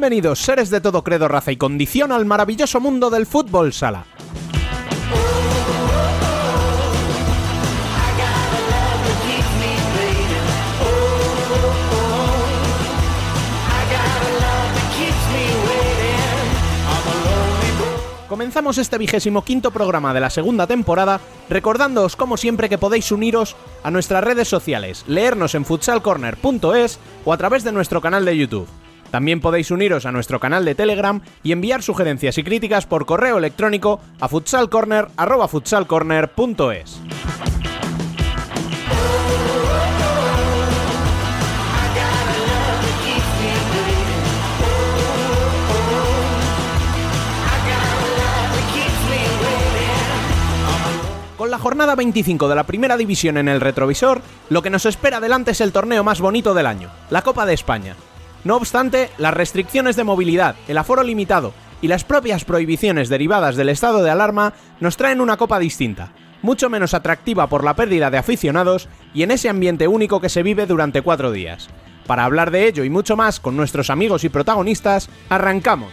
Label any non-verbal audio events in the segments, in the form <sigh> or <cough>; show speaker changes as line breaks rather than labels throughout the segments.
Bienvenidos, seres de todo credo, raza y condición, al maravilloso mundo del fútbol sala. Comenzamos este vigésimo quinto programa de la segunda temporada, recordándoos como siempre que podéis uniros a nuestras redes sociales, leernos en futsalcorner.es o a través de nuestro canal de YouTube. También podéis uniros a nuestro canal de Telegram y enviar sugerencias y críticas por correo electrónico a futsalcorner.futsalcorner.es. Con la jornada 25 de la primera división en el retrovisor, lo que nos espera adelante es el torneo más bonito del año, la Copa de España. No obstante, las restricciones de movilidad, el aforo limitado y las propias prohibiciones derivadas del estado de alarma nos traen una copa distinta, mucho menos atractiva por la pérdida de aficionados y en ese ambiente único que se vive durante cuatro días. Para hablar de ello y mucho más con nuestros amigos y protagonistas, arrancamos.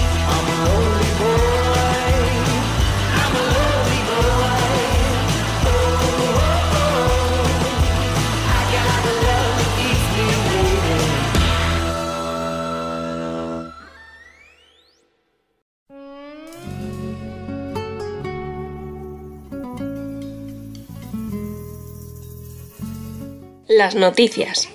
Las noticias.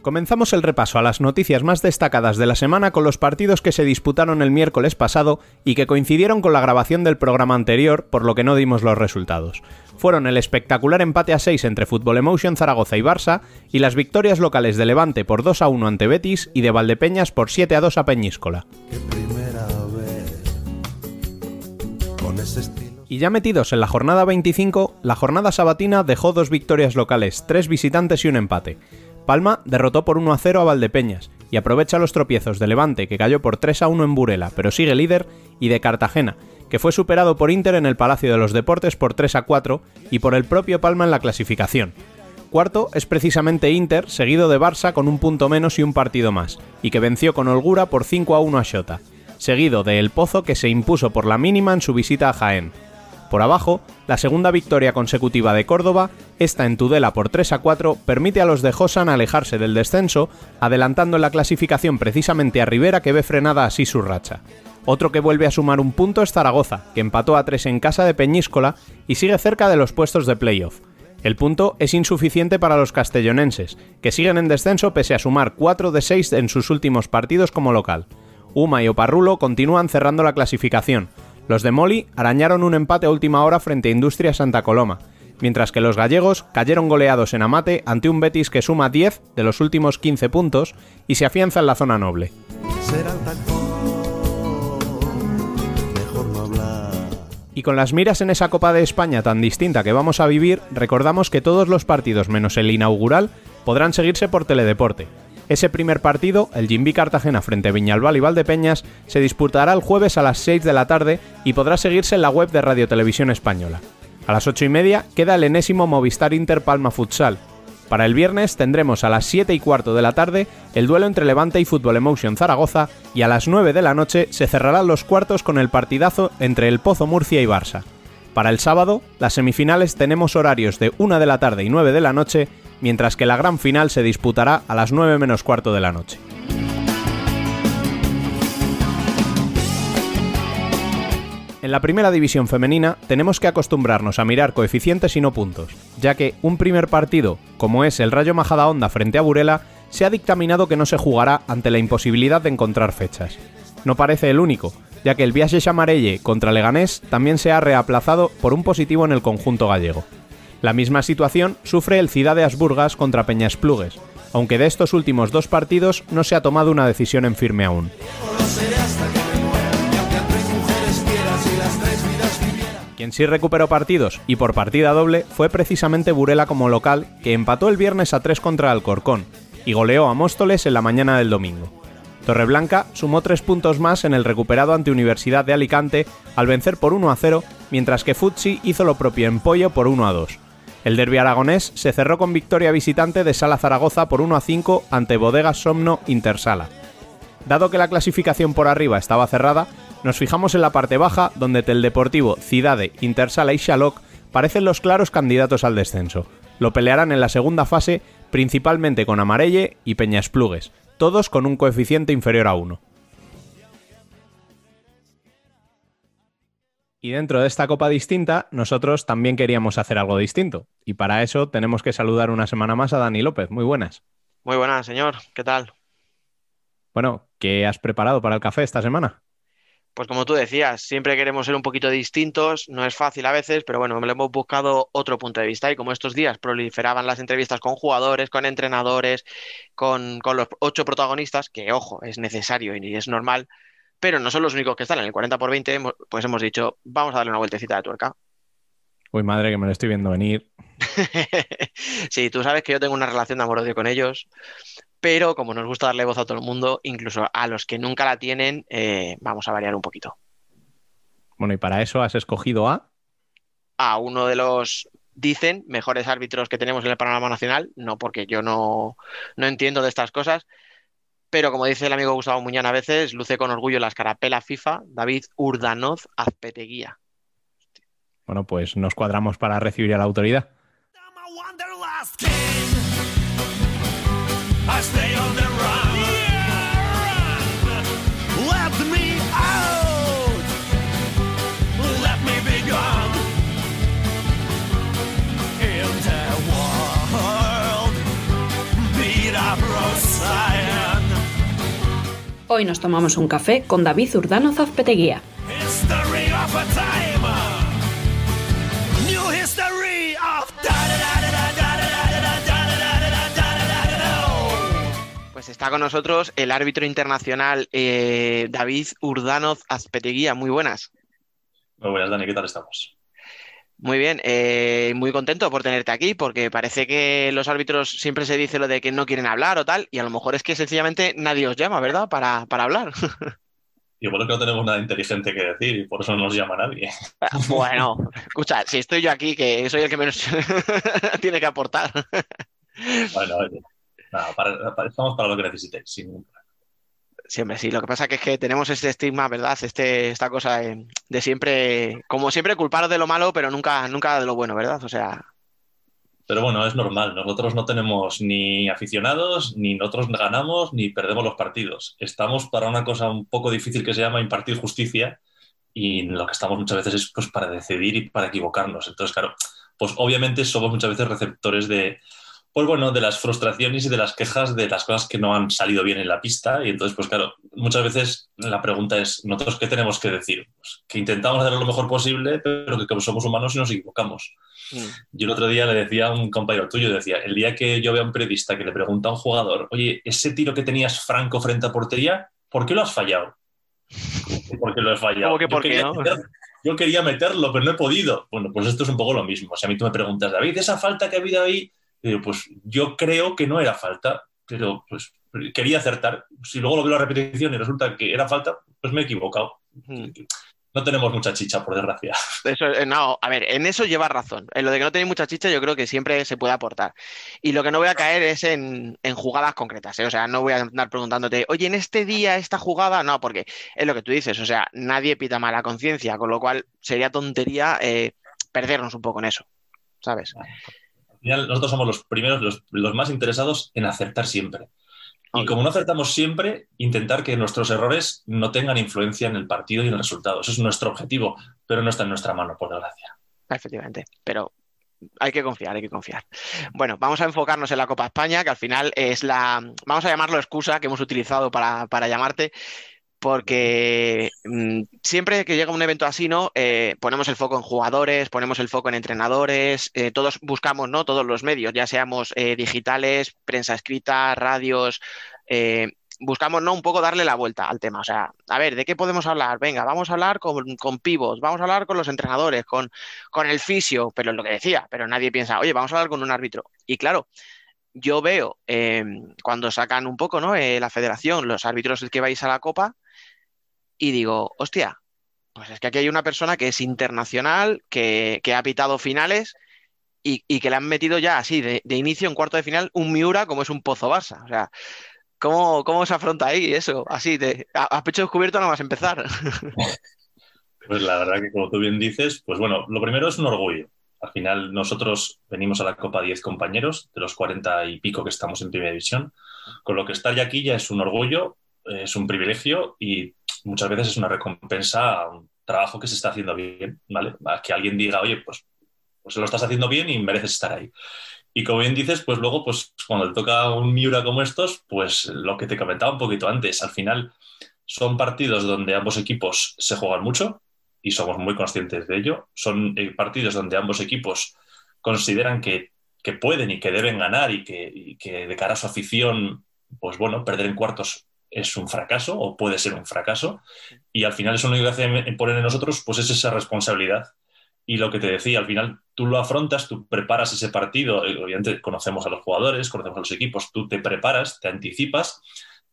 Comenzamos el repaso a las noticias más destacadas de la semana con los partidos que se disputaron el miércoles pasado y que coincidieron con la grabación del programa anterior, por lo que no dimos los resultados. Fueron el espectacular empate a 6 entre Fútbol Emotion Zaragoza y Barça y las victorias locales de Levante por 2 a 1 ante Betis y de Valdepeñas por 7 a 2 a Peñíscola. Y ya metidos en la jornada 25, la jornada sabatina dejó dos victorias locales, tres visitantes y un empate. Palma derrotó por 1 a 0 a Valdepeñas y aprovecha los tropiezos de Levante, que cayó por 3 a 1 en Burela, pero sigue líder, y de Cartagena, que fue superado por Inter en el Palacio de los Deportes por 3 a 4 y por el propio Palma en la clasificación. Cuarto es precisamente Inter, seguido de Barça con un punto menos y un partido más, y que venció con holgura por 5 a 1 a Xota, seguido de El Pozo que se impuso por la mínima en su visita a Jaén. Por abajo, la segunda victoria consecutiva de Córdoba, esta en Tudela por 3 a 4, permite a los de Josan alejarse del descenso, adelantando en la clasificación precisamente a Rivera que ve frenada así su racha. Otro que vuelve a sumar un punto es Zaragoza, que empató a 3 en casa de Peñíscola y sigue cerca de los puestos de playoff. El punto es insuficiente para los castellonenses, que siguen en descenso pese a sumar 4 de 6 en sus últimos partidos como local. Uma y Oparrulo continúan cerrando la clasificación, los de Moli arañaron un empate a última hora frente a Industria Santa Coloma, mientras que los gallegos cayeron goleados en Amate ante un Betis que suma 10 de los últimos 15 puntos y se afianza en la zona noble. Y con las miras en esa Copa de España tan distinta que vamos a vivir, recordamos que todos los partidos menos el inaugural podrán seguirse por Teledeporte, ese primer partido, el Jimbi Cartagena frente a Viñalbal y Valdepeñas, se disputará el jueves a las 6 de la tarde y podrá seguirse en la web de Radio Televisión Española. A las 8 y media queda el enésimo Movistar Inter Palma Futsal. Para el viernes tendremos a las 7 y cuarto de la tarde el duelo entre Levante y Fútbol Emotion Zaragoza y a las 9 de la noche se cerrarán los cuartos con el partidazo entre el Pozo Murcia y Barça. Para el sábado, las semifinales tenemos horarios de 1 de la tarde y 9 de la noche mientras que la gran final se disputará a las 9 menos cuarto de la noche. En la primera división femenina tenemos que acostumbrarnos a mirar coeficientes y no puntos, ya que un primer partido, como es el Rayo Majadahonda frente a Burela, se ha dictaminado que no se jugará ante la imposibilidad de encontrar fechas. No parece el único, ya que el Viaje Chamarelle contra Leganés también se ha reaplazado por un positivo en el conjunto gallego. La misma situación sufre el Ciudad de Asburgas contra Peñas Plugues, aunque de estos últimos dos partidos no se ha tomado una decisión en firme aún. Quien sí recuperó partidos y por partida doble fue precisamente Burela como local, que empató el viernes a 3 contra Alcorcón y goleó a Móstoles en la mañana del domingo. Torreblanca sumó tres puntos más en el recuperado ante Universidad de Alicante al vencer por 1 a 0, mientras que Futsi hizo lo propio en Pollo por 1 a 2. El derbi aragonés se cerró con victoria visitante de Sala Zaragoza por 1 a 5 ante Bodegas Somno Intersala. Dado que la clasificación por arriba estaba cerrada, nos fijamos en la parte baja, donde Teldeportivo, Cidade, Intersala y Xaloc parecen los claros candidatos al descenso. Lo pelearán en la segunda fase, principalmente con Amarelle y Peñasplugues, todos con un coeficiente inferior a 1. Y dentro de esta copa distinta, nosotros también queríamos hacer algo distinto. Y para eso tenemos que saludar una semana más a Dani López. Muy buenas.
Muy buenas, señor. ¿Qué tal?
Bueno, ¿qué has preparado para el café esta semana?
Pues como tú decías, siempre queremos ser un poquito distintos, no es fácil a veces, pero bueno, le hemos buscado otro punto de vista y como estos días proliferaban las entrevistas con jugadores, con entrenadores, con, los ocho protagonistas, que ojo, es necesario y es normal, pero no son los únicos que están en el 40 por 20, pues hemos dicho, vamos a darle una vueltecita de tuerca.
Uy, madre, que me lo estoy viendo venir. <laughs>
sí, tú sabes que yo tengo una relación de amor-odio con ellos pero como nos gusta darle voz a todo el mundo, incluso a los que nunca la tienen, eh, vamos a variar un poquito.
Bueno, y para eso has escogido a...
A uno de los, dicen, mejores árbitros que tenemos en el panorama nacional, no porque yo no, no entiendo de estas cosas, pero como dice el amigo Gustavo Muñán a veces, luce con orgullo la escarapela FIFA, David Urdanoz Azpeteguía.
Bueno, pues nos cuadramos para recibir a la autoridad.
Hoy nos tomamos un café con David Urdano Zazpeteguía.
Pues está con nosotros el árbitro internacional eh, David Urdanoz Azpeteguía. Muy buenas.
Muy buenas, Dani. ¿Qué tal estamos?
Muy bien, eh, muy contento por tenerte aquí, porque parece que los árbitros siempre se dice lo de que no quieren hablar o tal, y a lo mejor es que sencillamente nadie os llama, ¿verdad? Para, para hablar. <laughs>
Igual es que no tenemos nada inteligente que decir y por eso no nos llama nadie.
Bueno, escucha, si estoy yo aquí, que soy el que menos <laughs> tiene que aportar.
Bueno, oye, estamos para lo que necesitéis, sin ningún problema.
Siempre sí, lo que pasa que es que tenemos este estigma, ¿verdad? Este, esta cosa de, siempre, como siempre, culparos de lo malo, pero nunca, nunca de lo bueno, ¿verdad? O sea.
Pero bueno, es normal. Nosotros no tenemos ni aficionados, ni nosotros ganamos, ni perdemos los partidos. Estamos para una cosa un poco difícil que se llama impartir justicia y lo que estamos muchas veces es pues para decidir y para equivocarnos. Entonces, claro, pues obviamente somos muchas veces receptores de, pues bueno, de las frustraciones y de las quejas de las cosas que no han salido bien en la pista. Y entonces, pues claro, muchas veces la pregunta es, ¿nosotros qué tenemos que decir? Pues que intentamos hacer lo mejor posible, pero que como somos humanos y nos equivocamos. Mm. Yo el otro día le decía a un compañero tuyo, decía, el día que yo vea a un periodista que le pregunta a un jugador, oye, ese tiro que tenías franco frente a portería, ¿por qué lo has fallado? <laughs> ¿Por qué lo he fallado?
que por qué,
yo quería meterlo, pero no he podido. Bueno, pues esto es un poco lo mismo. Si a mí tú me preguntas, David, esa falta que ha habido ahí, pues yo creo que no era falta, pero pues quería acertar. Si luego lo veo la repetición y resulta que era falta, pues me he equivocado. No tenemos mucha chicha, por desgracia. <laughs>
Eso, eh, no, a ver, en eso lleva razón. En lo de que no tenéis mucha chicha, yo creo que siempre se puede aportar. Y lo que no voy a caer es en, jugadas concretas. ¿eh? O sea, no voy a andar preguntándote, oye, en este día, esta jugada, no, porque es lo que tú dices. O sea, nadie pita mala conciencia, con lo cual sería tontería eh, perdernos un poco en eso. ¿Sabes?
Nosotros somos los primeros, los, más interesados en acertar siempre. Y como no acertamos siempre, intentar que nuestros errores no tengan influencia en el partido y en el resultado. Eso es nuestro objetivo, pero no está en nuestra mano, por desgracia.
Efectivamente, pero hay que confiar, hay que confiar. Bueno, vamos a enfocarnos en la Copa España, que al final es la, vamos a llamarlo excusa que hemos utilizado para, para llamarte, porque mm, siempre que llega un evento así, ¿no? Eh, ponemos el foco en jugadores, ponemos el foco en entrenadores, eh, todos buscamos, ¿no? Todos los medios, ya seamos eh, digitales, prensa escrita, radios, eh, buscamos ¿no? un poco darle la vuelta al tema. O sea, a ver, ¿de qué podemos hablar? Venga, vamos a hablar con, con pivots, vamos a hablar con los entrenadores, con, con el fisio, pero es lo que decía, pero nadie piensa, oye, vamos a hablar con un árbitro. Y claro, yo veo cuando sacan un poco, ¿no? La federación, los árbitros que vais a la copa, y digo, hostia, pues es que aquí hay una persona que es internacional, que, que ha pitado finales y, y, que le han metido ya así, de, de, inicio en cuarto de final, un Miura como es un Pozo Barça. O sea, ¿cómo, cómo se afronta ahí eso? Así, de, a, a pecho descubierto nada más empezar. <laughs>
Pues la verdad que como tú bien dices, pues bueno, lo primero es un orgullo. Al final nosotros venimos a la Copa 10 compañeros, de los 40 y pico que estamos en primera división, con lo que estar ya aquí ya es un orgullo, es un privilegio y muchas veces es una recompensa a un trabajo que se está haciendo bien, ¿vale? A que alguien diga, oye, pues, pues lo estás haciendo bien y mereces estar ahí. Y como bien dices, pues luego, pues cuando te toca un Miura como estos, pues lo que te comentaba un poquito antes, al final son partidos donde ambos equipos se juegan mucho y somos muy conscientes de ello. Son eh, partidos donde ambos equipos consideran que, que pueden y que deben ganar y que, y que de cara a su afición, pues bueno, perder en cuartos es un fracaso o puede ser un fracaso. Y al final eso lo único que hace poner en nosotros pues es esa responsabilidad. Y lo que te decía, al final tú lo afrontas, tú preparas ese partido, eh, obviamente conocemos a los jugadores, conocemos a los equipos, tú te preparas, te anticipas,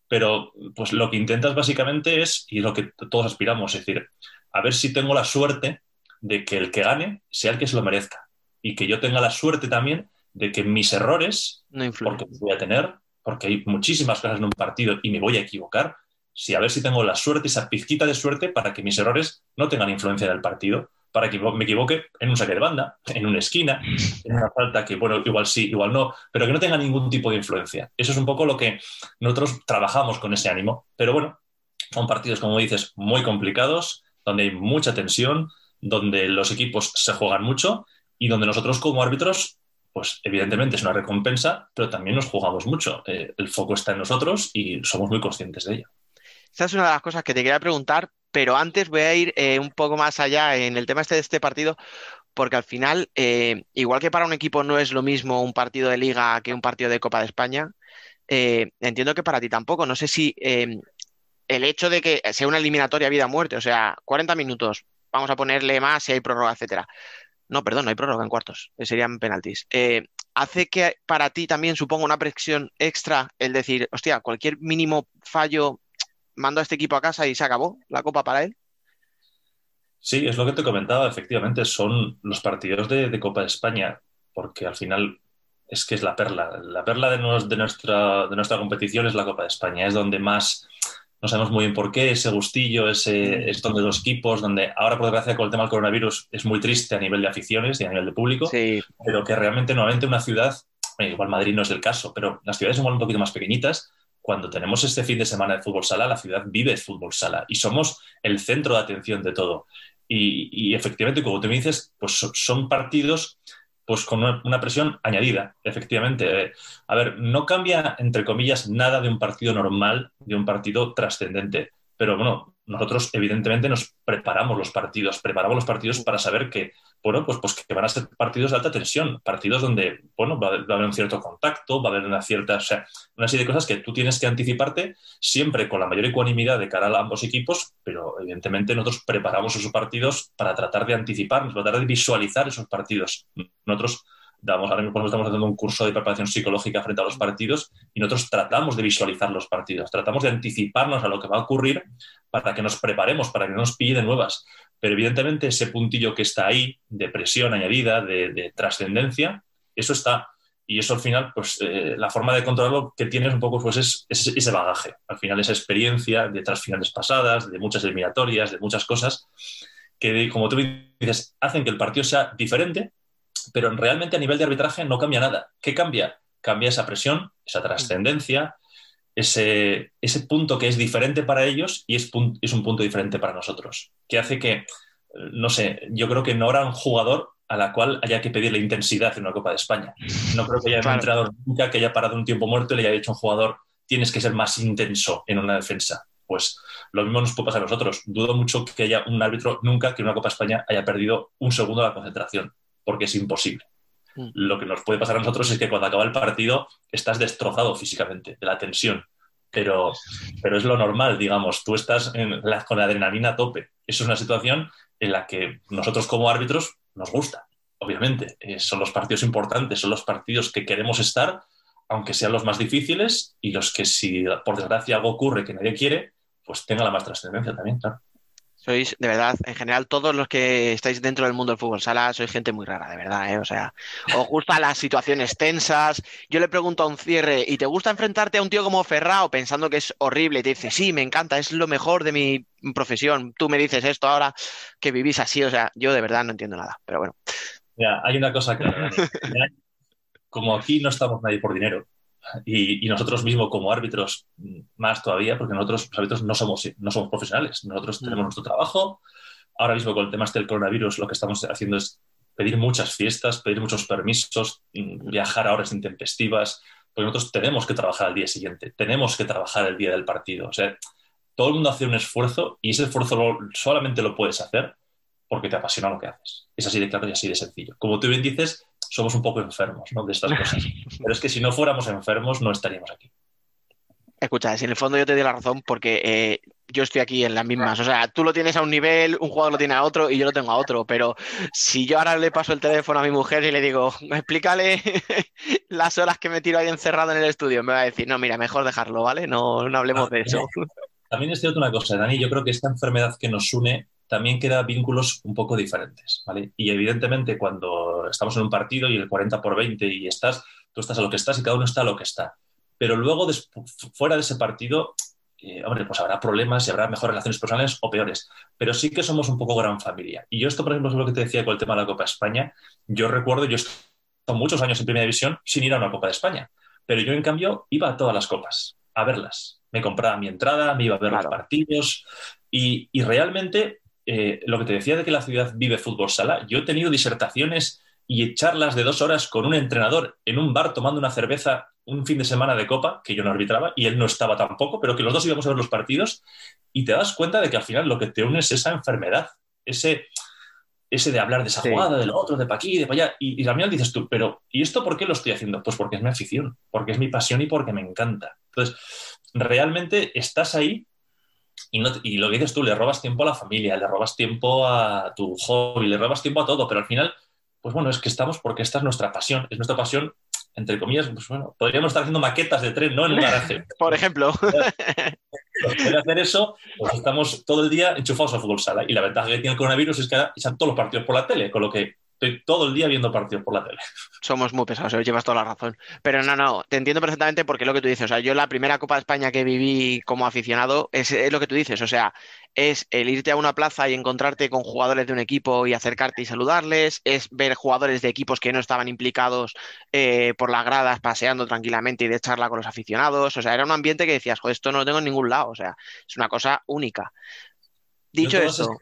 pero pues lo que intentas básicamente es, y lo que todos aspiramos, es decir, a ver si tengo la suerte de que el que gane sea el que se lo merezca. Y que yo tenga la suerte también de que mis errores,
no
porque voy a tener, porque hay muchísimas cosas en un partido y me voy a equivocar, si a ver si tengo la suerte, esa pizquita de suerte para que mis errores no tengan influencia en el partido, para que me equivoque en un saque de banda, en una esquina, en una falta que, bueno, igual sí, igual no, pero que no tenga ningún tipo de influencia. Eso es un poco lo que nosotros trabajamos con ese ánimo. Pero bueno, son partidos, como dices, muy complicados, donde hay mucha tensión, donde los equipos se juegan mucho y donde nosotros como árbitros pues evidentemente es una recompensa, pero también nos jugamos mucho. Eh, el foco está en nosotros y somos muy conscientes de ello.
Esta es una de las cosas que te quería preguntar, pero antes voy a ir eh, un poco más allá en el tema este de este partido, porque al final, eh, igual que para un equipo no es lo mismo un partido de liga que un partido de Copa de España, entiendo que para ti tampoco. No sé si el hecho de que sea una eliminatoria vida-muerte, o sea, 40 minutos, vamos a ponerle más si hay prórroga, etcétera. No, perdón, no hay prórroga en cuartos, serían penaltis. hace que para ti también suponga una presión extra el decir, hostia, cualquier mínimo fallo mando a este equipo a casa y se acabó la copa para él.
Sí, es lo que te comentaba, efectivamente, son los partidos de, Copa de España, porque al final es que es la perla. La perla de, de, nuestra, de nuestra competición es la Copa de España, es donde más, no sabemos muy bien por qué, ese gustillo, ese, es donde los equipos, donde ahora por desgracia con el tema del coronavirus es muy triste a nivel de aficiones y a nivel de público,
sí.
pero que realmente normalmente una ciudad, igual Madrid no es el caso, pero las ciudades son un poquito más pequeñitas, cuando tenemos este fin de semana de fútbol sala, la ciudad vive fútbol sala y somos el centro de atención de todo. Y, y efectivamente, como tú me dices, pues son partidos pues con una presión añadida, efectivamente. A ver, no cambia, entre comillas, nada de un partido normal, de un partido trascendente, pero bueno, nosotros evidentemente nos preparamos los partidos, preparamos los partidos para saber que, bueno, pues, pues que van a ser partidos de alta tensión, partidos donde, bueno, va a, haber, va a haber un cierto contacto, va a haber una cierta, o sea, una serie de cosas que tú tienes que anticiparte siempre con la mayor ecuanimidad de cara a ambos equipos, pero evidentemente nosotros preparamos esos partidos para tratar de anticiparnos, tratar de visualizar esos partidos. Nosotros damos, ahora mismo estamos haciendo un curso de preparación psicológica frente a los partidos y nosotros tratamos de visualizar los partidos, tratamos de anticiparnos a lo que va a ocurrir para que nos preparemos, para que no nos pille de nuevas. Pero evidentemente ese puntillo que está ahí, de presión añadida, de, de trascendencia, eso está. Y eso al final, pues eh, la forma de controlarlo que tienes un poco pues es, es, ese bagaje. Al final esa experiencia de otras finales pasadas, de muchas eliminatorias, de muchas cosas, que como tú dices, hacen que el partido sea diferente, pero realmente a nivel de arbitraje no cambia nada. ¿Qué cambia? Cambia esa presión, esa trascendencia, ese, ese punto que es diferente para ellos y es, es un punto diferente para nosotros, que hace que, no sé, yo creo que no habrá un jugador a la cual haya que pedirle intensidad en una Copa de España. No creo que haya claro. un entrenador nunca que haya parado un tiempo muerto y le haya dicho a un jugador tienes que ser más intenso en una defensa. Pues lo mismo nos puede pasar a nosotros. Dudo mucho que haya un árbitro nunca que en una Copa de España haya perdido un segundo la concentración, porque es imposible.
Mm.
Lo que nos puede pasar a nosotros es que cuando acaba el partido estás destrozado físicamente de la tensión. pero, pero es lo normal, digamos, tú estás con la adrenalina a tope. Eso es una situación en la que nosotros como árbitros nos gusta, obviamente. Eh, son los partidos importantes, son los partidos que queremos estar, aunque sean los más difíciles y los que si por desgracia algo ocurre que nadie quiere, pues tenga la más trascendencia también, claro.
Sois, de verdad, en general, todos los que estáis dentro del mundo del fútbol sala, sois gente muy rara, de verdad, ¿eh? O sea, os gustan las situaciones tensas. Yo le pregunto a un cierre, ¿y te gusta enfrentarte a un tío como Ferrao pensando que es horrible? Y te dice, sí, me encanta, es lo mejor de mi profesión. Tú me dices esto ahora que vivís así, o sea, yo de verdad no entiendo nada, pero bueno.
Ya, hay una cosa que, <laughs> como aquí no estamos nadie por dinero, y, nosotros mismos como árbitros más todavía, porque nosotros los árbitros no somos, no somos profesionales, nosotros mm. tenemos nuestro trabajo. Ahora mismo con el tema este del coronavirus lo que estamos haciendo es pedir muchas fiestas, pedir muchos permisos, viajar a horas intempestivas, porque nosotros tenemos que trabajar al día siguiente, tenemos que trabajar el día del partido. O sea, todo el mundo hace un esfuerzo y ese esfuerzo solamente lo puedes hacer porque te apasiona lo que haces. Es así de claro y así de sencillo. Como tú bien dices, somos un poco enfermos ¿no? de estas cosas. <laughs> Pero es que si no fuéramos enfermos, no estaríamos aquí.
Escucha, si en el fondo yo te doy la razón porque eh, yo estoy aquí en las mismas. O sea, tú lo tienes a un nivel, un jugador lo tiene a otro y yo lo tengo a otro. Pero si yo ahora le paso el teléfono a mi mujer y le digo, explícale <laughs> las horas que me tiro ahí encerrado en el estudio, me va a decir, no, mira, mejor dejarlo, ¿vale? No, no hablemos de eso. <laughs>
También es cierto una cosa, Dani, yo creo que esta enfermedad que nos une también queda vínculos un poco diferentes, ¿vale? Y evidentemente cuando estamos en un partido y el 40 por 20 y estás, tú estás a lo que estás y cada uno está a lo que está. Pero luego, fuera de ese partido, eh, hombre, pues habrá problemas y habrá mejores relaciones personales o peores. Pero sí que somos un poco gran familia. Y yo esto, por ejemplo, es lo que te decía con el tema de la Copa de España. Yo recuerdo, yo estado muchos años en Primera División sin ir a una Copa de España. Pero yo, en cambio, iba a todas las copas, a verlas. Me compraba mi entrada, me iba a ver los partidos. Y, y realmente eh, lo que te decía de que la ciudad vive fútbol sala, yo he tenido disertaciones y charlas de dos horas con un entrenador en un bar tomando una cerveza un fin de semana de copa, que yo no arbitraba y él no estaba tampoco, pero que los dos íbamos a ver los partidos y te das cuenta de que al final lo que te une es esa enfermedad, ese, ese de hablar de esa jugada, del otro, de pa' aquí, de pa' allá. Y, y al final dices tú, pero ¿y esto por qué lo estoy haciendo? Pues porque es mi afición, porque es mi pasión y porque me encanta. Entonces, realmente estás ahí y, lo que dices tú, le robas tiempo a la familia, le robas tiempo a tu hobby, le robas tiempo a todo, pero al final, pues bueno, es que estamos porque esta es nuestra pasión, es nuestra pasión, entre comillas, pues bueno, podríamos estar haciendo maquetas de tren, ¿no? En un garaje. <laughs>
Por ejemplo.
de hacer eso, pues estamos todo el día enchufados al fútbol sala. Y la ventaja que tiene el coronavirus es que están todos los partidos por la tele, con lo que Estoy todo el día viendo partidos por la tele.
Somos muy pesados, llevas toda la razón. Pero no, no, te entiendo perfectamente porque lo que tú dices. O sea, yo la primera Copa de España que viví como aficionado es, lo que tú dices. O sea, es el irte a una plaza y encontrarte con jugadores de un equipo y acercarte y saludarles. Es ver jugadores de equipos que no estaban implicados eh, por las gradas paseando tranquilamente y de charla con los aficionados. O sea, era un ambiente que decías, joder, esto no lo tengo en ningún lado. O sea, es una cosa única. Dicho eso.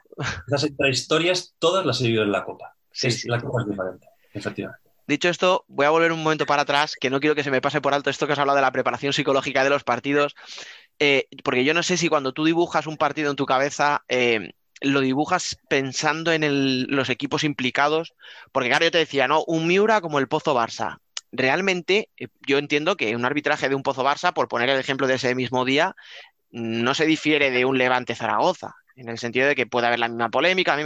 Esas historias todas las he vivido en la Copa. Sí, La cosa es diferente, efectivamente.
Dicho esto, voy a volver un momento para atrás, que no quiero que se me pase por alto esto que has hablado de la preparación psicológica de los partidos, eh, porque yo no sé si cuando tú dibujas un partido en tu cabeza, eh, lo dibujas pensando en los equipos implicados, porque claro, yo te decía, ¿no? Un Miura como el Pozo Barça. Realmente, eh, yo entiendo que un arbitraje de un Pozo Barça, por poner el ejemplo de ese mismo día, no se difiere de un Levante Zaragoza en el sentido de que puede haber la misma polémica.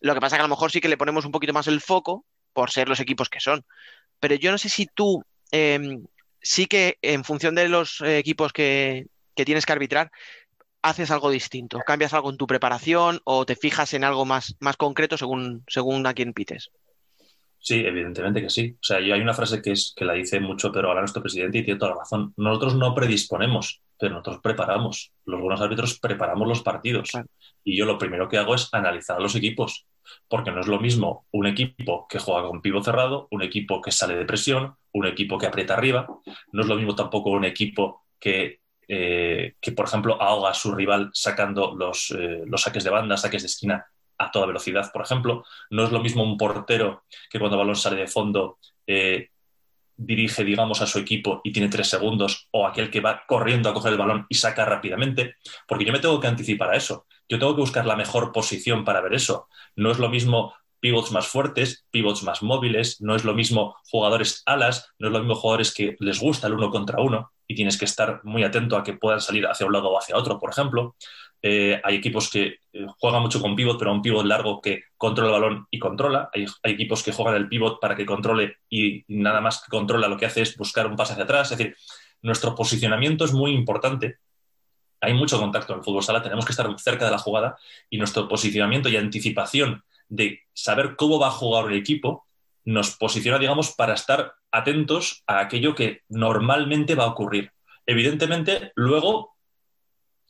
Lo que pasa es que a lo mejor sí que le ponemos un poquito más el foco por ser los equipos que son. Pero yo no sé si tú em, sí que en función de los eh, equipos que, tienes que arbitrar, haces algo distinto, cambias algo en tu preparación o te fijas en algo más, más concreto según, según a quién pites.
Sí, evidentemente que sí. O sea, yo hay una frase que es que la dice mucho pero ahora nuestro presidente y tiene toda la razón. Nosotros no predisponemos, pero nosotros preparamos. Los buenos árbitros preparamos los partidos. Y yo lo primero que hago es analizar los equipos, porque no es lo mismo un equipo que juega con pivo cerrado, un equipo que sale de presión, un equipo que aprieta arriba. No es lo mismo tampoco un equipo que, eh, que por ejemplo, ahoga a su rival sacando los, eh, los saques de banda, saques de esquina a toda velocidad, por ejemplo. No es lo mismo un portero que cuando el balón sale de fondo eh, dirige, digamos, a su equipo y tiene tres segundos, o aquel que va corriendo a coger el balón y saca rápidamente, porque yo me tengo que anticipar a eso. Yo tengo que buscar la mejor posición para ver eso. No es lo mismo pivots más fuertes, pivots más móviles, no es lo mismo jugadores alas, no es lo mismo jugadores que les gusta el uno contra uno. y tienes que estar muy atento a que puedan salir hacia un lado o hacia otro, por ejemplo. Eh, hay equipos que eh, juegan mucho con pivot, pero un pivot largo que controla el balón y controla. Hay, equipos que juegan el pivot para que controle y, nada más que controla lo que hace es buscar un pase hacia atrás. Es decir, nuestro posicionamiento es muy importante. Hay mucho contacto en el fútbol sala, tenemos que estar cerca de la jugada y nuestro posicionamiento y anticipación de saber cómo va a jugar el equipo nos posiciona, digamos, para estar atentos a aquello que normalmente va a ocurrir. Evidentemente, luego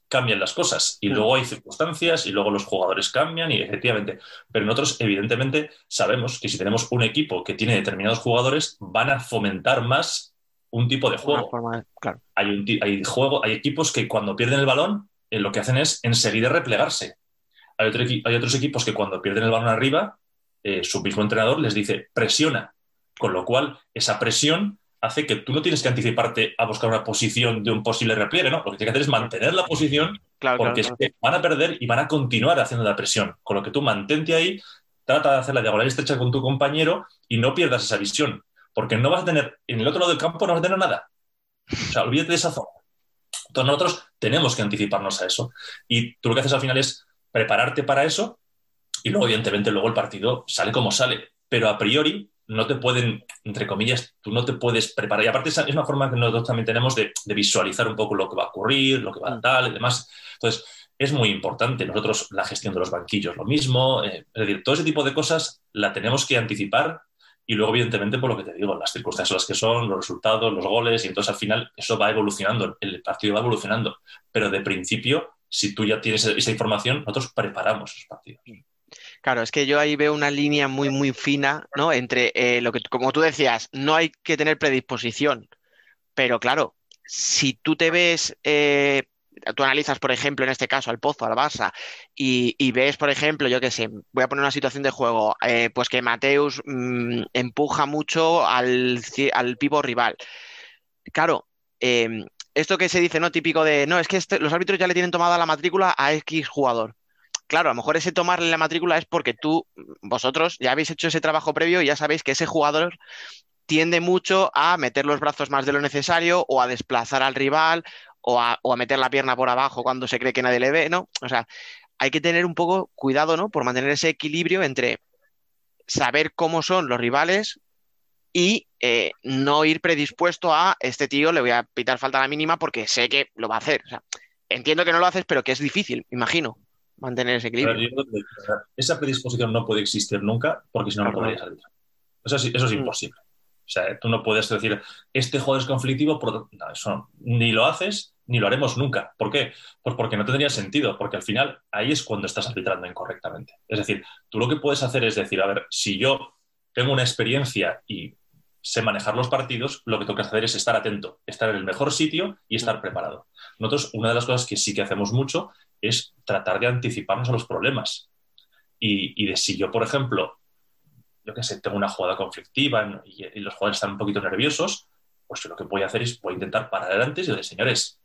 cambian las cosas y mm. luego hay circunstancias y luego los jugadores cambian y efectivamente, pero nosotros evidentemente sabemos que si tenemos un equipo que tiene determinados jugadores van a fomentar más un tipo de juego. hay, un, hay, juego hay equipos que cuando pierden el balón eh, lo que hacen es enseguida replegarse. Hay, hay, otros equipos que cuando pierden el balón arriba, eh, su mismo entrenador les dice presiona, con lo cual esa presión hace que tú no tienes que anticiparte a buscar una posición de un posible repliegue, ¿no? Lo que tienes que hacer es mantener la posición porque van a perder y van a continuar haciendo la presión. Con lo que tú mantente ahí, trata de hacer la diagonal estrecha con tu compañero y no pierdas esa visión, porque no vas a tener, en el otro lado del campo no vas a tener nada. O sea, olvídate de esa zona. Entonces nosotros tenemos que anticiparnos a eso. Y tú lo que haces al final es prepararte para eso y luego, evidentemente, luego el partido sale como sale. Pero a priori no te pueden, entre comillas, tú no te puedes preparar. Y aparte es una forma que nosotros también tenemos de, visualizar un poco lo que va a ocurrir, lo que va a mm. tal y demás. Entonces, es muy importante. Nosotros la gestión de los banquillos, lo mismo. Eh, es decir, todo ese tipo de cosas la tenemos que anticipar y luego, evidentemente, por lo que te digo, las circunstancias las que son, los resultados, los goles, y entonces al final eso va evolucionando, el partido va evolucionando. Pero de principio, si tú ya tienes esa información, nosotros preparamos esos partidos.
Claro, es que yo ahí veo una línea muy, muy fina, ¿no? Entre eh, lo que, como tú decías, no hay que tener predisposición, pero claro, si tú te ves, eh, tú analizas, por ejemplo, en este caso al Pozo, al Barça, y, ves, por ejemplo, yo qué sé, voy a poner una situación de juego, eh, pues que Mateus mm, empuja mucho al, al pivo rival. Claro, em, esto que se dice, ¿no? Típico de, no, es que este, los árbitros ya le tienen tomada la matrícula a X jugador claro, a lo mejor ese tomarle la matrícula es porque tú, vosotros, ya habéis hecho ese trabajo previo y ya sabéis que ese jugador tiende mucho a meter los brazos más de lo necesario o a desplazar al rival o a, meter la pierna por abajo cuando se cree que nadie le ve, ¿no? O sea, hay que tener un poco cuidado, ¿no? Por mantener ese equilibrio entre saber cómo son los rivales y eh, no ir predispuesto a este tío le voy a pitar falta a la mínima porque sé que lo va a hacer. O sea, entiendo que no lo haces, pero que es difícil, imagino mantener ese equilibrio.
esa predisposición no puede existir nunca porque si no, no podrías arbitrar. Eso, eso es mm. imposible. O sea, tú no puedes decir, este juego es conflictivo, por... no, eso ni lo haces ni lo haremos nunca. ¿Por qué? Pues porque no tendría sentido, porque al final ahí es cuando estás arbitrando incorrectamente. Es decir, tú lo que puedes hacer es decir, a ver, si yo tengo una experiencia y sé manejar los partidos, lo que que hacer es estar atento, estar en el mejor sitio y estar preparado. Nosotros, una de las cosas que sí que hacemos mucho es tratar de anticiparnos a los problemas. Y, de si yo, por ejemplo, yo que sé, tengo una jugada conflictiva y, los jugadores están un poquito nerviosos, pues yo lo que voy a hacer es voy a intentar parar adelante y decir, señores,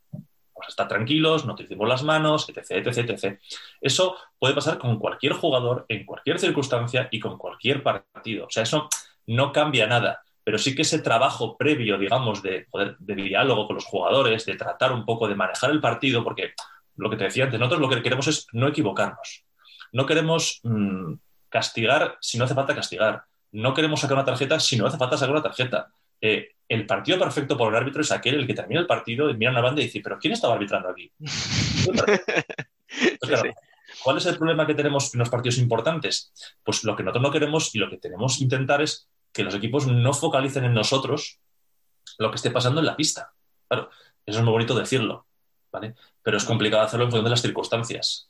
pues estar tranquilos, no utilicemos las manos, etc, etc, etc. Eso puede pasar con cualquier jugador, en cualquier circunstancia y con cualquier partido. O sea, eso no cambia nada pero sí que ese trabajo previo, digamos, de, de diálogo con los jugadores, de tratar un poco de manejar el partido, porque lo que te decía antes, nosotros lo que queremos es no equivocarnos. No queremos mm, castigar si no hace falta castigar. No queremos sacar una tarjeta si no hace falta sacar una tarjeta. Eh, el partido perfecto por un árbitro es aquel el que termina el partido y mira una banda y dice, pero ¿quién estaba arbitrando aquí? <laughs> ¿Cuál es el problema que tenemos en los partidos importantes? Pues lo que nosotros no queremos y lo que tenemos que intentar es que los equipos no focalicen en nosotros lo que esté pasando en la pista. Claro, eso es muy bonito decirlo, ¿vale? Pero es complicado hacerlo en función de las circunstancias.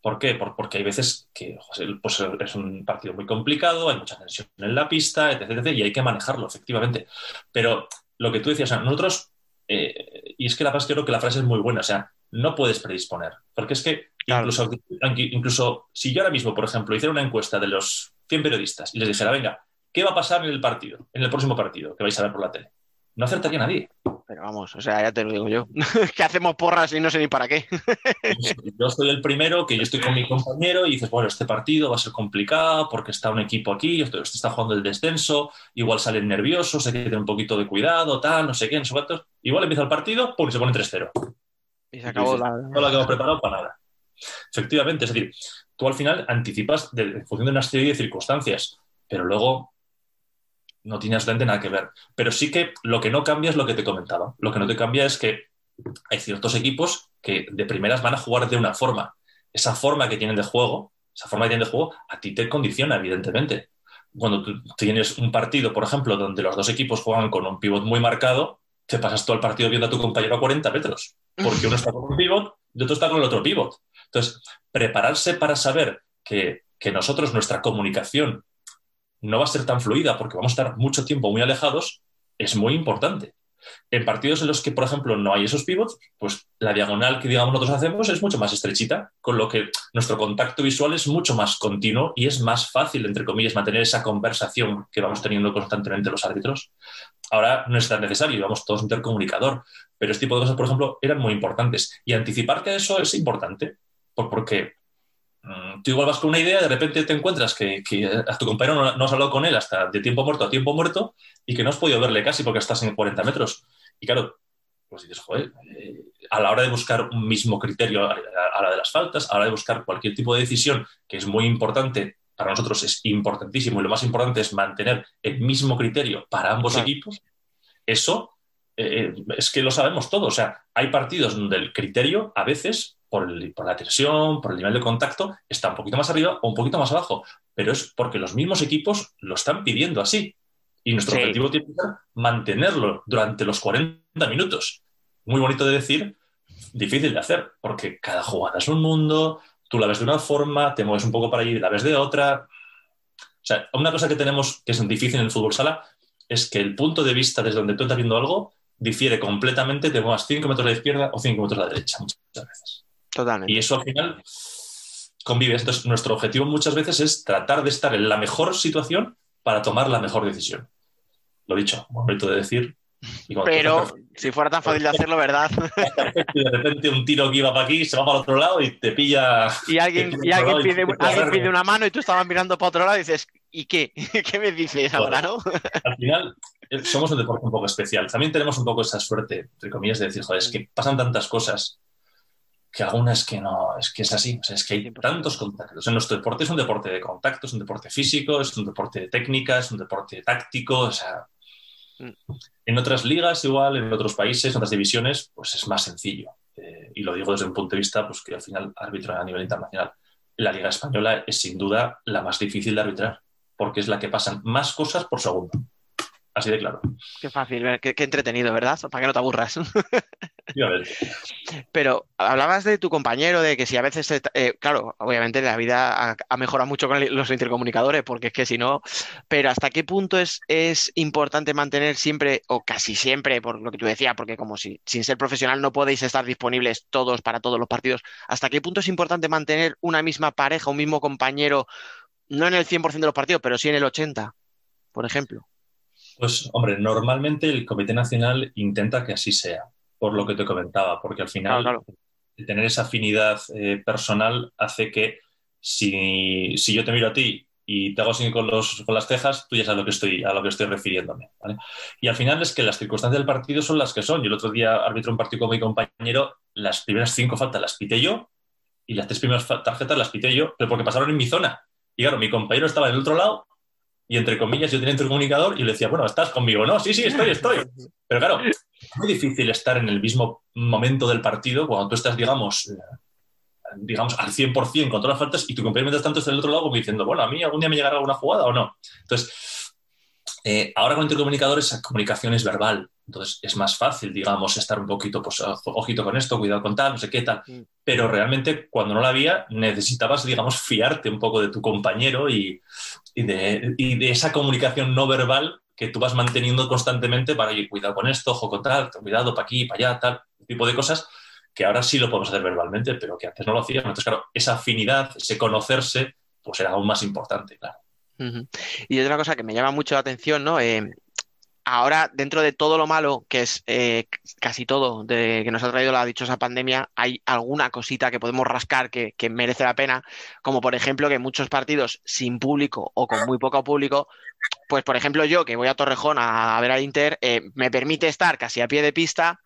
¿Por qué? porque hay veces que pues, es un partido muy complicado, hay mucha tensión en la pista, etc, y hay que manejarlo, efectivamente. Pero lo que tú decías, nosotros, eh, y es que la frase, creo que la frase es muy buena, o sea, no puedes predisponer, porque es que incluso, incluso si yo ahora mismo, por ejemplo, hiciera una encuesta de los 100 periodistas y les dijera, venga, ¿qué va a pasar en el partido, en el próximo partido que vais a ver por la tele? No acertaría nadie.
Pero vamos, o sea, ya te lo digo yo. <laughs> que hacemos porras y no sé ni para qué.
yo soy el primero, que yo estoy con mi compañero y dices, bueno, este partido va a ser complicado porque está un equipo aquí, este está jugando el descenso, igual salen nerviosos, hay que tener un poquito de cuidado, tal, no sé qué, no sé cuántos. Igual empieza el partido, pum, y se pone 3-0.
Y se acabó la...
No la que hemos preparado para nada. Efectivamente, es decir, tú al final anticipas de, en función de una serie de circunstancias, pero luego no tiene absolutamente nada que ver. Pero sí que lo que no cambia es lo que te comentaba. Lo que no te cambia es que hay ciertos equipos que de primeras van a jugar de una forma. Esa forma que tienen de juego, esa forma que tienen de juego, a ti te condiciona, evidentemente. Cuando tú tienes un partido, por ejemplo, donde los dos equipos juegan con un pivot muy marcado, te pasas todo el partido viendo a tu compañero a 40 metros, porque uno está con un pivot y otro está con el otro pivot. Entonces, prepararse para saber que, que nosotros, nuestra comunicación no va a ser tan fluida porque vamos a estar mucho tiempo muy alejados, es muy importante. En partidos en los que, por ejemplo, no hay esos pivots, pues la diagonal que digamos nosotros hacemos es mucho más estrechita, con lo que nuestro contacto visual es mucho más continuo y es más fácil, entre comillas, mantener esa conversación que vamos teniendo constantemente los árbitros. Ahora no es tan necesario, vamos todos intercomunicador, pero este tipo de cosas, por ejemplo, eran muy importantes. Y anticipar que eso es importante, porque tú igual vas con una idea, de repente te encuentras que, a tu compañero no, has hablado con él hasta de tiempo muerto a tiempo muerto y que no has podido verle casi porque estás en 40 metros. Y claro, pues dices, joder, eh, a la hora de buscar un mismo criterio a, la de las faltas, a la hora de buscar cualquier tipo de decisión que es muy importante, para nosotros es importantísimo y lo más importante es mantener el mismo criterio para ambos equipos, eso eh, es que lo sabemos todos. O sea, hay partidos donde el criterio a veces por, la tensión, por el nivel de contacto, está un poquito más arriba o un poquito más abajo, pero es porque los mismos equipos lo están pidiendo así. Y nuestro objetivo tiene que ser mantenerlo durante los 40 minutos. Muy bonito de decir, difícil de hacer, porque cada jugada es un mundo, tú la ves de una forma, te mueves un poco para allí y la ves de otra. O sea, una cosa que tenemos que es difícil en el fútbol sala es que el punto de vista desde donde tú estás viendo algo difiere completamente, te muevas 5 metros a la izquierda o 5 metros a la derecha muchas veces. Y eso al final convive. Entonces, nuestro objetivo muchas veces es tratar de estar en la mejor situación para tomar la mejor decisión. Lo dicho, momento de decir.
Pero si fuera tan fácil de hacerlo, ¿verdad? <laughs>
de repente un tiro que iba para aquí se va para otro lado y te pilla.
Y alguien, pide, una mano y tú estabas mirando para otro lado y dices, ¿y qué? <laughs> ¿Qué me dices ahora, no? <laughs>
Al final, eh, somos un deporte un poco especial. También tenemos un poco esa suerte, entre comillas, de decir, joder, es que pasan tantas cosas que algunas que no, es que es así, es que hay tantos contactos. En nuestro deporte es un deporte de contacto, es un deporte físico, es un deporte de técnica, es un deporte táctico, o sea, mm. en otras ligas igual, en otros países, en otras divisiones, pues es más sencillo. Eh, y lo digo desde un punto de vista, pues que al final arbitro a nivel internacional. La liga española es sin duda la más difícil de arbitrar, porque es la que pasan más cosas por segundo. Así de claro.
Qué fácil, qué, entretenido, ¿verdad? Para que no te aburras. <laughs> Pero hablabas de tu compañero, de que si a veces, eh, claro, obviamente la vida ha, mejorado mucho con los intercomunicadores, porque es que si no, pero ¿hasta qué punto es, es importante mantener siempre, o casi siempre, por lo que tú decías, porque como si sin ser profesional no podéis estar disponibles todos para todos los partidos, ¿hasta qué punto es importante mantener una misma pareja, un mismo compañero, no en el 100% de los partidos, pero sí en el 80%, por ejemplo?
Pues, hombre, normalmente el Comité Nacional intenta que así sea, por lo que te comentaba, porque al final tener esa afinidad eh, personal hace que si, yo te miro a ti y te hago así con, los, con las cejas, tú ya sabes a lo que estoy, a lo que estoy refiriéndome. Y al final es que las circunstancias del partido son las que son. Yo el otro día arbitro un partido con mi compañero, las primeras cinco faltas las pité yo y las tres primeras tarjetas las pité yo, pero porque pasaron en mi zona. Y claro, mi compañero estaba en el otro lado y entre comillas yo tenía un comunicador y le decía, bueno, ¿estás conmigo? No, sí, sí, estoy, estoy. Pero claro, es muy difícil estar en el mismo momento del partido cuando tú estás, digamos, eh, digamos al 100% con todas las faltas y tu compañero mientras tanto está del otro lado como diciendo, bueno, a mí algún día me llegará alguna jugada o no. Entonces, eh, ahora con intercomunicadores esa comunicación es verbal. Entonces es más fácil, digamos, estar un poquito, pues, ojito con esto, cuidado con tal, no sé qué tal. Mm. Pero realmente cuando no la había, necesitabas, digamos, fiarte un poco de tu compañero y, de, esa comunicación no verbal que tú vas manteniendo constantemente para ir, cuidado con esto, ojo con tal, cuidado para aquí, para allá, tal, tipo de cosas que ahora sí lo podemos hacer verbalmente, pero que antes no lo hacíamos. Entonces, claro, esa afinidad, ese conocerse, pues era aún más importante, claro.
Y otra cosa que me llama mucho la atención, ¿no? Eh, ahora, dentro de todo lo malo, que es eh, casi todo de que nos ha traído la dichosa pandemia, hay alguna cosita que podemos rascar que, merece la pena, como por ejemplo que muchos partidos sin público o con muy poco público, pues por ejemplo yo que voy a Torrejón a, ver al Inter, eh, me permite estar casi a pie de pista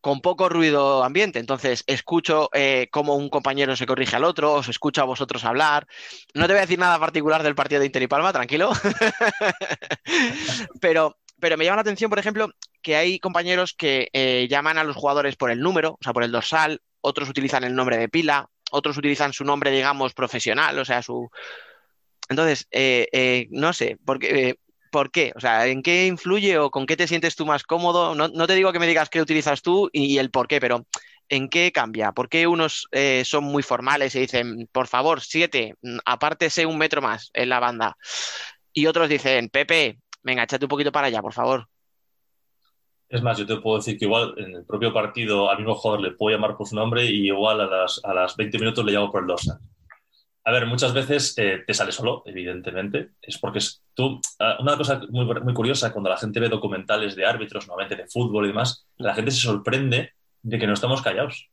con poco ruido ambiente. Entonces, escucho eh, cómo un compañero se corrige al otro, os escucho a vosotros hablar. No te voy a decir nada particular del partido de Inter y Palma, tranquilo. <laughs> pero, pero me llama la atención, por ejemplo, que hay compañeros que eh, llaman a los jugadores por el número, o sea, por el dorsal, otros utilizan el nombre de pila, otros utilizan su nombre, digamos, profesional, o sea, su... Entonces, eh, no sé, porque ¿Por qué? O sea, ¿en qué influye o con qué te sientes tú más cómodo? No, te digo que me digas qué utilizas tú y, el por qué, pero ¿en qué cambia? ¿Por qué unos eh, son muy formales y dicen, por favor, siete, mm, apártese un metro más en la banda? Y otros dicen, Pepe, venga, échate un poquito para allá, por favor.
Es más, yo te puedo decir que igual en el propio partido al mismo jugador le puedo llamar por su nombre y igual a las, a las 20 minutos le llamo por el dorsal. A ver, muchas veces eh, te sale solo, evidentemente. Es porque tú. Ah, una cosa muy, muy curiosa, cuando la gente ve documentales de árbitros, nuevamente de fútbol y demás, la gente se sorprende de que no estamos callados.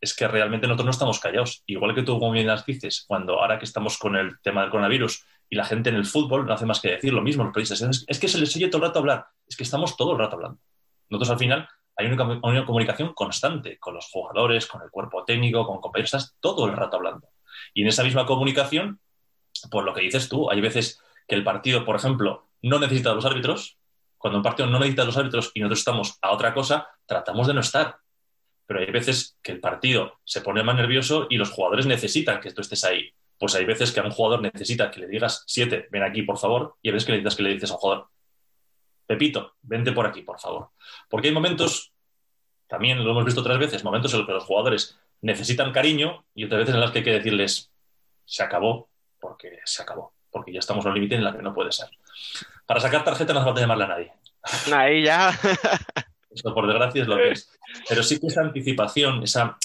Es que realmente nosotros no estamos callados. Igual que tú, como bien las dices, cuando ahora que estamos con el tema del coronavirus y la gente en el fútbol no hace más que decir lo mismo, los periodistas, es, que se les oye todo el rato hablar. Es que estamos todo el rato hablando. Nosotros al final hay una, una comunicación constante con los jugadores, con el cuerpo técnico, con compañeros, estás todo el rato hablando. Y en esa misma comunicación, por lo que dices tú, hay veces que el partido, por ejemplo, no necesita a los árbitros. Cuando un partido no necesita a los árbitros y nosotros estamos a otra cosa, tratamos de no estar. Pero hay veces que el partido se pone más nervioso y los jugadores necesitan que tú estés ahí. Pues hay veces que a un jugador necesita que le digas, siete, ven aquí, por favor, y hay veces que necesitas que le dices a un jugador, Pepito, vente por aquí, por favor. Porque hay momentos, también lo hemos visto otras veces, momentos en los que los jugadores necesitan cariño y otras veces en las que hay que decirles, se acabó, porque se acabó, porque ya estamos en un límite en la que no puede ser. Para sacar tarjeta no hace falta llamarle a nadie.
Ahí ya. <laughs>
Eso por desgracia es lo que es. Pero sí que esa anticipación, esa,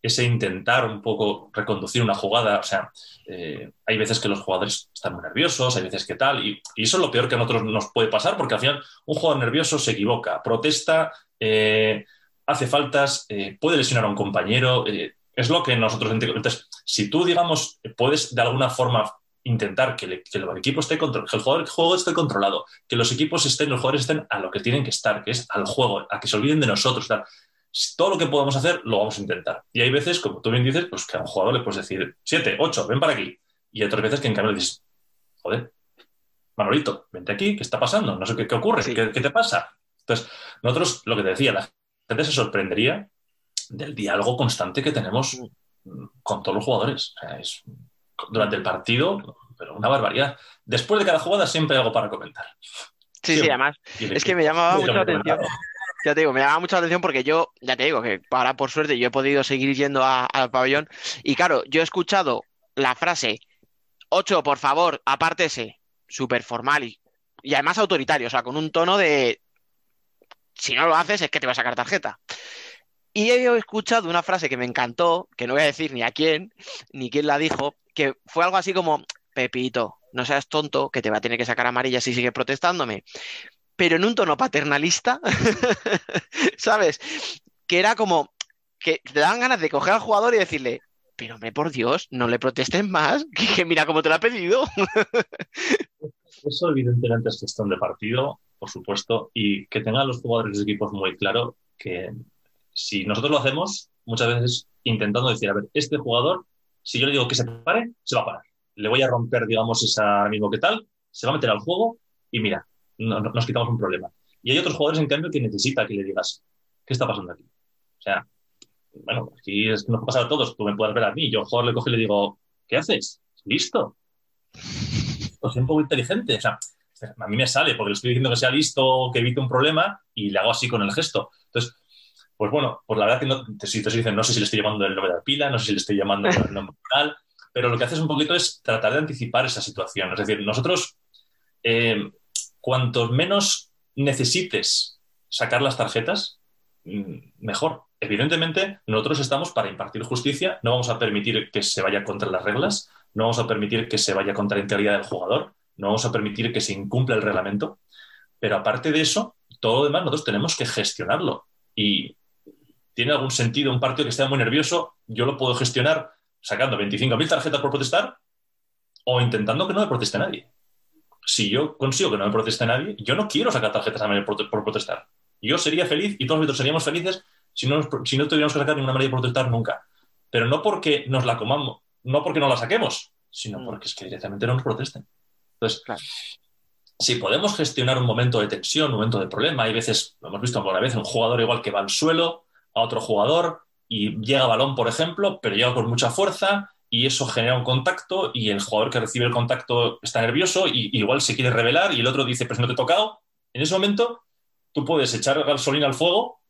ese intentar un poco reconducir una jugada, o sea, eh, hay veces que los jugadores están muy nerviosos, hay veces que tal, y, eso es lo peor que a nosotros nos puede pasar, porque al final un jugador nervioso se equivoca, protesta, eh, hace faltas, eh, puede lesionar a un compañero, eh, es lo que nosotros Entonces, si tú, digamos, puedes de alguna forma intentar que, el equipo esté controlado, que el, jugador, juego esté controlado, que los equipos estén, los jugadores estén a lo que tienen que estar, que es al juego, a que se olviden de nosotros. Todo lo que podamos hacer lo vamos a intentar. Y hay veces, como tú bien dices, pues que a un jugador le puedes decir, siete, ocho, ven para aquí. Y otras veces que en cambio le dices, joder, Manolito, vente aquí, ¿qué está pasando? No sé qué, ocurre, ¿Qué, ¿qué, te pasa? Entonces, nosotros, lo que te decía, la gente se sorprendería del diálogo constante que tenemos con todos los jugadores. es, durante el partido, pero una barbaridad. Después de cada jugada siempre hay algo para comentar.
Sí, sí, además. Es que me llamaba mucho la atención. Ya te digo, me llamaba mucho la atención porque yo, ya te digo, que para por suerte yo he podido seguir yendo al pabellón. Y claro, yo he escuchado la frase, ocho, por favor, apártese, súper formal y, y además autoritario, o sea, con un tono de si no lo haces es que te va a sacar tarjeta. Y he escuchado una frase que me encantó, que no voy a decir ni a quién, ni quién la dijo, que fue algo así como, Pepito, no seas tonto, que te va a tener que sacar amarilla si sigue protestándome. Pero en un tono paternalista, <laughs> ¿sabes? Que era como que te daban ganas de coger al jugador y decirle, pero hombre, por Dios, no le protesten más, <laughs> que, mira cómo te lo ha pedido.
Eso evidentemente es gestión de partido por supuesto, y que tengan los jugadores de equipos muy claro que si nosotros lo hacemos, muchas veces intentando decir, a ver, este jugador, si yo le digo que se pare, se va a parar. Le voy a romper, digamos, esa mismo que tal, se va a meter al juego y mira, nos quitamos un problema. Y hay otros jugadores, en cambio, que necesita que le digas, ¿qué está pasando aquí? O sea, bueno, aquí es, nos pasa a todos, tú me puedes ver a mí, yo al jugador le cojo y le digo, ¿qué haces? ¿Listo? Pues un poco inteligente, o sea, a mí me sale porque le estoy diciendo que sea listo, que evite un problema y le hago así con el gesto. Entonces, pues bueno, pues la verdad que no, si te dicen, no sé si le estoy llamando el nombre de la pila, no sé si le estoy llamando el <laughs> nombre tal, pero lo que haces un poquito es tratar de anticipar esa situación. Es decir, nosotros, eh, cuantos menos necesites sacar las tarjetas, mm, mejor. Evidentemente, nosotros estamos para impartir justicia, no vamos a permitir que se vaya contra las reglas, no vamos a permitir que se vaya contra la integridad del jugador, no vamos a permitir que se incumpla el reglamento, pero aparte de eso, todo lo demás nosotros tenemos que gestionarlo. Y tiene algún sentido un partido que esté muy nervioso, yo lo puedo gestionar sacando 25.000 tarjetas por protestar o intentando que no me proteste nadie. Si yo consigo que no me proteste nadie, yo no quiero sacar tarjetas a nadie por, protestar. Yo sería feliz y todos nosotros seríamos felices si no, si no tuviéramos que sacar ninguna manera de protestar nunca. Pero no porque nos la comamos, no porque no la saquemos, sino mm. porque es que directamente no nos protesten. Entonces, si podemos gestionar un momento de tensión, un momento de problema, hay veces, lo hemos visto alguna vez, un jugador igual que va al suelo a otro jugador y llega balón, por ejemplo, pero llega con mucha fuerza y eso genera un contacto y el jugador que recibe el contacto está nervioso y, igual se quiere revelar y el otro dice, pues no te he tocado. En ese momento tú puedes echar gasolina al fuego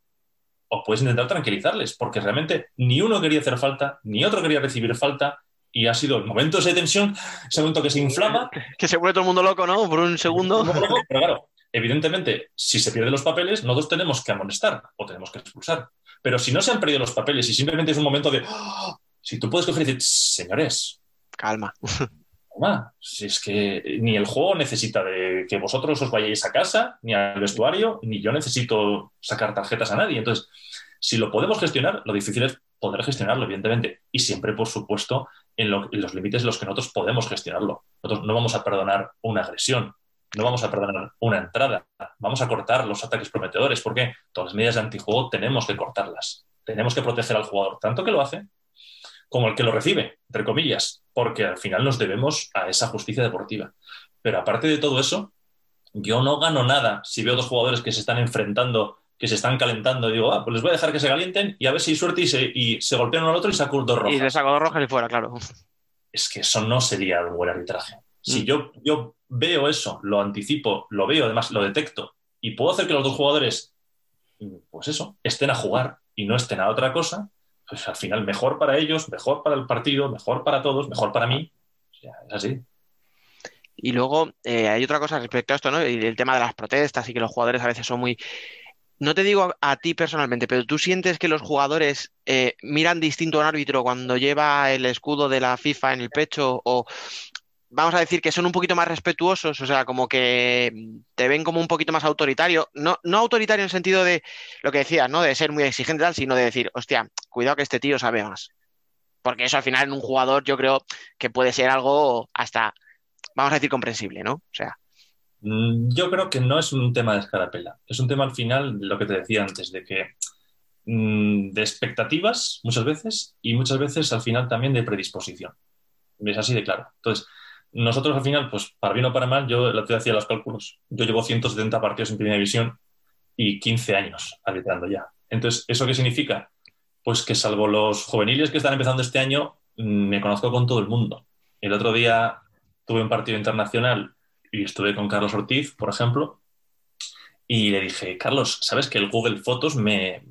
o puedes intentar tranquilizarles, porque realmente ni uno quería hacer falta, ni otro quería recibir falta, y ha sido el momento de tensión, ese momento que se inflama.
Que se vuelve todo el mundo loco, ¿no? Por un segundo. <laughs>
Pero claro, evidentemente, si se pierden los papeles, nosotros tenemos que amonestar o tenemos que expulsar. Pero si no se han perdido los papeles y simplemente es un momento de. ¡Ah! Si tú puedes coger y decir, señores.
Calma.
Calma. Si es que ni el juego necesita de que vosotros os vayáis a casa, ni al vestuario, ni yo necesito sacar tarjetas a nadie. Entonces, si lo podemos gestionar, lo difícil es poder gestionarlo, evidentemente. Y siempre, por supuesto, en, los límites en los que nosotros podemos gestionarlo. Nosotros no vamos a perdonar una agresión, no vamos a perdonar una entrada, vamos a cortar los ataques prometedores, porque todas las medidas de antijuego tenemos que cortarlas. Tenemos que proteger al jugador, tanto que lo hace como el que lo recibe, entre comillas, porque al final nos debemos a esa justicia deportiva. Pero aparte de todo eso, yo no gano nada si veo dos jugadores que se están enfrentando que se están calentando y digo, ah, pues les voy a dejar que se calienten y a ver si hay suerte y se, y se golpean uno al otro y saco dos rojas.
Y le saco dos rojas y fuera, claro.
Es que eso no sería un buen arbitraje. Si mm. yo, yo veo eso, lo anticipo, lo veo, además lo detecto y puedo hacer que los dos jugadores, pues eso, estén a jugar y no estén a otra cosa, pues al final mejor para ellos, mejor para el partido, mejor para todos, mejor para mí. es así.
Y luego eh, hay otra cosa respecto a esto, ¿no? el tema de las protestas y que los jugadores a veces son muy no te digo a, ti personalmente, pero tú sientes que los jugadores eh, miran distinto a un árbitro cuando lleva el escudo de la FIFA en el pecho o vamos a decir que son un poquito más respetuosos, o sea, como que te ven como un poquito más autoritario, no, no autoritario en el sentido de lo que decías, ¿no? De ser muy exigente tal, sino de decir, hostia, cuidado que este tío sabe más. Porque eso al final en un jugador yo creo que puede ser algo hasta, vamos a decir, comprensible, ¿no? O sea.
Mm, yo creo que no es un tema de escarapela. Es un tema al final, lo que te decía antes, de que mm, de expectativas muchas veces y muchas veces al final también de predisposición. Es así de claro. Entonces, nosotros al final, pues para bien o para mal, yo te hacía los cálculos. Yo llevo 170 partidos en primera división y 15 años arbitrando ya. Entonces, ¿eso qué significa? Pues que salvo los juveniles que están empezando este año, mm, me conozco con todo el mundo. El otro día tuve un partido internacional y estuve con Carlos Ortiz, por ejemplo, y le dije, Carlos, ¿sabes que el Google Fotos me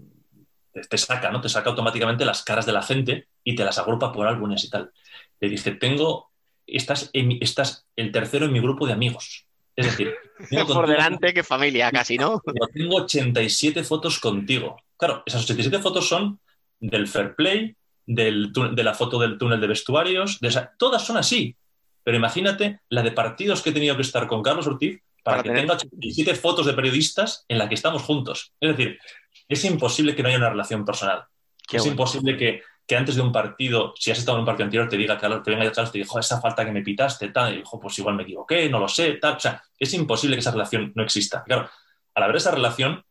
te saca, ¿no? Te saca automáticamente las caras de la gente y te las agrupa por álbumes y tal. Le dije, tengo, estás, estás el tercero en mi grupo de amigos. Es decir, <laughs>
por delante que familia, casi, ¿no?
Tengo 87 fotos contigo. Claro, esas 87 fotos son del fair play, del, de la foto del túnel de vestuarios, de todas son así. Pero imagínate la de partidos que he tenido que estar con Carlos Ortiz para, que tenga 87 fotos de periodistas en las que estamos juntos. Es decir, es imposible que no haya una relación personal. es imposible que, antes de un partido, si has estado en un partido anterior, te diga Carlos, te venga y te dijo esa falta que me pitaste, tal, y dijo, pues igual me equivoqué, no lo sé, tal. O sea, es imposible que esa relación no exista. Claro, al haber esa relación,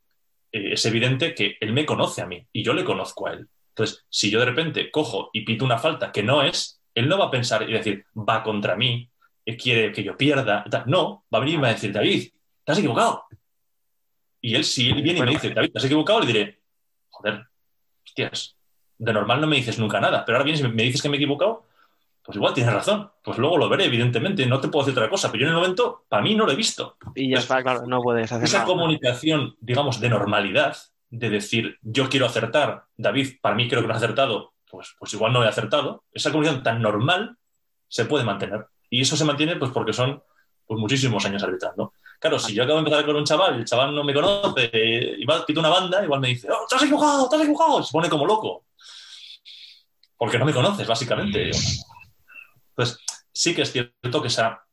eh, es evidente que él me conoce a mí y yo le conozco a él. Entonces, si yo de repente cojo y pito una falta que no es, él no va a pensar y decir, va contra mí, quiere que yo pierda. No, va a venir y me va a decir, David, te has equivocado. Y él, si él viene y me dice, David, te has equivocado, le diré, joder, hostias, de normal no me dices nunca nada, pero ahora vienes y me dices que me he equivocado, pues igual tienes razón. Pues luego lo veré, evidentemente, no te puedo decir otra cosa, pero yo en el momento, para mí no lo he visto.
Y ya está, claro, no puedes hacer
Esa comunicación, digamos, de normalidad, de decir, yo quiero acertar, David, para mí creo que lo ha acertado, pues, pues igual no he acertado. Esa comunicación tan normal se puede mantener. Y eso se mantiene pues porque son pues, muchísimos años arbitrando. Claro, si yo acabo de empezar con un chaval y el chaval no me conoce y va, quita una banda, igual me dice, ¡Oh, te has equivocado, te has equivocado! Se pone como loco. Porque no me conoces, básicamente. Pues sí que es cierto que esa,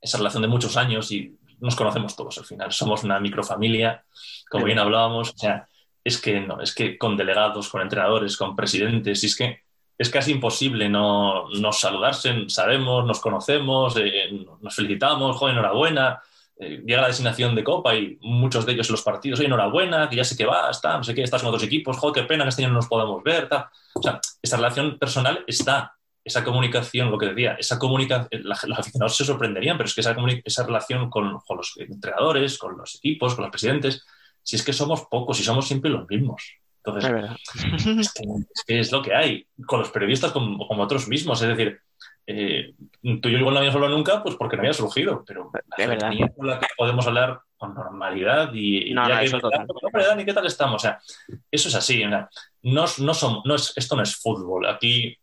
esa relación de muchos años y nos conocemos todos al final, somos una microfamilia, como bien hablábamos, o sea, es que no, es que con delegados, con entrenadores, con presidentes, es que es casi imposible no, saludarse, sabemos, nos conocemos, eh, nos felicitamos, joder, enhorabuena, eh, llega la designación de Copa y muchos de ellos en los partidos, oye, enhorabuena, que ya sé que va, está, no sé qué, estás con otros equipos, joder, qué pena que este año no nos podamos ver, tal. O sea, esta relación personal está, esa comunicación, lo que decía, esa comunicación, los aficionados se sorprenderían, pero es que esa, esa relación con, los entrenadores, con los equipos, con los presidentes, si es que somos pocos y somos siempre los mismos. Entonces, es, que, es, lo que hay, con los periodistas como, como otros mismos, es decir, eh, tú y yo igual no habíamos hablado nunca, pues porque no había surgido, pero
de verdad.
con la que podemos hablar con normalidad y,
no, no,
que,
eso
¿qué tal estamos? O sea, eso es así, no, no, no es, esto no es fútbol, aquí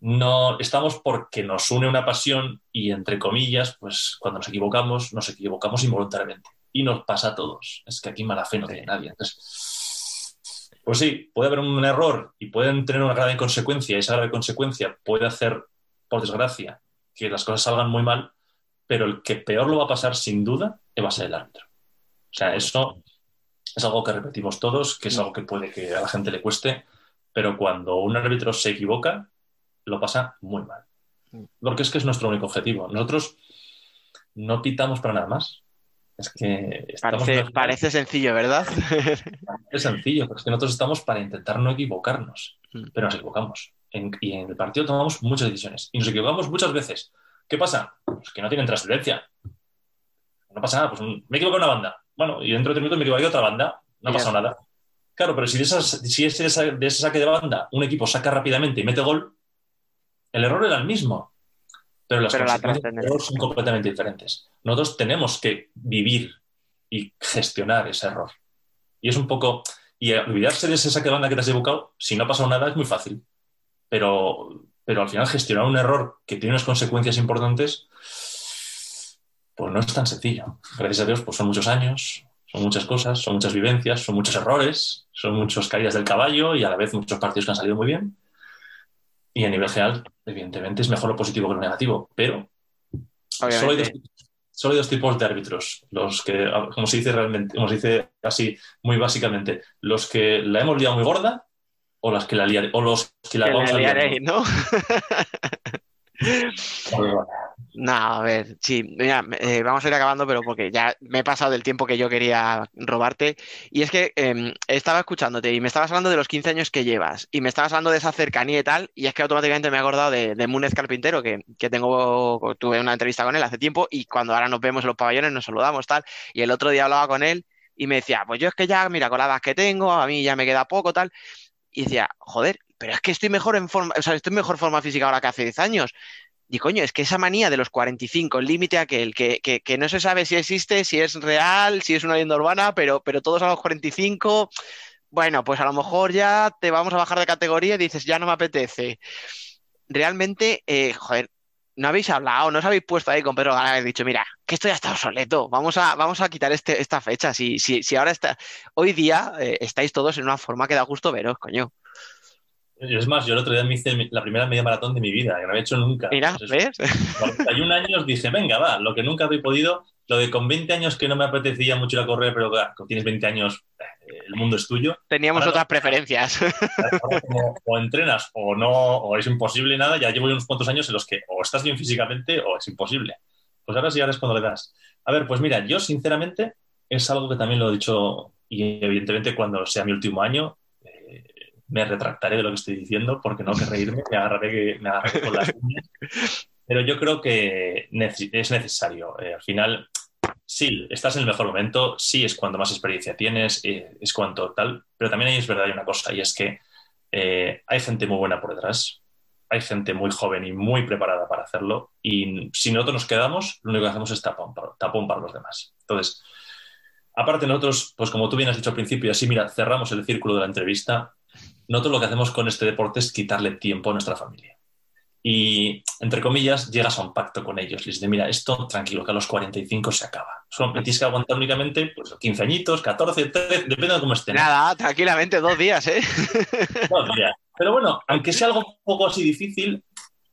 no estamos porque nos une una pasión y entre comillas, pues cuando nos equivocamos, nos equivocamos involuntariamente y nos pasa a todos. Es que aquí mala fe no tiene nadie. Entonces, pues sí, puede haber un error y pueden tener una grave consecuencia y esa grave consecuencia puede hacer por desgracia, que las cosas salgan muy mal, pero el que peor lo va a pasar sin duda va a ser el árbitro. O sea, eso es algo que repetimos todos, que es algo que puede que a la gente le cueste, pero cuando un árbitro se equivoca, lo pasa muy mal. Porque es que es nuestro único objetivo. Nosotros no pitamos para nada más. Es que
parece, parece, sencillo, ¿verdad? <laughs>
Es sencillo, pero es que nosotros estamos para intentar no equivocarnos, mm. pero nos equivocamos y en el partido tomamos muchas decisiones y nos equivocamos muchas veces. ¿Qué pasa? Pues que no tienen trascendencia. No pasa nada, pues me equivoco en una banda. Bueno, y dentro de tres minutos me equivoco en otra banda. No ha pasado nada. Claro, pero si, de, esas, si de, ese saque de banda un equipo saca rápidamente y mete gol, el error era el mismo. Pero las pero son completamente diferentes. Nosotros tenemos que vivir y gestionar ese error. Y es un poco. Y olvidarse de ese saque de banda que te has equivocado, si no ha pasado nada, es muy fácil pero, pero al final gestionar un error que tiene unas consecuencias importantes, pues no es tan sencillo. Gracias a Dios, pues son muchos años, son muchas cosas, son muchas vivencias, son muchos errores, son muchas caídas del caballo y a la vez muchos partidos que han salido muy bien. Y a nivel general, evidentemente, es mejor lo positivo que lo negativo, pero solo hay, dos, tipos de árbitros. Los que, como se dice realmente, como se dice así muy básicamente, los que la hemos liado muy gorda o las que la o los que la, vamos
¿no? <laughs> <laughs> No, a ver, sí, mira, eh, vamos a ir acabando, pero porque ya me he pasado del tiempo que yo quería robarte. Y es que em, estaba escuchándote y me estabas hablando de los 15 años que llevas y me estabas hablando de esa cercanía y tal. Y es que automáticamente me he acordado de, de Múnez Carpintero, que, que, tengo, tuve una entrevista con él hace tiempo y cuando ahora nos vemos en los pabellones nos saludamos tal. Y el otro día hablaba con él y me decía, pues yo es que ya, mira, con la que tengo, a mí ya me queda poco tal y decía, joder, pero es que estoy mejor en forma, o sea, estoy en mejor forma física ahora que hace 10 años. Y coño, es que esa manía de los 45, el límite aquel, que, que, no se sabe si existe, si es real, si es una leyenda urbana, pero, pero todos a los 45, bueno, pues a lo mejor ya te vamos a bajar de categoría y dices, ya no me apetece. Realmente, eh, joder, no habéis hablado, no os habéis puesto ahí con Pedro Gala habéis dicho, mira, que esto ya está obsoleto, vamos a, vamos a quitar este, esta fecha. Si, si, si ahora está, hoy día eh, estáis todos en una forma que da gusto veros, coño.
Es más, yo el otro día me hice la primera media maratón de mi vida, que no había hecho nunca.
Mira, ¿ves?
41 años dije, venga, va, lo que nunca había podido, lo de con 20 años que no me apetecía mucho ir a correr, pero claro, tienes 20 años, eh, el mundo es tuyo.
Teníamos otras preferencias.
o entrenas o no, o es imposible nada, ya llevo unos cuantos años en los que o estás bien físicamente o es imposible. Pues ahora sí, ahora es cuando le das. A ver, pues mira, yo sinceramente es algo que también lo he dicho y evidentemente cuando sea mi último año me retractaré de lo que estoy diciendo porque no que reírme, me agarraré, me agarraré con las uñas. Pero yo creo que es necesario. Eh, al final, sí, estás en el mejor momento, sí es cuando más experiencia tienes, eh, es cuanto tal, pero también ahí es verdad hay una cosa y es que eh, hay gente muy buena por detrás, hay gente muy joven y muy preparada para hacerlo y si nosotros nos quedamos, lo único que hacemos es tapón para, tapón para los demás. Entonces, aparte nosotros, pues como tú bien has dicho al principio, así mira, cerramos el círculo de la entrevista, nosotros lo que hacemos con este deporte es quitarle tiempo a nuestra familia. Y, entre comillas, llegas a un pacto con ellos. Les dices, mira, esto tranquilo, que a los 45 se acaba. Solo tienes que aguantar únicamente pues, 15 añitos, 14, 13, depende de cómo estén.
Nada, tranquilamente, dos días, ¿eh? <laughs>
Dos días. Pero bueno, aunque sea algo un poco así difícil,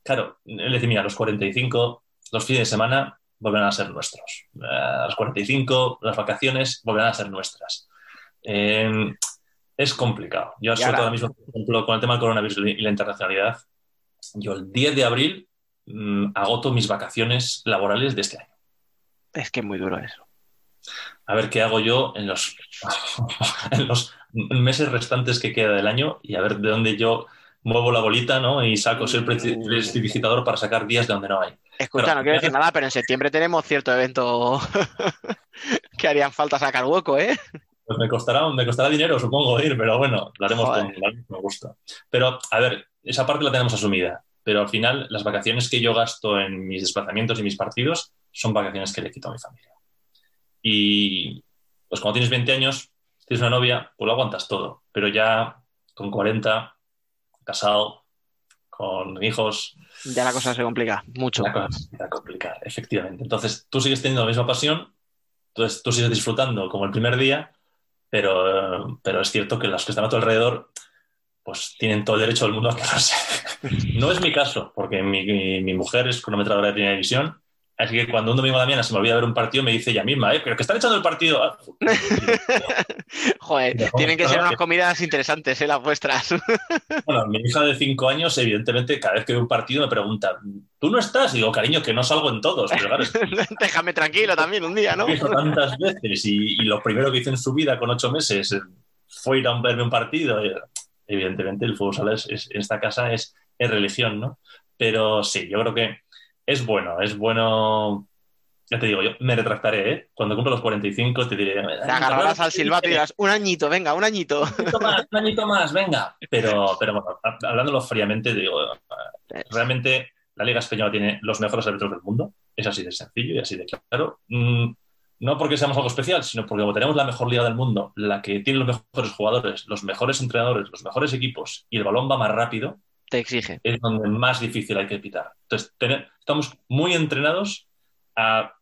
claro, le dice, mira, a los 45, los fines de semana, volverán a ser nuestros. A los 45, las vacaciones volverán a ser nuestras. Eh, es complicado. Yo, sobre ahora mismo, por ejemplo, con el tema del coronavirus y la internacionalidad, yo el 10 de abril mmm, agoto mis vacaciones laborales de este año.
Es que es muy duro eso.
A ver qué hago yo en los, <laughs> en los meses restantes que queda del año y a ver de dónde yo muevo la bolita ¿no? y saco el prestidigitador para sacar días de donde no hay.
Escucha, pero, no quiero decir nada, pero en septiembre tenemos cierto evento <laughs> que harían falta sacar hueco, ¿eh?
Pues me costará, me costará dinero, supongo, ir, pero bueno, lo haremos con me gusta. Pero, a ver, esa parte la tenemos asumida, pero al final las vacaciones que yo gasto en mis desplazamientos y mis partidos son vacaciones que le quito a mi familia. Y pues cuando tienes 20 años, tienes una novia, pues lo aguantas todo, pero ya con 40, casado, con hijos.
Ya la cosa se complica mucho.
La cosa se va a complicar, efectivamente. Entonces tú sigues teniendo la misma pasión, entonces tú sigues disfrutando como el primer día, pero, pero es cierto que los que están a tu alrededor pues tienen todo el derecho del mundo a quejarse. <laughs> no es mi caso, porque mi, mi, mujer es cronometradora de primera división Así que cuando un domingo de la mañana se me olvida ver un partido, me dice ella misma, ¿eh? Pero que están echando el partido. Ah, <laughs> <laughs>
Joder, tienen que ser unas comidas interesantes, ¿eh? Las vuestras. <laughs>
bueno, mi hija de cinco años, evidentemente, cada vez que veo un partido me pregunta, ¿tú no estás? Y digo, cariño, que no salgo en todos. Pero claro,
Déjame tranquilo también un día, ¿no?
He tantas veces y, y, lo primero que hice en su vida con ocho meses fue ir a verme un partido. Evidentemente, el fútbol es, es, en esta casa es, es religión, ¿no? Pero sí, yo creo que es bueno, es bueno. Ya te digo, yo me retractaré, ¿eh? Cuando cumpla los 45 te diré.
Te agarrarás al silbato y dirás, un añito, venga, un añito.
Un añito más, un añito más, venga. Pero, pero bueno, hablándolo fríamente, digo, realmente la Liga Española tiene los mejores árbitros del mundo. Es así de sencillo y así de claro. Mm, no porque seamos algo especial, sino porque como tenemos la mejor liga del mundo, la que tiene los mejores jugadores, los mejores entrenadores, los mejores equipos y el balón va más rápido,
te exige.
Es donde más difícil hay que pitar. Entonces, estamos muy entrenados a,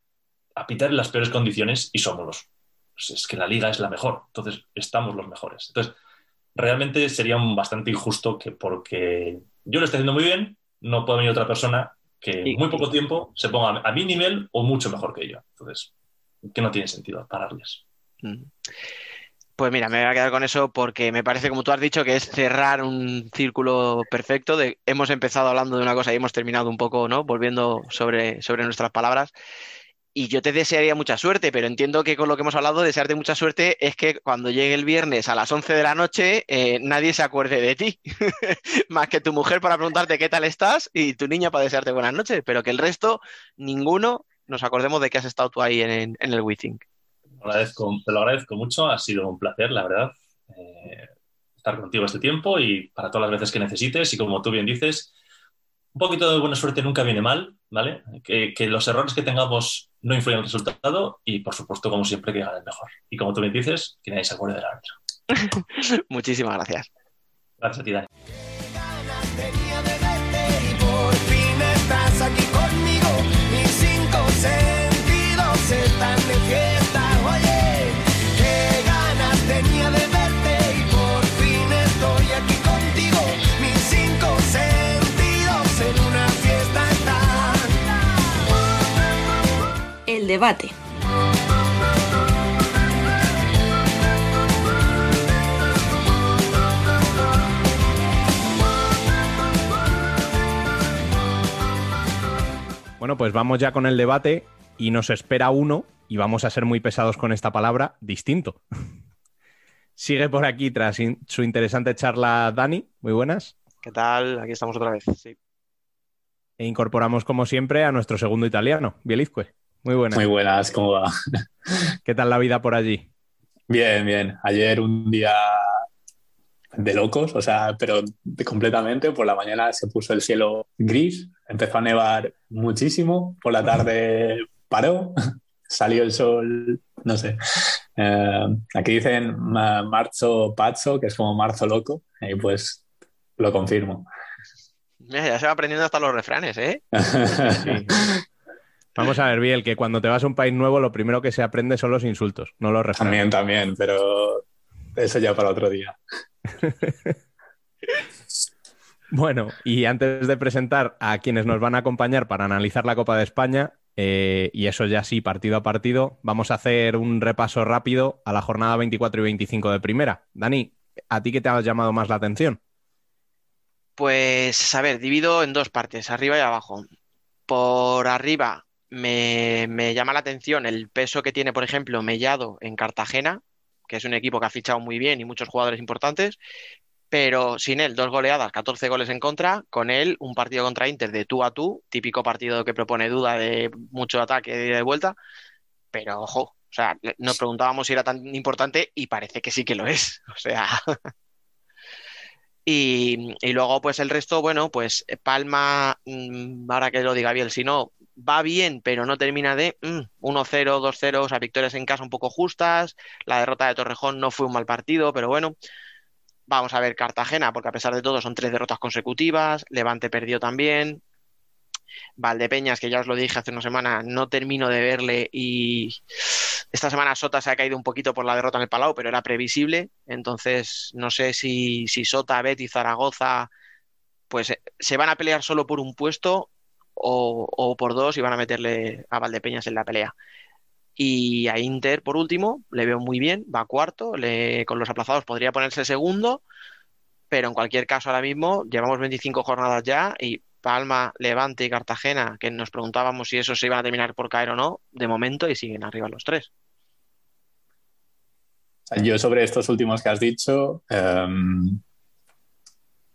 a, pitar en las peores condiciones y somos los. Pues es que la liga es la mejor, entonces estamos los mejores. Entonces, realmente sería bastante injusto que porque yo lo estoy haciendo muy bien, no pueda venir otra persona que en muy poco tiempo se ponga a mi nivel o mucho mejor que yo. Entonces, que no tiene sentido pararles.
Mm. Pues mira, me voy a quedar con eso porque me parece, como tú has dicho, que es cerrar un círculo perfecto. De, hemos empezado hablando de una cosa y hemos terminado un poco, ¿no? Volviendo sobre, sobre nuestras palabras. Y yo te desearía mucha suerte, pero entiendo que con lo que hemos hablado, desearte mucha suerte es que cuando llegue el viernes a las 11 de la noche eh, nadie se acuerde de ti, <laughs> más que tu mujer para preguntarte qué tal estás y tu niña para desearte buenas noches, pero que el resto, ninguno, nos acordemos de que has estado tú ahí en, en el WeThink
agradezco, te lo agradezco mucho, ha sido un placer, la verdad, eh, estar contigo este tiempo y para todas las veces que necesites. Y como tú bien dices, un poquito de buena suerte nunca viene mal, ¿vale? Que, que los errores que tengamos no influyen en el resultado y, por supuesto, como siempre, que gane el mejor. Y como tú bien dices, que nadie se acuerde del árbitro. <laughs>
Muchísimas gracias.
Gracias a ti, Dani.
aquí conmigo, mis cinco sentidos están de fiesta.
Debate.
Bueno, pues vamos ya con el debate y nos espera uno, y vamos a ser muy pesados con esta palabra, distinto. <laughs> Sigue por aquí tras in su interesante charla Dani. Muy buenas.
¿Qué tal? Aquí estamos otra vez. Sí.
E incorporamos, como siempre, a nuestro segundo italiano, Bielizque. Muy buenas.
Muy buenas, ¿cómo va? <laughs>
¿Qué tal la vida por allí?
Bien, bien. Ayer un día de locos, o sea, pero completamente. Por la mañana se puso el cielo gris, empezó a nevar muchísimo, por la tarde <laughs> paró, <laughs> salió el sol, no sé. Eh, aquí dicen marzo pazzo, que es como marzo loco, y pues lo confirmo.
Mira, ya se va aprendiendo hasta los refranes, ¿eh?
Sí. Vamos a ver, Biel, que cuando te vas a un país nuevo, lo primero que se aprende son los insultos, no los refranes.
También, también, pero eso ya para otro día. <laughs>
Bueno, y antes de presentar a quienes nos van a acompañar para analizar la Copa de España, Eh, y eso ya sí, partido a partido. Vamos a hacer un repaso rápido a la jornada 24 y 25 de primera. Dani, ¿a ti qué te ha llamado más la atención?
Pues, a ver, divido en dos partes, arriba y abajo. Por arriba me, llama la atención el peso que tiene, por ejemplo, Mellado en Cartagena, que es un equipo que ha fichado muy bien y muchos jugadores importantes, pero sin él, dos goleadas, 14 goles en contra, con él un partido contra Inter de tú a tú, típico partido que propone duda de mucho ataque de de vuelta, pero ojo, o sea, nos preguntábamos si era tan importante y parece que sí que lo es, <laughs> o sea... Y, y luego, pues el resto, bueno, pues Palma, mm, ahora que lo diga bien, si no, va bien, pero no termina de mm, 1-0, 2-0, o sea, victorias en casa un poco justas. La derrota de Torrejón no fue un mal partido, pero bueno, vamos a ver Cartagena, porque a pesar de todo son tres derrotas consecutivas. Levante perdió también. Valdepeñas, que ya os lo dije hace una semana, no termino de verle y esta semana Sota se ha caído un poquito por la derrota en el Palau, pero era previsible. Entonces, no sé si, si Sota, Betis, Zaragoza, pues eh, se van a pelear solo por un puesto o, o por dos y van a meterle a Valdepeñas en la pelea. Y a Inter, por último, le veo muy bien, va cuarto, le- con los aplazados podría ponerse segundo, pero en cualquier caso ahora mismo llevamos 25 jornadas ya y Palma, Levante y Cartagena, que nos preguntábamos si esos se iban a terminar por caer o no, de momento y siguen arriba los tres.
Yo sobre estos últimos que has dicho, em,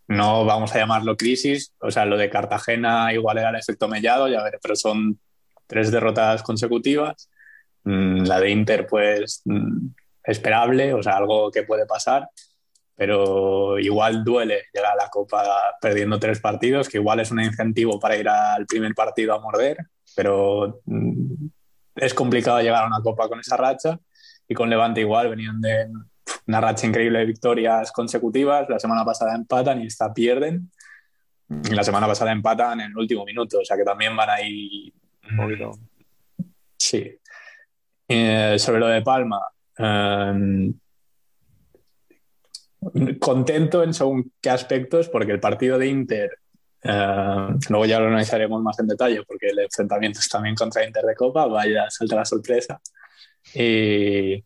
no vamos a llamarlo crisis, o sea, lo de Cartagena igual era el efecto mellado, ya veré, pero son tres derrotas consecutivas. Mm, La de Inter, pues, mm, esperable, o sea, algo que puede pasar, pero igual duele llegar a la Copa perdiendo tres partidos, que igual es un incentivo para ir al primer partido a morder, pero mm, es complicado llegar a una Copa con esa racha y con Levante igual, venían de una racha increíble de victorias consecutivas, la semana pasada empatan y esta pierden, y la semana pasada empatan en el último minuto, o sea que también van ahí...
poquito.
Sí. Eh, sobre lo de Palma, eh, contento en según qué aspectos, porque el partido de Inter, eh, luego ya lo analizaremos más en detalle, porque el enfrentamiento es también contra Inter de Copa, vaya, salta la sorpresa. Y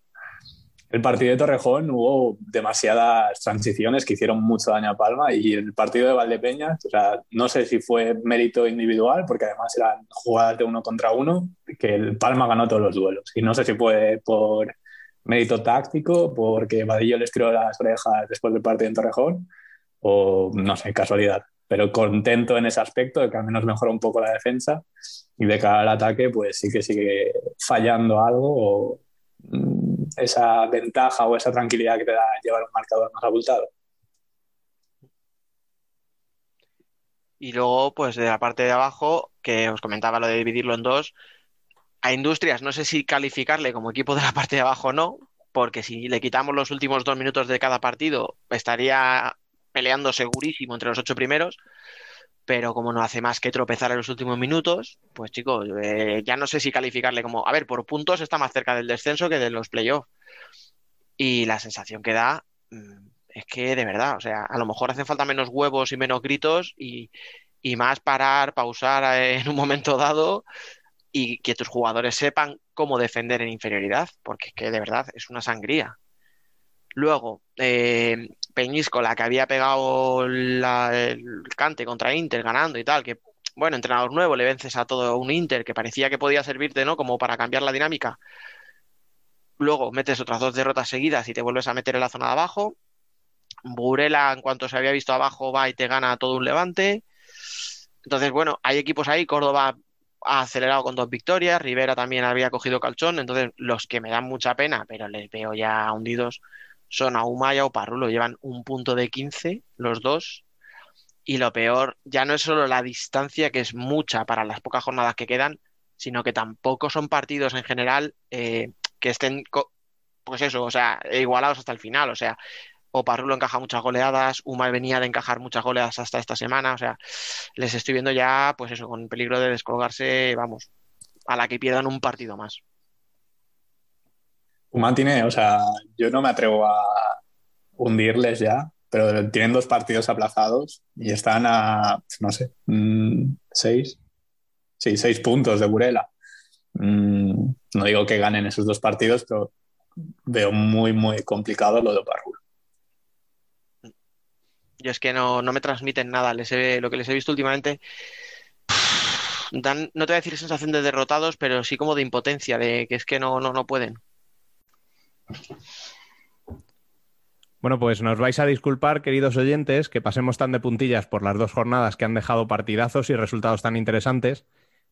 el partido de Torrejón hubo demasiadas transiciones que hicieron mucho daño a Palma y el partido de Valdepeñas, o sea, no sé si fue mérito individual, porque además eran jugadas de uno contra uno, que el Palma ganó todos los duelos. Y no sé si fue por mérito táctico, porque Vadillo les tiró las orejas después del partido en Torrejón, o no sé, casualidad. Pero contento en ese aspecto, de que al menos mejoró un poco la defensa y de cara al ataque, pues sí que sigue fallando algo o esa ventaja o esa tranquilidad que te da llevar un marcador más abultado.
Y luego, pues de la parte de abajo, que os comentaba lo de dividirlo en dos, a Industrias no sé si calificarle como equipo de la parte de abajo o no, porque si le quitamos los últimos dos minutos de cada partido, estaría peleando segurísimo entre los ocho primeros, pero como no hace más que tropezar en los últimos minutos, pues chicos, eh, ya no sé si calificarle como, a ver, por puntos está más cerca del descenso que de los playoffs. Y la sensación que da mm, es que de verdad, o sea, a lo mejor hacen falta menos huevos y menos gritos y, y más parar, pausar eh, <laughs> en un momento dado y que tus jugadores sepan cómo defender en inferioridad, porque es que de verdad es una sangría. Luego, eh, Peñíscola, que había pegado la- el cante contra Inter ganando y tal, que, bueno, entrenador nuevo, le vences a todo un Inter que parecía que podía servirte, ¿no? Como para cambiar la dinámica. Luego metes otras dos derrotas seguidas y te vuelves a meter en la zona de abajo. Burela, en cuanto se había visto abajo, va y te gana todo un levante. Entonces, bueno, hay equipos ahí. Córdoba ha acelerado con dos victorias. Rivera también había cogido calchón. Entonces, los que me dan mucha pena, pero les veo ya hundidos, son Ahumaya o Parrulo. Llevan un punto de 15 los dos. Y lo peor, ya no es solo la distancia, que es mucha para las pocas jornadas que quedan, sino que tampoco son partidos en general eh, que estén, pues eso, o sea, igualados hasta el final. O sea, o encaja muchas goleadas, Umar venía de encajar muchas goleadas hasta esta semana, o sea, les estoy viendo ya, pues eso, con peligro de descolgarse, vamos, a la que pierdan un partido más.
Humán tiene, o sea, yo no me atrevo a hundirles ya, pero tienen dos partidos aplazados y están a, no sé, mm, seis, sí, seis puntos de Burela. Mm, no digo que ganen esos dos partidos, pero veo muy, muy complicado lo de Parrul.
Yo es que no, no me transmiten nada. Les he- lo que les he visto últimamente dan, no te voy a decir sensación de derrotados, pero sí como de impotencia, de que es que no, no, no pueden.
Bueno, pues nos vais a disculpar, queridos oyentes, que pasemos tan de puntillas por las dos jornadas que han dejado partidazos y resultados tan interesantes,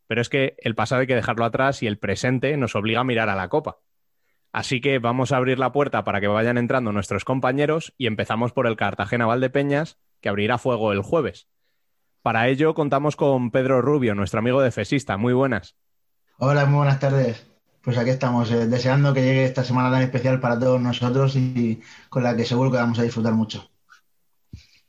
pero es que el pasado hay que dejarlo atrás y el presente nos obliga a mirar a la Copa. Así que vamos a abrir la puerta para que vayan entrando nuestros compañeros y empezamos por el Cartagena Valdepeñas, que abrirá fuego el jueves. Para ello contamos con Pedro Rubio, nuestro amigo de Fesista. Muy buenas.
Hola, muy buenas tardes. Pues aquí estamos, eh, deseando que llegue esta semana tan especial para todos nosotros y con la que seguro que vamos a disfrutar mucho.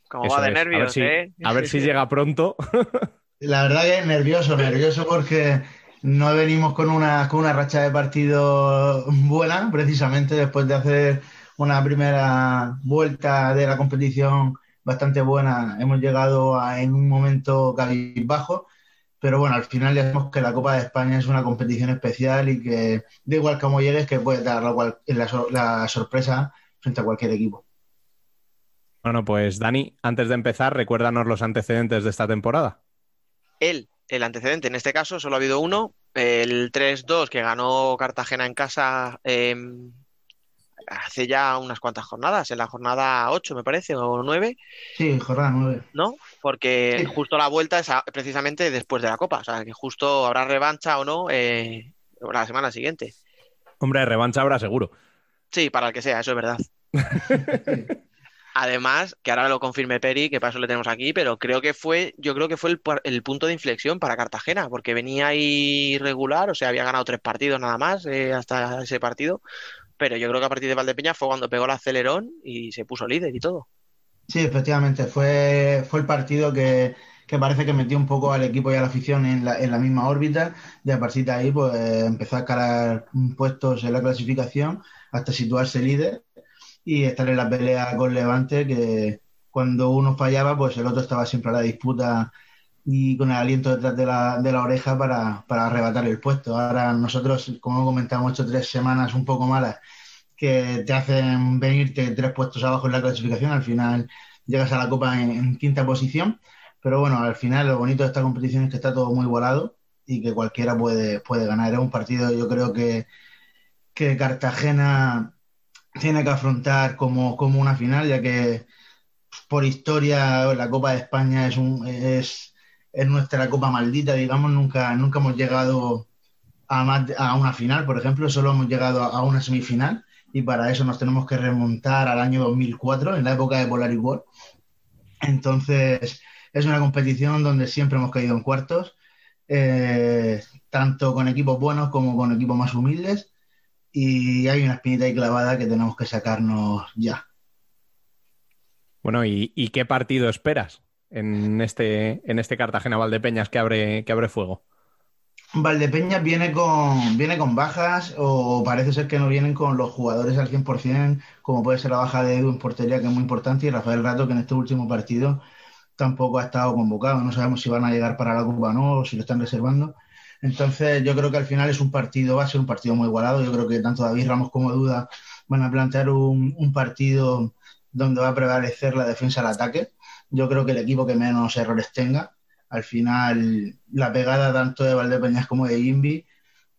Como
Eso
va de
es. A ver
nervios,
si-
¿eh?
A ver <laughs> si llega pronto. <laughs>
La verdad que nervioso, nervioso porque no venimos con una, con una racha de partido buena, precisamente después de hacer una primera vuelta de la competición bastante buena. Hemos llegado a- en un momento cabizbajo, pero bueno, al final ya sabemos que la Copa de España es una competición especial y que da igual cómo llegues, que puedes dar la, la la sorpresa frente a cualquier equipo.
Bueno, pues Dani, antes de empezar, recuérdanos los antecedentes de esta temporada.
Él, el antecedente, en este caso solo ha habido uno, el 3-2 que ganó Cartagena en casa eh, hace ya unas cuantas jornadas, en la jornada 8 me parece, o 9,
Sí, jornada nueve.
¿no? Porque
Sí.
justo la vuelta es a- precisamente después de la Copa, o sea, que justo habrá revancha o no eh, la semana siguiente.
Hombre, revancha habrá seguro.
Sí, para el que sea, eso es verdad. <laughs> Además, que ahora lo confirme Peri, que para eso le tenemos aquí, pero creo que fue, yo creo que fue el punto de inflexión para Cartagena, porque venía ahí regular, o sea, había ganado tres partidos nada más eh, hasta ese partido, pero yo creo que a partir de Valdepeña fue cuando pegó el acelerón y se puso líder y todo.
Sí, efectivamente, fue, fue el partido que, que parece que metió un poco al equipo y a la afición en la, en la misma órbita y a partir de ahí pues empezó a escalar puestos en la clasificación hasta situarse líder y estar en la pelea con Levante que cuando uno fallaba pues el otro estaba siempre a la disputa y con el aliento detrás de la, de la oreja para, para arrebatar el puesto. Ahora nosotros, como comentamos, hemos hecho tres semanas un poco malas que te hacen venirte tres puestos abajo en la clasificación. Al final llegas a la Copa en, quinta posición. Pero bueno, al final lo bonito de esta competición es que está todo muy volado y que cualquiera puede, puede ganar. Es un partido, yo creo que, que Cartagena tiene que afrontar como, como una final, ya que por historia la Copa de España es, un, es, es nuestra Copa maldita, digamos. Nunca, nunca hemos llegado a, más a una final, por ejemplo, solo hemos llegado a una semifinal y para eso nos tenemos que remontar al año 2004, en la época de Polaris War. Entonces, es una competición donde siempre hemos caído en cuartos, eh, tanto con equipos buenos como con equipos más humildes, y hay una espinita ahí clavada que tenemos que sacarnos ya.
Bueno, ¿y, y qué partido esperas en este, en este Cartagena Valdepeñas que abre, que abre fuego?
Valdepeñas viene con, viene con bajas o parece ser que no vienen con los jugadores al 100%, como puede ser la baja de Edu en portería, que es muy importante, y Rafael Rato, que en este último partido tampoco ha estado convocado. No sabemos si van a llegar para la Copa o no, o si lo están reservando. Entonces, yo creo que al final es un partido, va a ser un partido muy igualado. Yo creo que tanto David Ramos como Duda van a plantear un, un partido donde va a prevalecer la defensa al ataque. Yo creo que el equipo que menos errores tenga al final la pegada tanto de Valdepeñas como de Jimby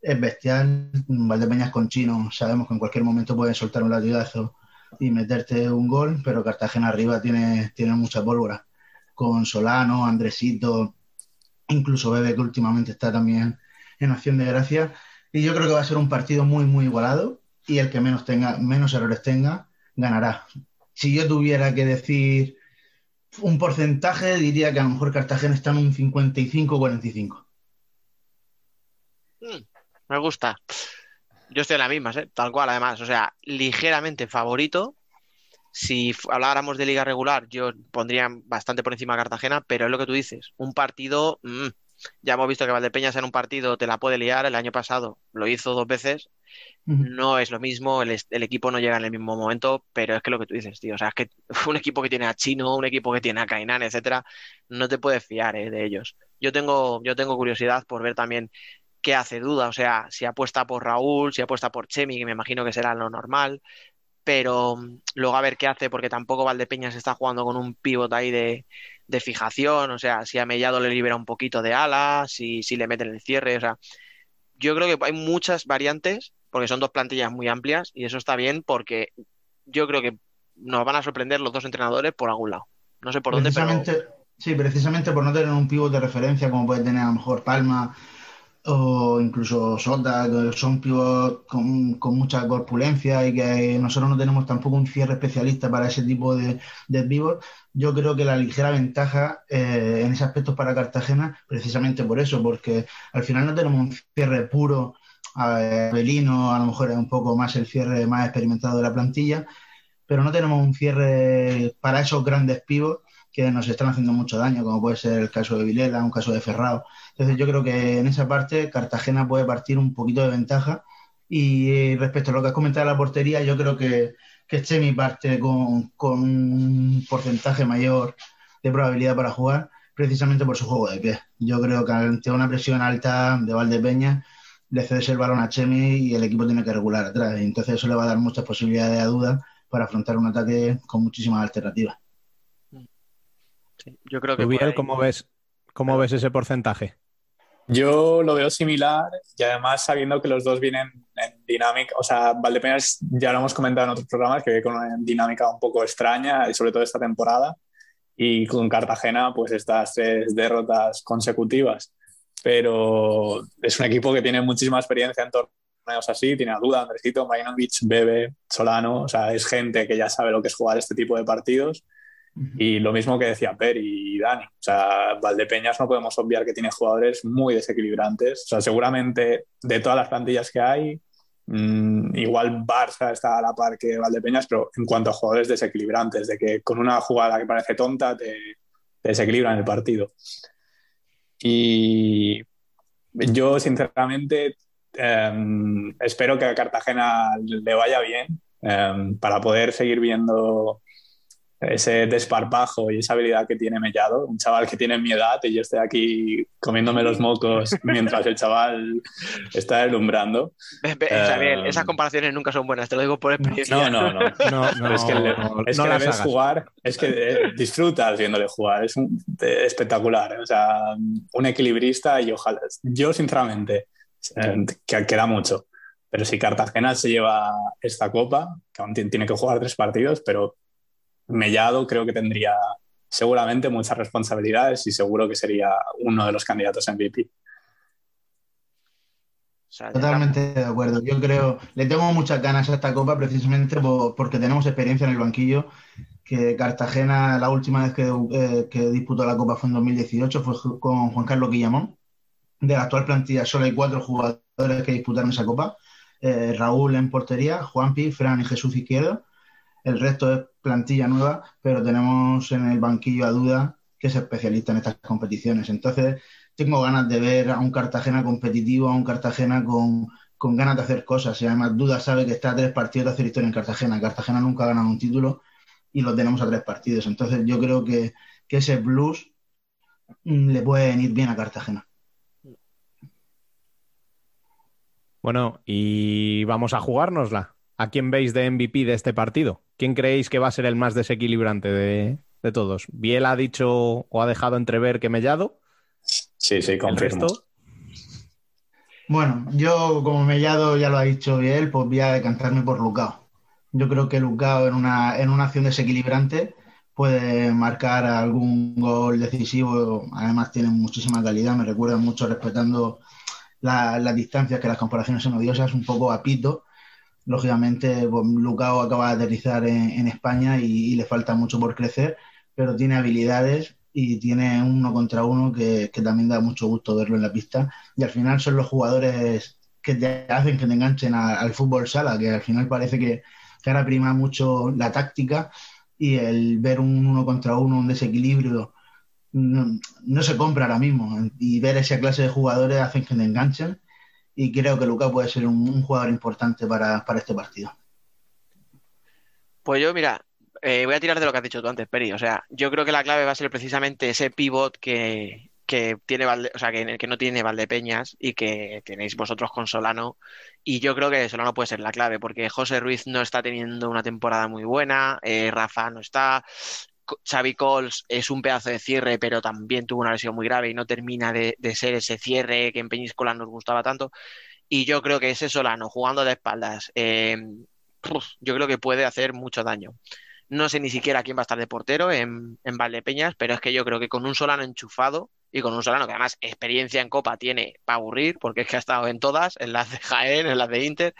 es bestial. Valdepeñas con Chino sabemos que en cualquier momento pueden soltar un latigazo y meterte un gol, pero Cartagena arriba tiene, tiene mucha pólvora. Con Solano, Andresito, incluso Bebe que últimamente está también en acción de gracia. Y yo creo que va a ser un partido muy, muy igualado y el que menos, tenga, menos errores tenga ganará. Si yo tuviera que decir un porcentaje, diría que a lo mejor Cartagena está en un 55-45.
Mm, me gusta. Yo estoy en las mismas, ¿eh? Tal cual, además. O sea, ligeramente favorito. Si habláramos de liga regular, yo pondría bastante por encima Cartagena, pero es lo que tú dices. Un partido. mm, ya hemos visto que Valdepeñas en un partido te la puede liar. El año pasado lo hizo dos veces. No es lo mismo, el, el equipo no llega en el mismo momento, pero es que lo que tú dices, tío. O sea, es que <laughs> un equipo que tiene a Chino, un equipo que tiene a Kainan, etcétera, no te puedes fiar, ¿eh? de ellos. Yo tengo, yo tengo curiosidad por ver también qué hace duda, o sea, si apuesta por Raúl, si apuesta por Chemi, que me imagino que será lo normal, pero mm, luego a ver qué hace, porque tampoco Valdepeñas está jugando con un pivot ahí de, de fijación, o sea, si a Mellado le libera un poquito de ala, si, si le meten el cierre, o sea, yo creo que hay muchas variantes, porque son dos plantillas muy amplias, y eso está bien porque yo creo que nos van a sorprender los dos entrenadores por algún lado. No sé por dónde,
sí, precisamente por no tener un pívot de referencia como puede tener a lo mejor Palma o incluso Sota, que son pivots con, con mucha corpulencia y que nosotros no tenemos tampoco un cierre especialista para ese tipo de, de pivot. Yo creo que la ligera ventaja eh, en ese aspecto para Cartagena, precisamente por eso, porque al final no tenemos un cierre puro. A Belino a lo mejor es un poco más el cierre más experimentado de la plantilla, pero no tenemos un cierre para esos grandes pivots que nos están haciendo mucho daño, como puede ser el caso de Vilela, un caso de Ferrao. Entonces yo creo que en esa parte Cartagena puede partir un poquito de ventaja y respecto a lo que has comentado de la portería, yo creo que, que Chemi parte con, con un porcentaje mayor de probabilidad para jugar precisamente por su juego de pie. Yo creo que ante una presión alta de Valdepeña le cedes el balón a Chemi y el equipo tiene que regular atrás. Y entonces eso le va a dar muchas posibilidades a duda para afrontar un ataque con muchísimas alternativas.
sí, yo creo que ahí-
¿cómo ves, cómo ves ese porcentaje?
Yo lo veo similar y además sabiendo que los dos vienen en dinámica, o sea, Valdepeñas ya lo hemos comentado en otros programas que viene con una dinámica un poco extraña y sobre todo esta temporada. Y con Cartagena pues estas tres derrotas consecutivas, pero es un equipo que tiene muchísima experiencia en torneos así, tiene a Duda, Andresito, Marinovic, Bebe, Solano, o sea, es gente que ya sabe lo que es jugar este tipo de partidos y lo mismo que decía Per y Dani. O sea, Valdepeñas no podemos obviar que tiene jugadores muy desequilibrantes. O sea, seguramente de todas las plantillas que hay, mmm, igual Barça está a la par que Valdepeñas, pero en cuanto a jugadores desequilibrantes, de que con una jugada que parece tonta te, te desequilibran el partido. Y yo, sinceramente, eh, espero que a Cartagena le vaya bien eh, para poder seguir viendo ese desparpajo y esa habilidad que tiene Mellado, un chaval que tiene mi edad y yo estoy aquí comiéndome los mocos <laughs> mientras el chaval está deslumbrando.
Ve, Xavier,
Eh,
esas comparaciones nunca son buenas, te lo digo por experiencia.
No, no, no.
No, no, <laughs>
es que le, es
no
que le ves
hagas.
jugar, es que eh, disfrutas viéndole jugar, es un- eh, espectacular. eh, O sea, un equilibrista y ojalá. Yo, sinceramente, eh, que queda mucho. Pero si Cartagena se lleva esta copa, que aún ti- tiene que jugar tres partidos, pero Mellado creo que tendría seguramente muchas responsabilidades y seguro que sería uno de los candidatos a MVP.
Totalmente de acuerdo. Yo creo, le tengo muchas ganas a esta copa precisamente por- porque tenemos experiencia en el banquillo. Que Cartagena, la última vez que, eh, que disputó la copa fue en 2018, fue con Juan Carlos Guillamón. De la actual plantilla solo hay cuatro jugadores que disputaron esa copa. Eh, Raúl en portería, Juanpi, Fran y Jesús Izquierdo. El resto es plantilla nueva, pero tenemos en el banquillo a Duda, que es especialista en estas competiciones. Entonces, tengo ganas de ver a un Cartagena competitivo, a un Cartagena con, con ganas de hacer cosas. Y además, Duda sabe que está a tres partidos de hacer historia en Cartagena. Cartagena nunca ha ganado un título y lo tenemos a tres partidos. Entonces, yo creo que, que ese plus mm, le puede venir bien a Cartagena.
Bueno, y vamos a jugárnosla. ¿A quién veis de MVP de este partido? ¿Quién creéis que va a ser el más desequilibrante de, de todos? Biel ha dicho o ha dejado entrever que Mellado.
Sí, sí,
¿El
confirmo.
resto?
Bueno, yo como Mellado ya lo ha dicho bien, pues voy a decantarme por Lucao. Yo creo que Lucao en una, en una acción desequilibrante puede marcar algún gol decisivo. Además tiene muchísima calidad, me recuerda mucho respetando la- las distancias que las comparaciones son odiosas, un poco a Pito. Lógicamente, pues, Lucao acaba de aterrizar en, España y, le falta mucho por crecer, pero tiene habilidades y tiene un uno contra uno que, que también da mucho gusto verlo en la pista y al final son los jugadores que te hacen que te enganchen al fútbol sala, que al final parece que, que ahora prima mucho la táctica y el ver un uno contra uno, un desequilibrio, no, no se compra ahora mismo. Y ver esa clase de jugadores hacen que te enganchen y creo que Lucas puede ser un, jugador importante para, para este partido.
Pues yo, mira, eh, voy a tirar de lo que has dicho tú antes, Peri. O sea, yo creo que la clave va a ser precisamente ese pivot que, que tiene Valde- o sea, que, que no tiene Valdepeñas y que tenéis vosotros con Solano. Y yo creo que Solano puede ser la clave, porque José Ruiz no está teniendo una temporada muy buena, eh, Rafa no está. Xavi Cols es un pedazo de cierre, pero también tuvo una lesión muy grave y no termina de, ser ese cierre que en Peñíscola nos gustaba tanto. Y yo creo que ese Solano jugando de espaldas, puf, yo creo que puede hacer mucho daño. No sé ni siquiera quién va a estar de portero en, en Valdepeñas, pero es que yo creo que con un Solano enchufado y con un Solano que además experiencia en Copa tiene para aburrir, porque es que ha estado en todas, en las de Jaén, en las de Inter,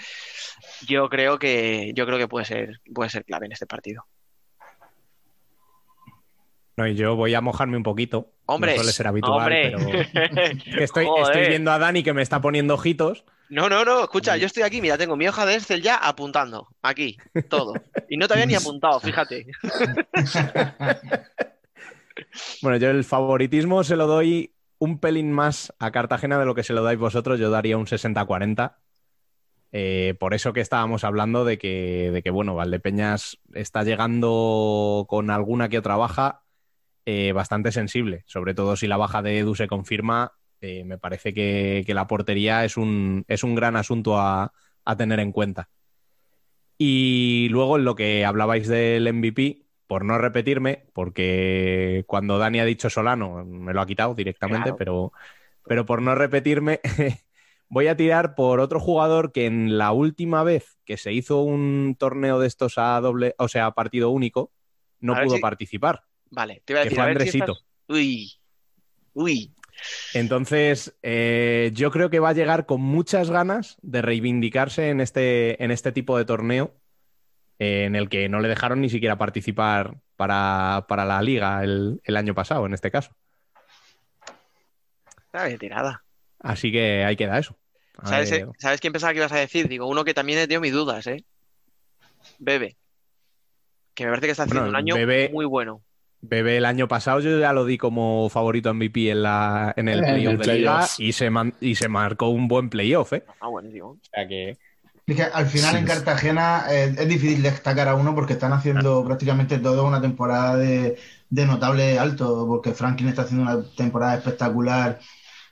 yo creo que, yo creo que puede ser, puede ser clave en este partido.
No, y yo voy a mojarme un poquito.
Hombre,
no suele ser habitual,
hombre.
pero <laughs> estoy viendo a Dani que me está poniendo ojitos.
No, no, no, escucha, yo estoy aquí, mira, tengo mi hoja de Excel ya apuntando, aquí, todo. Y no te había ni <laughs> apuntado, fíjate. <laughs>
Bueno, yo el favoritismo se lo doy un pelín más a Cartagena de lo que se lo dais vosotros. Yo daría un 60-40. Eh, por eso que estábamos hablando de que, de que, bueno, Valdepeñas está llegando con alguna que otra baja eh, bastante sensible. Sobre todo si la baja de Edu se confirma, eh, me parece que, que la portería es un, es un gran asunto a, a tener en cuenta. Y luego en lo que hablabais del MVP, por no repetirme, porque cuando Dani ha dicho Solano, me lo ha quitado directamente,
Claro.
pero, pero por no repetirme, <laughs> voy a tirar por otro jugador que en la última vez que se hizo un torneo de estos a doble, o sea, a partido único, no
A
pudo
si-
participar,
Vale, te iba a
que
decir,
fue
a ver si
Andresito.
estás- Uy, uy,
Entonces, eh, yo creo que va a llegar con muchas ganas de reivindicarse en este, en este tipo de torneo eh, en el que no le dejaron ni siquiera participar para, para la liga el, el año pasado, en este caso.
está bien tirada.
Así que ahí queda eso. A
¿Sabes,
ver,
eh? ¿Sabes quién pensaba que ibas a decir? Digo, uno que también he tenido mis dudas, ¿eh? Bebe. Que me parece que está haciendo
Bueno,
un año muy bueno.
Bebé el año pasado yo ya lo di como favorito MVP en, la, en el playoff de liga
playoff.
y se, man- y se marcó un buen playoff, ¿eh?
Ah, buenísimo.
O sea que...
Es que al final en Cartagena eh, es difícil destacar a uno porque están haciendo prácticamente toda una temporada de, de notable alto, porque Franklin está haciendo una temporada espectacular,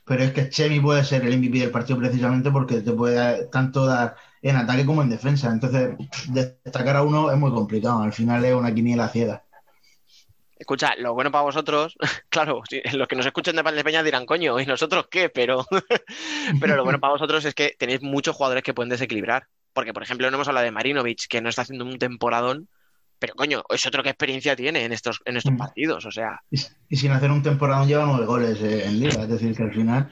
pero es que Chemi puede ser el MVP del partido precisamente porque te puede dar- tanto dar en ataque como en defensa. Entonces, destacar a uno es muy complicado. Al final es una quiniela ciega.
Escucha, lo bueno para vosotros, <laughs> claro, los que nos escuchen de Valdepeña dirán, coño, ¿y nosotros qué? Pero, <laughs> pero lo bueno para vosotros es que tenéis muchos jugadores que pueden desequilibrar. Porque, por ejemplo, no hemos hablado de Marinovic, que no está haciendo un temporadón, pero coño, es otro que experiencia tiene en estos, en estos
Mm.
partidos. O sea,
Y, y sin hacer un temporada lleva nueve goles eh, en liga. Es decir, que al final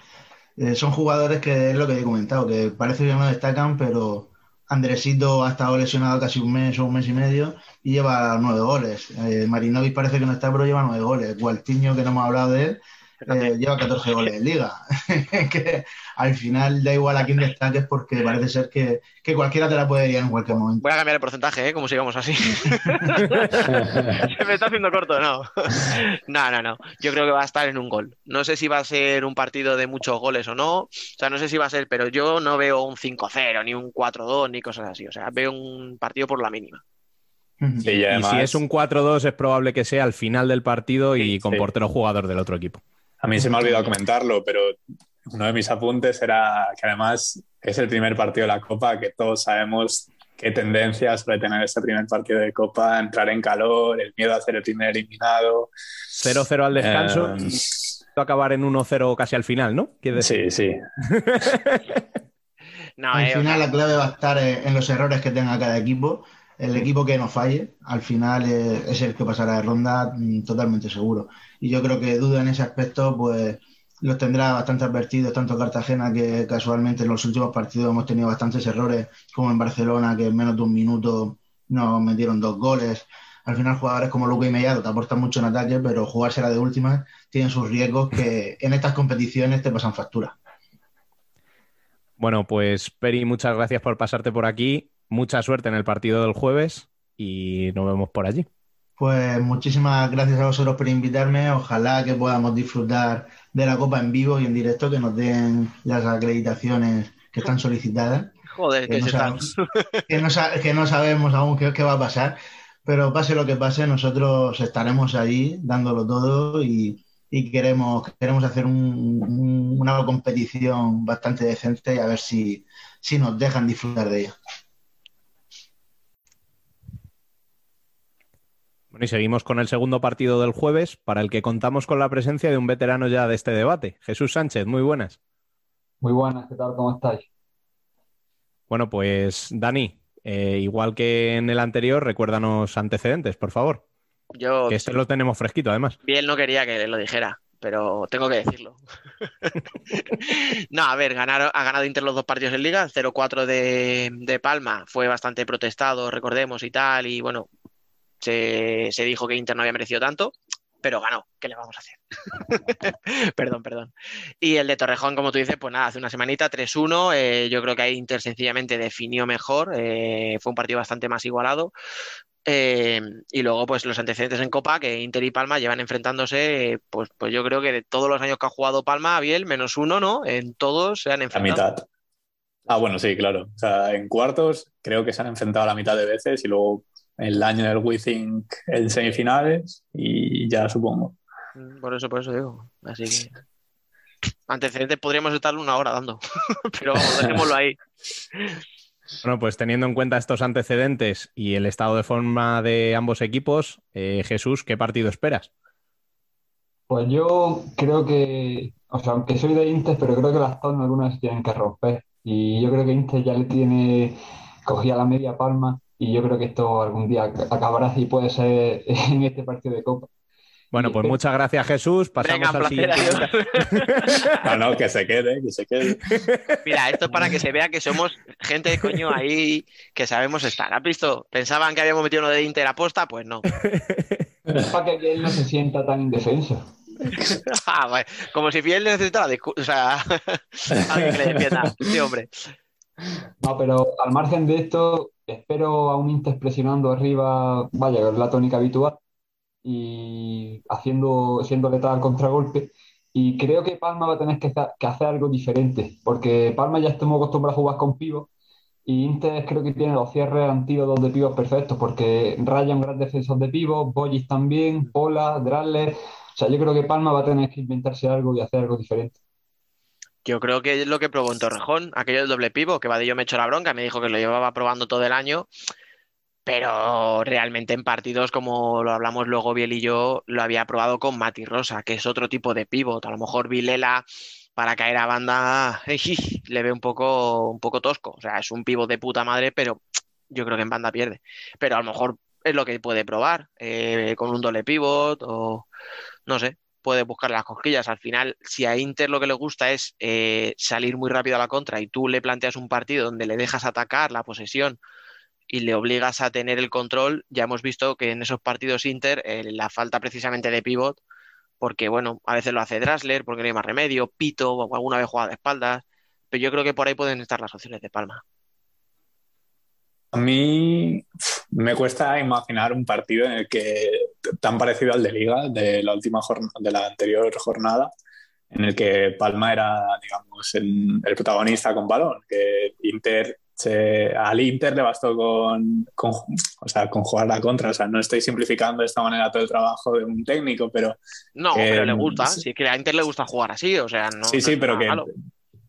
eh, son jugadores que es lo que he comentado, que parece que no destacan, pero Andresito ha estado lesionado casi un mes o un mes y medio y lleva nueve goles. Eh, parece que no está, pero lleva nueve goles. Gualtiño, que no hemos hablado de él, eh, lleva 14 goles en liga. <laughs> que al final da igual a quién destaques porque parece ser que, que cualquiera te la puede liar en cualquier momento.
voy a cambiar el porcentaje, ¿eh? Como sigamos así. <laughs> Se me está haciendo corto, no. No, no, no. Yo creo que va a estar en un gol. No sé si va a ser un partido de muchos goles o no. O sea, no sé si va a ser, pero yo no veo un 5-0, ni un 4-2, ni cosas así. O sea, veo un partido por la mínima.
Sí, y
si es un 4-2 es probable que sea al final del partido y
Sí,
con
sí.
portero jugador del otro equipo.
A mí se me ha olvidado comentarlo, pero uno de mis apuntes era que además es el primer partido de la Copa, que todos sabemos qué tendencia suele tener este primer partido de Copa, entrar en calor, el miedo a ser el primer eliminado.
0-0 al descanso
Eh,
y acabar en 1-0 casi al final, ¿no? Decir?
sí, sí. <laughs>
No,
Al
eh,
final la clave va a estar en en los errores que tenga cada equipo. El equipo que no falle, al final eh, es el que pasará de ronda mm, totalmente seguro. Y yo creo que duda en ese aspecto, pues los tendrá bastante advertidos, tanto Cartagena, que casualmente en los últimos partidos hemos tenido bastantes errores, como en Barcelona, que en menos de un minuto nos metieron dos goles. Al final jugadores como Luca y Mellado te aportan mucho en ataque, pero jugársela de última tienen sus riesgos que <laughs> en estas competiciones te pasan factura.
Bueno, pues Peri, muchas gracias por pasarte por aquí. Mucha suerte en el partido del jueves y nos vemos por allí.
Pues muchísimas gracias a vosotros por invitarme. Ojalá que podamos disfrutar de la Copa en vivo y en directo, que nos den las acreditaciones que están solicitadas.
joder,
Que
que
no, sabemos, <laughs> que no sa- que no sabemos aún qué, qué va a pasar, pero pase lo que pase, nosotros estaremos allí dándolo todo y, y queremos, queremos hacer un- un- una competición bastante decente y a ver si, si nos dejan disfrutar de ella.
Bueno, y seguimos con el segundo partido del jueves, para el que contamos con la presencia de un veterano ya de este debate, Jesús Sánchez. Muy buenas.
Muy buenas, ¿qué tal? ¿Cómo estáis?
Bueno, pues Dani, eh, igual que en el anterior, recuérdanos antecedentes, por favor.
Yo,
Que este lo tenemos fresquito, además.
bien no quería que lo dijera, pero tengo que decirlo. <laughs> No, a ver, ganaron, ha ganado Inter los dos partidos en Liga, el 0-4 de, de Palma fue bastante protestado, recordemos, y tal, y bueno, se, se dijo que Inter no había merecido tanto, pero ganó, ¿qué le vamos a hacer? <laughs> Perdón, perdón. Y el de Torrejón, como tú dices, pues nada, hace una semanita, 3-1, eh, yo creo que ahí Inter sencillamente definió mejor, eh, fue un partido bastante más igualado. Eh, y luego, pues los antecedentes en Copa, que Inter y Palma llevan enfrentándose, pues, pues yo creo que de todos los años que ha jugado Palma, Biel, menos uno, ¿no? En todos se han
La
enfrentado.
mitad. Ah, bueno, sí, claro. O sea, en cuartos creo que se han enfrentado la mitad de veces y luego el año del WeThink en semifinales y ya supongo.
Mm, Por eso, por eso digo. Así que. Antecedentes podríamos estar una hora dando, <laughs> pero vamos, dejémoslo ahí.
Bueno, pues teniendo en cuenta estos antecedentes y el estado de forma de ambos equipos, eh, Jesús, ¿qué partido esperas?
Pues yo creo que, o sea, aunque soy de Inter, pero creo que las tornas algunas tienen que romper. Y yo creo que Inter ya le tiene cogida la media palma y yo creo que esto algún día ac- acabará y puede ser <laughs> en este partido de Copa.
Bueno, pues muchas gracias, Jesús. Pasamos
Venga,
al siguiente. <laughs>
No, no, que se quede, que se quede.
Mira, esto es para que se vea que somos gente, coño, ahí que sabemos estar. ¿Has visto? Pensaban que habíamos metido uno de Inter aposta, pues no.
Para que él no se sienta tan indefenso. <laughs>
Ah. Como si Fiel necesitara o sea, alguien que le defienda. Sí, hombre.
No, pero al margen de esto, espero a un Inter presionando arriba, vaya, la tónica habitual, y haciendo, siendo letal al contragolpe. Y creo que Palma va a tener que, que hacer algo diferente, porque Palma ya estamos acostumbrados a jugar con pivos, y Inter creo que tiene los cierres antídotos de pivos perfectos, porque Raya un gran defensor de pivos, Bollis también, Pola, Drasler. O sea, yo creo que Palma va a tener que inventarse algo y hacer algo diferente.
Yo creo que es lo que probó en Torrejón, aquello del doble pivo, que Vadillo me echó la bronca, me dijo que lo llevaba probando todo el año, pero realmente en partidos, como lo hablamos luego Biel y yo, lo había probado con Mati Rosa, que es otro tipo de pivot. A lo mejor Vilela para caer a banda <laughs> le ve un poco, un poco tosco. O sea, es un pivot de puta madre, pero yo creo que en banda pierde. Pero a lo mejor es lo que puede probar, eh, con un doble pivot o no sé, puede buscar las cosquillas. Al final, si a Inter lo que le gusta es eh, salir muy rápido a la contra y tú le planteas un partido donde le dejas atacar la posesión y le obligas a tener el control, ya hemos visto que en esos partidos Inter eh, la falta precisamente de pivot, porque bueno, a veces lo hace Drasler, porque no hay más remedio, Pito, o alguna vez juega de espaldas, pero yo creo que por ahí pueden estar las opciones de Palma.
A mí me cuesta imaginar un partido en el que tan parecido al de Liga de la última de la anterior jornada, en el que Palma era, digamos, el, el protagonista con balón, que Inter se- al Inter le bastó con, con, o sea, con jugar la contra. O sea, no estoy simplificando de esta manera todo el trabajo de un técnico, pero
No,
Eh,
pero le gusta,
sí.
que a Inter le gusta jugar así, o sea, no.
sí,
no
sí, pero que
malo.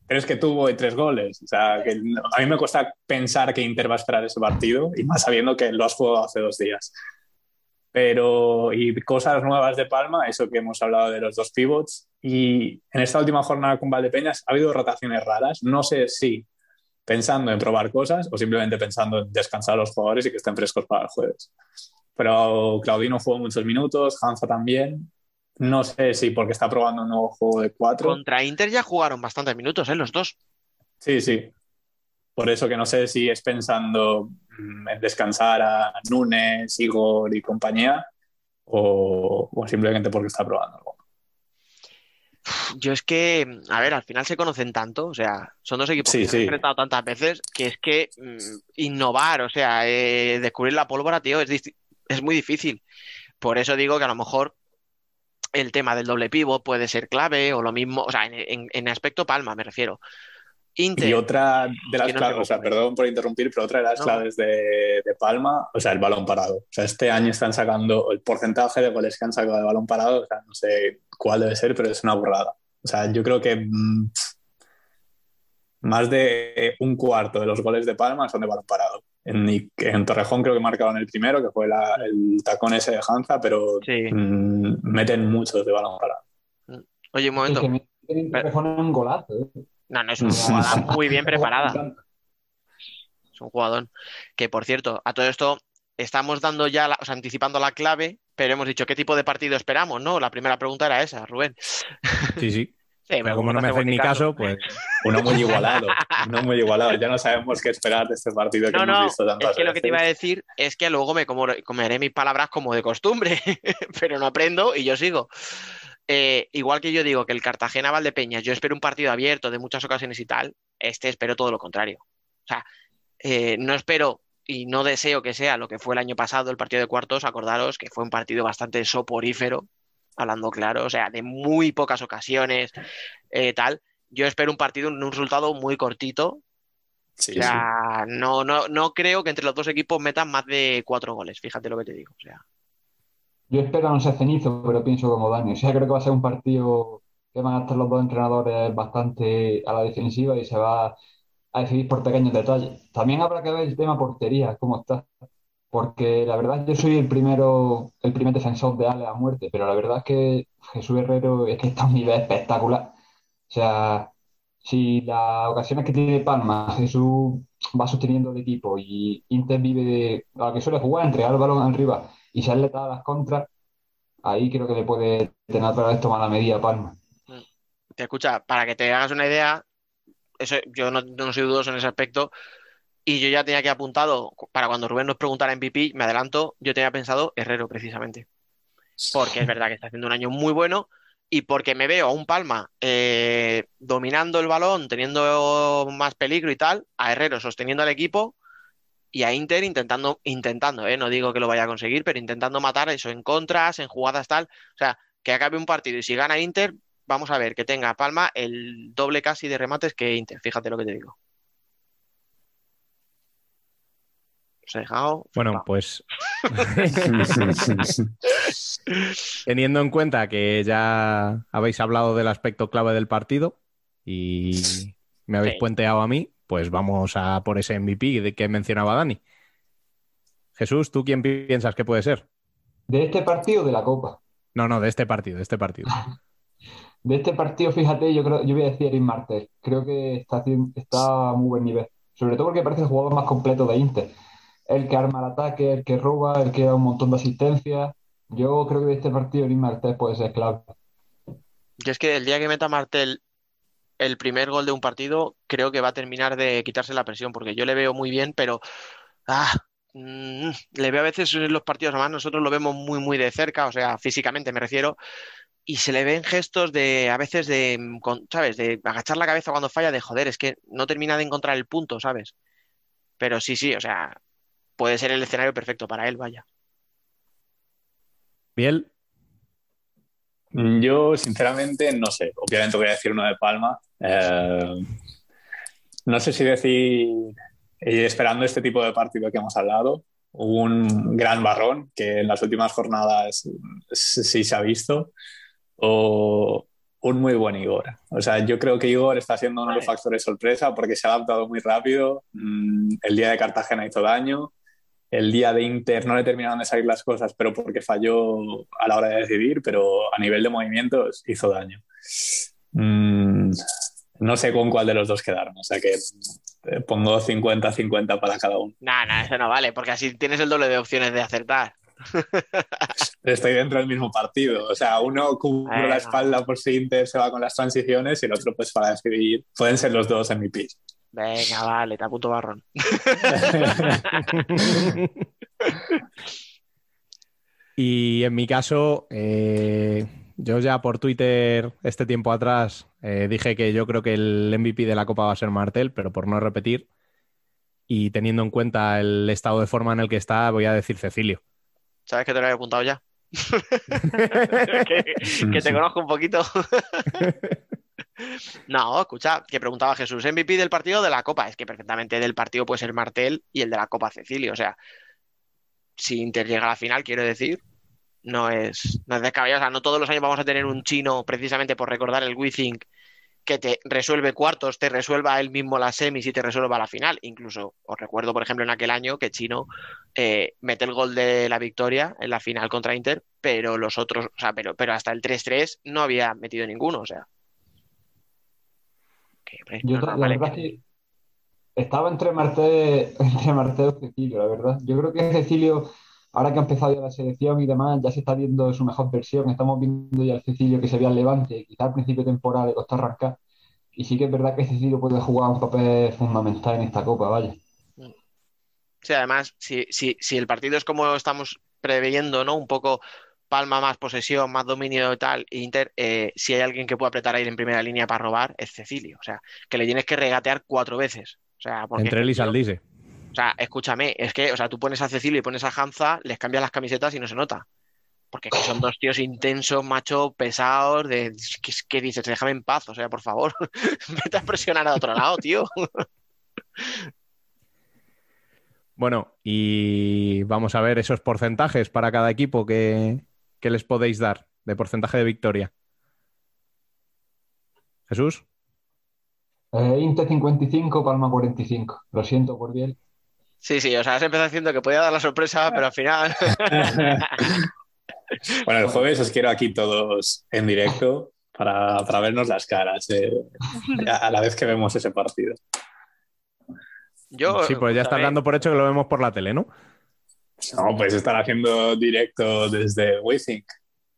pero es que tuvo tres goles. O sea, que a mí me cuesta pensar que Inter va a esperar ese partido, y más sabiendo que lo has jugado hace dos días. Pero, y cosas nuevas de Palma, eso que hemos hablado de los dos pivots. Y en esta última jornada con Valdepeñas ha habido rotaciones raras. No sé si pensando en probar cosas o simplemente pensando en descansar a los jugadores y que estén frescos para el jueves. Pero Claudino jugó muchos minutos, Hanza también. No sé si porque está probando un nuevo juego de cuatro.
Contra Inter ya jugaron bastantes minutos, ¿eh? Los dos.
Sí, sí. Por eso que no sé si es pensando en descansar a Nunes, Igor y compañía o, o simplemente porque está probando algo.
Yo es que, a ver, al final se conocen tanto, o sea, son dos equipos
Sí,
que se
sí.
han enfrentado tantas veces que es que mm, innovar, o sea, eh, descubrir la pólvora, tío, es, es muy difícil. Por eso digo que a lo mejor el tema del doble pivot puede ser clave o lo mismo, o sea, en, en- en aspecto Palma me refiero. Inter.
Y otra de las
no
claves, o sea, perdón por interrumpir, pero otra de las
No.
claves de, de Palma, o sea, el balón parado. O sea, este año están sacando el porcentaje de goles que han sacado de balón parado, o sea, no sé cuál debe ser, pero es una burrada. O sea, yo creo que mm, más de un cuarto de los goles de Palma son de balón parado. En, en Torrejón creo que marcaron el primero, que fue la- el tacón ese de Hanza, pero
Sí.
mm, meten muchos de balón parado.
Oye, un
Es
momento.
que que poner un golazo. ¿eh?
No, no es una <laughs> jugada muy bien preparada. Es un jugador. Que por cierto, a todo esto estamos dando ya, la- o sea, anticipando la clave, pero hemos dicho qué tipo de partido esperamos, ¿no? La primera pregunta era esa, Rubén.
Sí, sí. <laughs>
Sí,
Pero como no me hacéis ni caso, pues
Uno muy igualado, uno muy igualado. Ya no sabemos qué esperar de este partido que
No,
hemos
no,
visto tantas
es que lo que te iba a decir es que luego me comeré mis palabras como de costumbre, <laughs> pero no aprendo y yo sigo. Eh, igual que yo digo que el Cartagena Valdepeñas, yo espero un partido abierto de muchas ocasiones y tal, este espero todo lo contrario. O sea, eh, no espero y no deseo que sea lo que fue el año pasado el partido de cuartos, acordaros que fue un partido bastante soporífero, hablando claro, o sea, de muy pocas ocasiones, eh, tal. Yo espero un partido, un resultado muy cortito,
Sí,
o sea, no, no, no creo que entre los dos equipos metan más de cuatro goles, fíjate lo que te digo. O sea,
Yo espero no ser cenizo, pero pienso como Dani. O sea, creo que va a ser un partido que van a estar los dos entrenadores bastante a la defensiva y se va a decidir por pequeños detalles. También habrá que ver el tema portería, cómo está. Porque la verdad yo soy el primero, el primer defensor de Ale a muerte, pero la verdad es que Jesús Herrero es que está un nivel espectacular. O sea, si las ocasiones que tiene Palma, Jesús va sosteniendo el equipo y Inter vive de a lo que suele jugar, entregar el balón arriba y ser letal a las contras, ahí creo que le puede tener otra vez tomar la medida Palma.
te escucha, para que te hagas una idea, eso, yo no, no soy dudoso en ese aspecto, y yo ya tenía que apuntado, para cuando Rubén nos preguntara MVP, me adelanto, yo tenía pensado Herrero precisamente, porque es verdad que está haciendo un año muy bueno y porque me veo a un Palma eh, dominando el balón, teniendo más peligro y tal, a Herrero sosteniendo al equipo y a Inter intentando, intentando, eh, no digo que lo vaya a conseguir, pero intentando matar eso en contras, en jugadas tal, o sea, que acabe un partido y si gana Inter, vamos a ver que tenga Palma el doble casi de remates que Inter, fíjate lo que te digo. Os he dejado
bueno, pues <laughs> <laughs> teniendo en cuenta que ya habéis hablado del aspecto clave del partido y me habéis
Sí.
puenteado a mí, pues vamos a por ese MVP de que mencionaba Dani. Jesús, ¿tú quién pi- piensas que puede ser?
De este partido de la Copa.
No, no, de este partido, de este partido. <laughs>
De este partido, fíjate, yo creo, yo voy a decir Eric Martel. Creo que está, haciendo- está a muy buen nivel. Sobre todo porque parece el jugador más completo de Inter. El que arma el ataque, el que roba, el que da un montón de asistencias. Yo creo que de este partido Eric Martel puede ser clave.
Y es que el día que meta Martel el primer gol de un partido, creo que va a terminar de quitarse la presión, porque yo le veo muy bien, pero ah, mm, le veo a veces en los partidos, además nosotros lo vemos muy, muy de cerca, o sea, físicamente me refiero, y se le ven gestos de, a veces de, mm, con- ¿sabes? De agachar la cabeza cuando falla, de joder, es que no termina de encontrar el punto, ¿sabes? Pero sí, sí, o sea, puede ser el escenario perfecto para él, vaya.
Biel,
Yo, sinceramente, no sé. Obviamente voy a decir uno de Palma. Eh, no sé si decir, y esperando este tipo de partido que hemos hablado, un gran barrón que en las últimas jornadas sí se ha visto, o un muy buen Igor. O sea, yo creo que Igor está siendo uno de los factores sorpresa porque se ha adaptado muy rápido. Mm, El día de Cartagena hizo daño. El día de Inter no le terminaron de salir las cosas, pero porque falló a la hora de decidir, pero a nivel de movimientos hizo daño. Mm, no sé con cuál de los dos quedarme, o sea que eh, pongo 50-50 para cada uno.
Nah, nah, eso no vale, porque así tienes el doble de opciones de acertar. <laughs>
Estoy dentro del mismo partido, o sea, uno cubre la espalda por si Inter se va con las transiciones y el otro pues para decidir. Pueden ser los dos en mi pitch.
Venga, vale, te apunto barrón. <laughs>
Y en mi caso, eh, yo ya por Twitter este tiempo atrás eh, dije que yo creo que el MVP de la Copa va a ser Martel, pero por no repetir y teniendo en cuenta el estado de forma en el que está, voy a decir Cecilio.
¿Sabes que te lo había apuntado ya? que, <laughs> que te conozco un poquito. <laughs> No, escucha, que preguntaba Jesús, MVP del partido o de la Copa. Es que perfectamente del partido puede ser Martel y el de la Copa Cecilio. O sea, si Inter llega a la final, quiero decir, no es, no es descabellado. O sea, no todos los años vamos a tener un chino, precisamente por recordar el Withing, que te resuelve cuartos, te resuelva él mismo las semis y te resuelva la final. Incluso os recuerdo, por ejemplo, en aquel año que Chino eh, mete el gol de la victoria en la final contra Inter, pero los otros, o sea, pero, pero hasta el 3-3 no había metido ninguno, o sea. Que,
Yo,
no,
la verdad que estaba entre Martel, <laughs> entre Martel y Cecilio, la verdad. Yo creo que Cecilio, ahora que ha empezado ya la selección y demás, ya se está viendo su mejor versión. Estamos viendo ya el Cecilio que se veía al Levante, quizá al principio de temporada le costó arrancar. Y sí que es verdad que Cecilio puede jugar un papel fundamental en esta Copa, vaya.
Sí, además, si, si, si el partido es como estamos preveyendo, ¿no? Un poco Palma más posesión, más dominio y tal, e Inter, eh, si hay alguien que puede apretar a ir en primera línea para robar, es Cecilio. O sea, que le tienes que regatear cuatro veces. O sea, porque
Entre él y.
O sea, escúchame, es que, o sea, tú pones a Cecilio y pones a Hanza, les cambias las camisetas y no se nota. Porque que son dos tíos intensos, macho, pesados, de ¿qué, qué dices? Déjame en paz, o sea, por favor. <laughs> Vete a presionar a otro lado, tío.
Bueno, y vamos a ver esos porcentajes para cada equipo que, que les podéis dar de porcentaje de victoria. Jesús,
Eh, Inter 55, Palma 45. Lo siento por bien.
Sí, sí, o sea, has empezado diciendo que podía dar la sorpresa, pero al final. <laughs>
Bueno, el jueves os quiero aquí todos en directo para, para vernos las caras eh, a la vez que vemos ese partido.
Yo,
sí, pues ya estás
escúchame,
dando por hecho que lo vemos por la tele, ¿no?
No, pues estar haciendo directo desde Withink.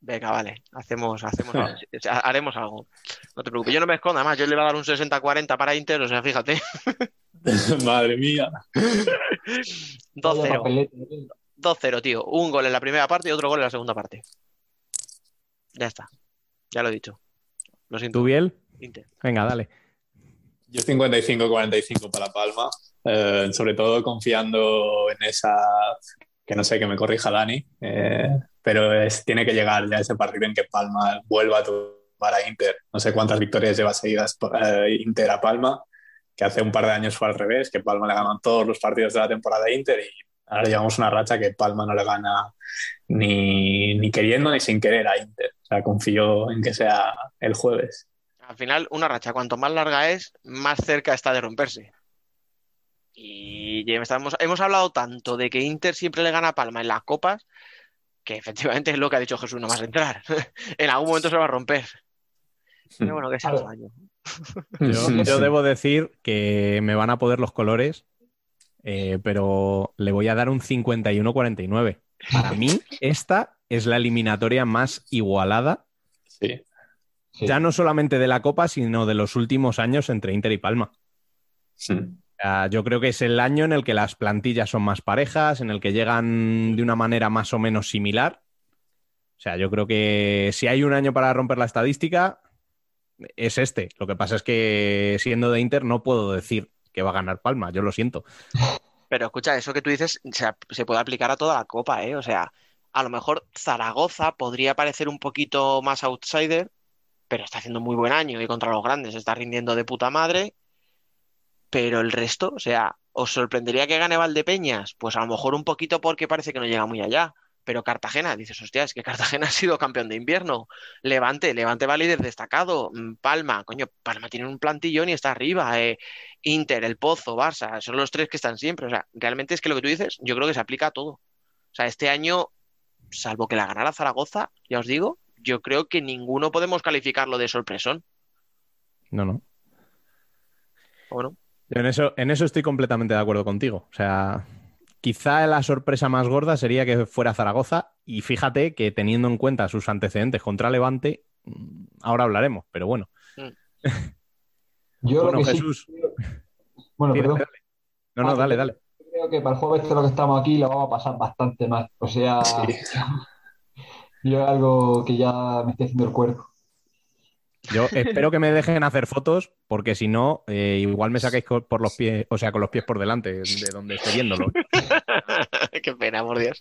Venga, vale, hacemos, hacemos sea, haremos algo. No te preocupes, yo no me escondo, además, yo le voy a dar un 60-40 para Inter, o sea, fíjate. <laughs>
Madre mía.
Vaya
2-0,
papelete.
2-0, tío. Un gol en la primera parte y otro gol en la segunda parte. Ya está, ya lo he dicho. Lo siento,
¿Tú, Biel?
Inter.
Venga, dale.
Yo 55-45 para Palma, eh, sobre todo confiando en esa, que no sé, que me corrija Dani, eh, pero es, tiene que llegar ya ese partido en que Palma vuelva a tumbar a Inter. No sé cuántas victorias lleva seguidas eh, Inter a Palma, que hace un par de años fue al revés, que Palma le ganó todos los partidos de la temporada a Inter y ahora llevamos una racha que Palma no le gana ni, ni queriendo ni sin querer a Inter. O sea, confío en que sea el jueves.
Al final, una racha, cuanto más larga es, más cerca está de romperse. Y ya estamos, hemos hablado tanto de que Inter siempre le gana a Palma en las copas, que efectivamente es lo que ha dicho Jesús, no más entrar. <laughs> En algún momento se va a romper. Pero bueno, que sea otro año. <laughs>
Yo, yo debo decir que me van a poder los colores, eh, pero le voy a dar un 51-49. Para mí, esta es la eliminatoria más igualada,
Sí.
Sí.
ya no solamente de la Copa, sino de los últimos años entre Inter y Palma.
Sí.
Yo creo que es el año en el que las plantillas son más parejas, en el que llegan de una manera más o menos similar. O sea, yo creo que si hay un año para romper la estadística, es este. Lo que pasa es que siendo de Inter no puedo decir que va a ganar Palma, yo lo siento.
Pero escucha, eso que tú dices se, puede aplicar a toda la copa, ¿eh? O sea, a lo mejor Zaragoza podría parecer un poquito más outsider, pero está haciendo muy buen año y contra los grandes está rindiendo de puta madre. Pero el resto, o sea, ¿os sorprendería que gane Valdepeñas? Pues a lo mejor un poquito porque parece que no llega muy allá. Pero Cartagena, dices, hostia, es que Cartagena <laughs> ha sido campeón de invierno. Levante, Levante va líder destacado. Mm, Palma, coño, Palma tiene un plantillón y está arriba. eh. Inter, El Pozo, Barça, son los tres que están siempre. O sea, realmente es que lo que tú dices, yo creo que se aplica a todo. O sea, este año, salvo que la ganara Zaragoza, ya os digo, yo creo que ninguno podemos calificarlo de sorpresón.
No, no.
¿O no?
Yo en eso, en eso estoy completamente de acuerdo contigo. O sea, quizá la sorpresa más gorda sería que fuera Zaragoza y fíjate que teniendo en cuenta sus antecedentes contra Levante, mm, ahora hablaremos, pero bueno.
Yo
Bueno,
lo que sí
Jesús.
creo- Bueno,
Sí,
perdón.
dale. No, no, dale, dale.
Creo que para el jueves de lo que estamos aquí lo vamos a pasar bastante mal. O sea, <laughs> yo es algo que ya me estoy haciendo el cuerpo.
Yo espero que me dejen hacer fotos, porque si no, eh, igual me saquéis por los pies, o sea, con los pies por delante de donde estoy viéndolo. <laughs>
Qué pena, por Dios.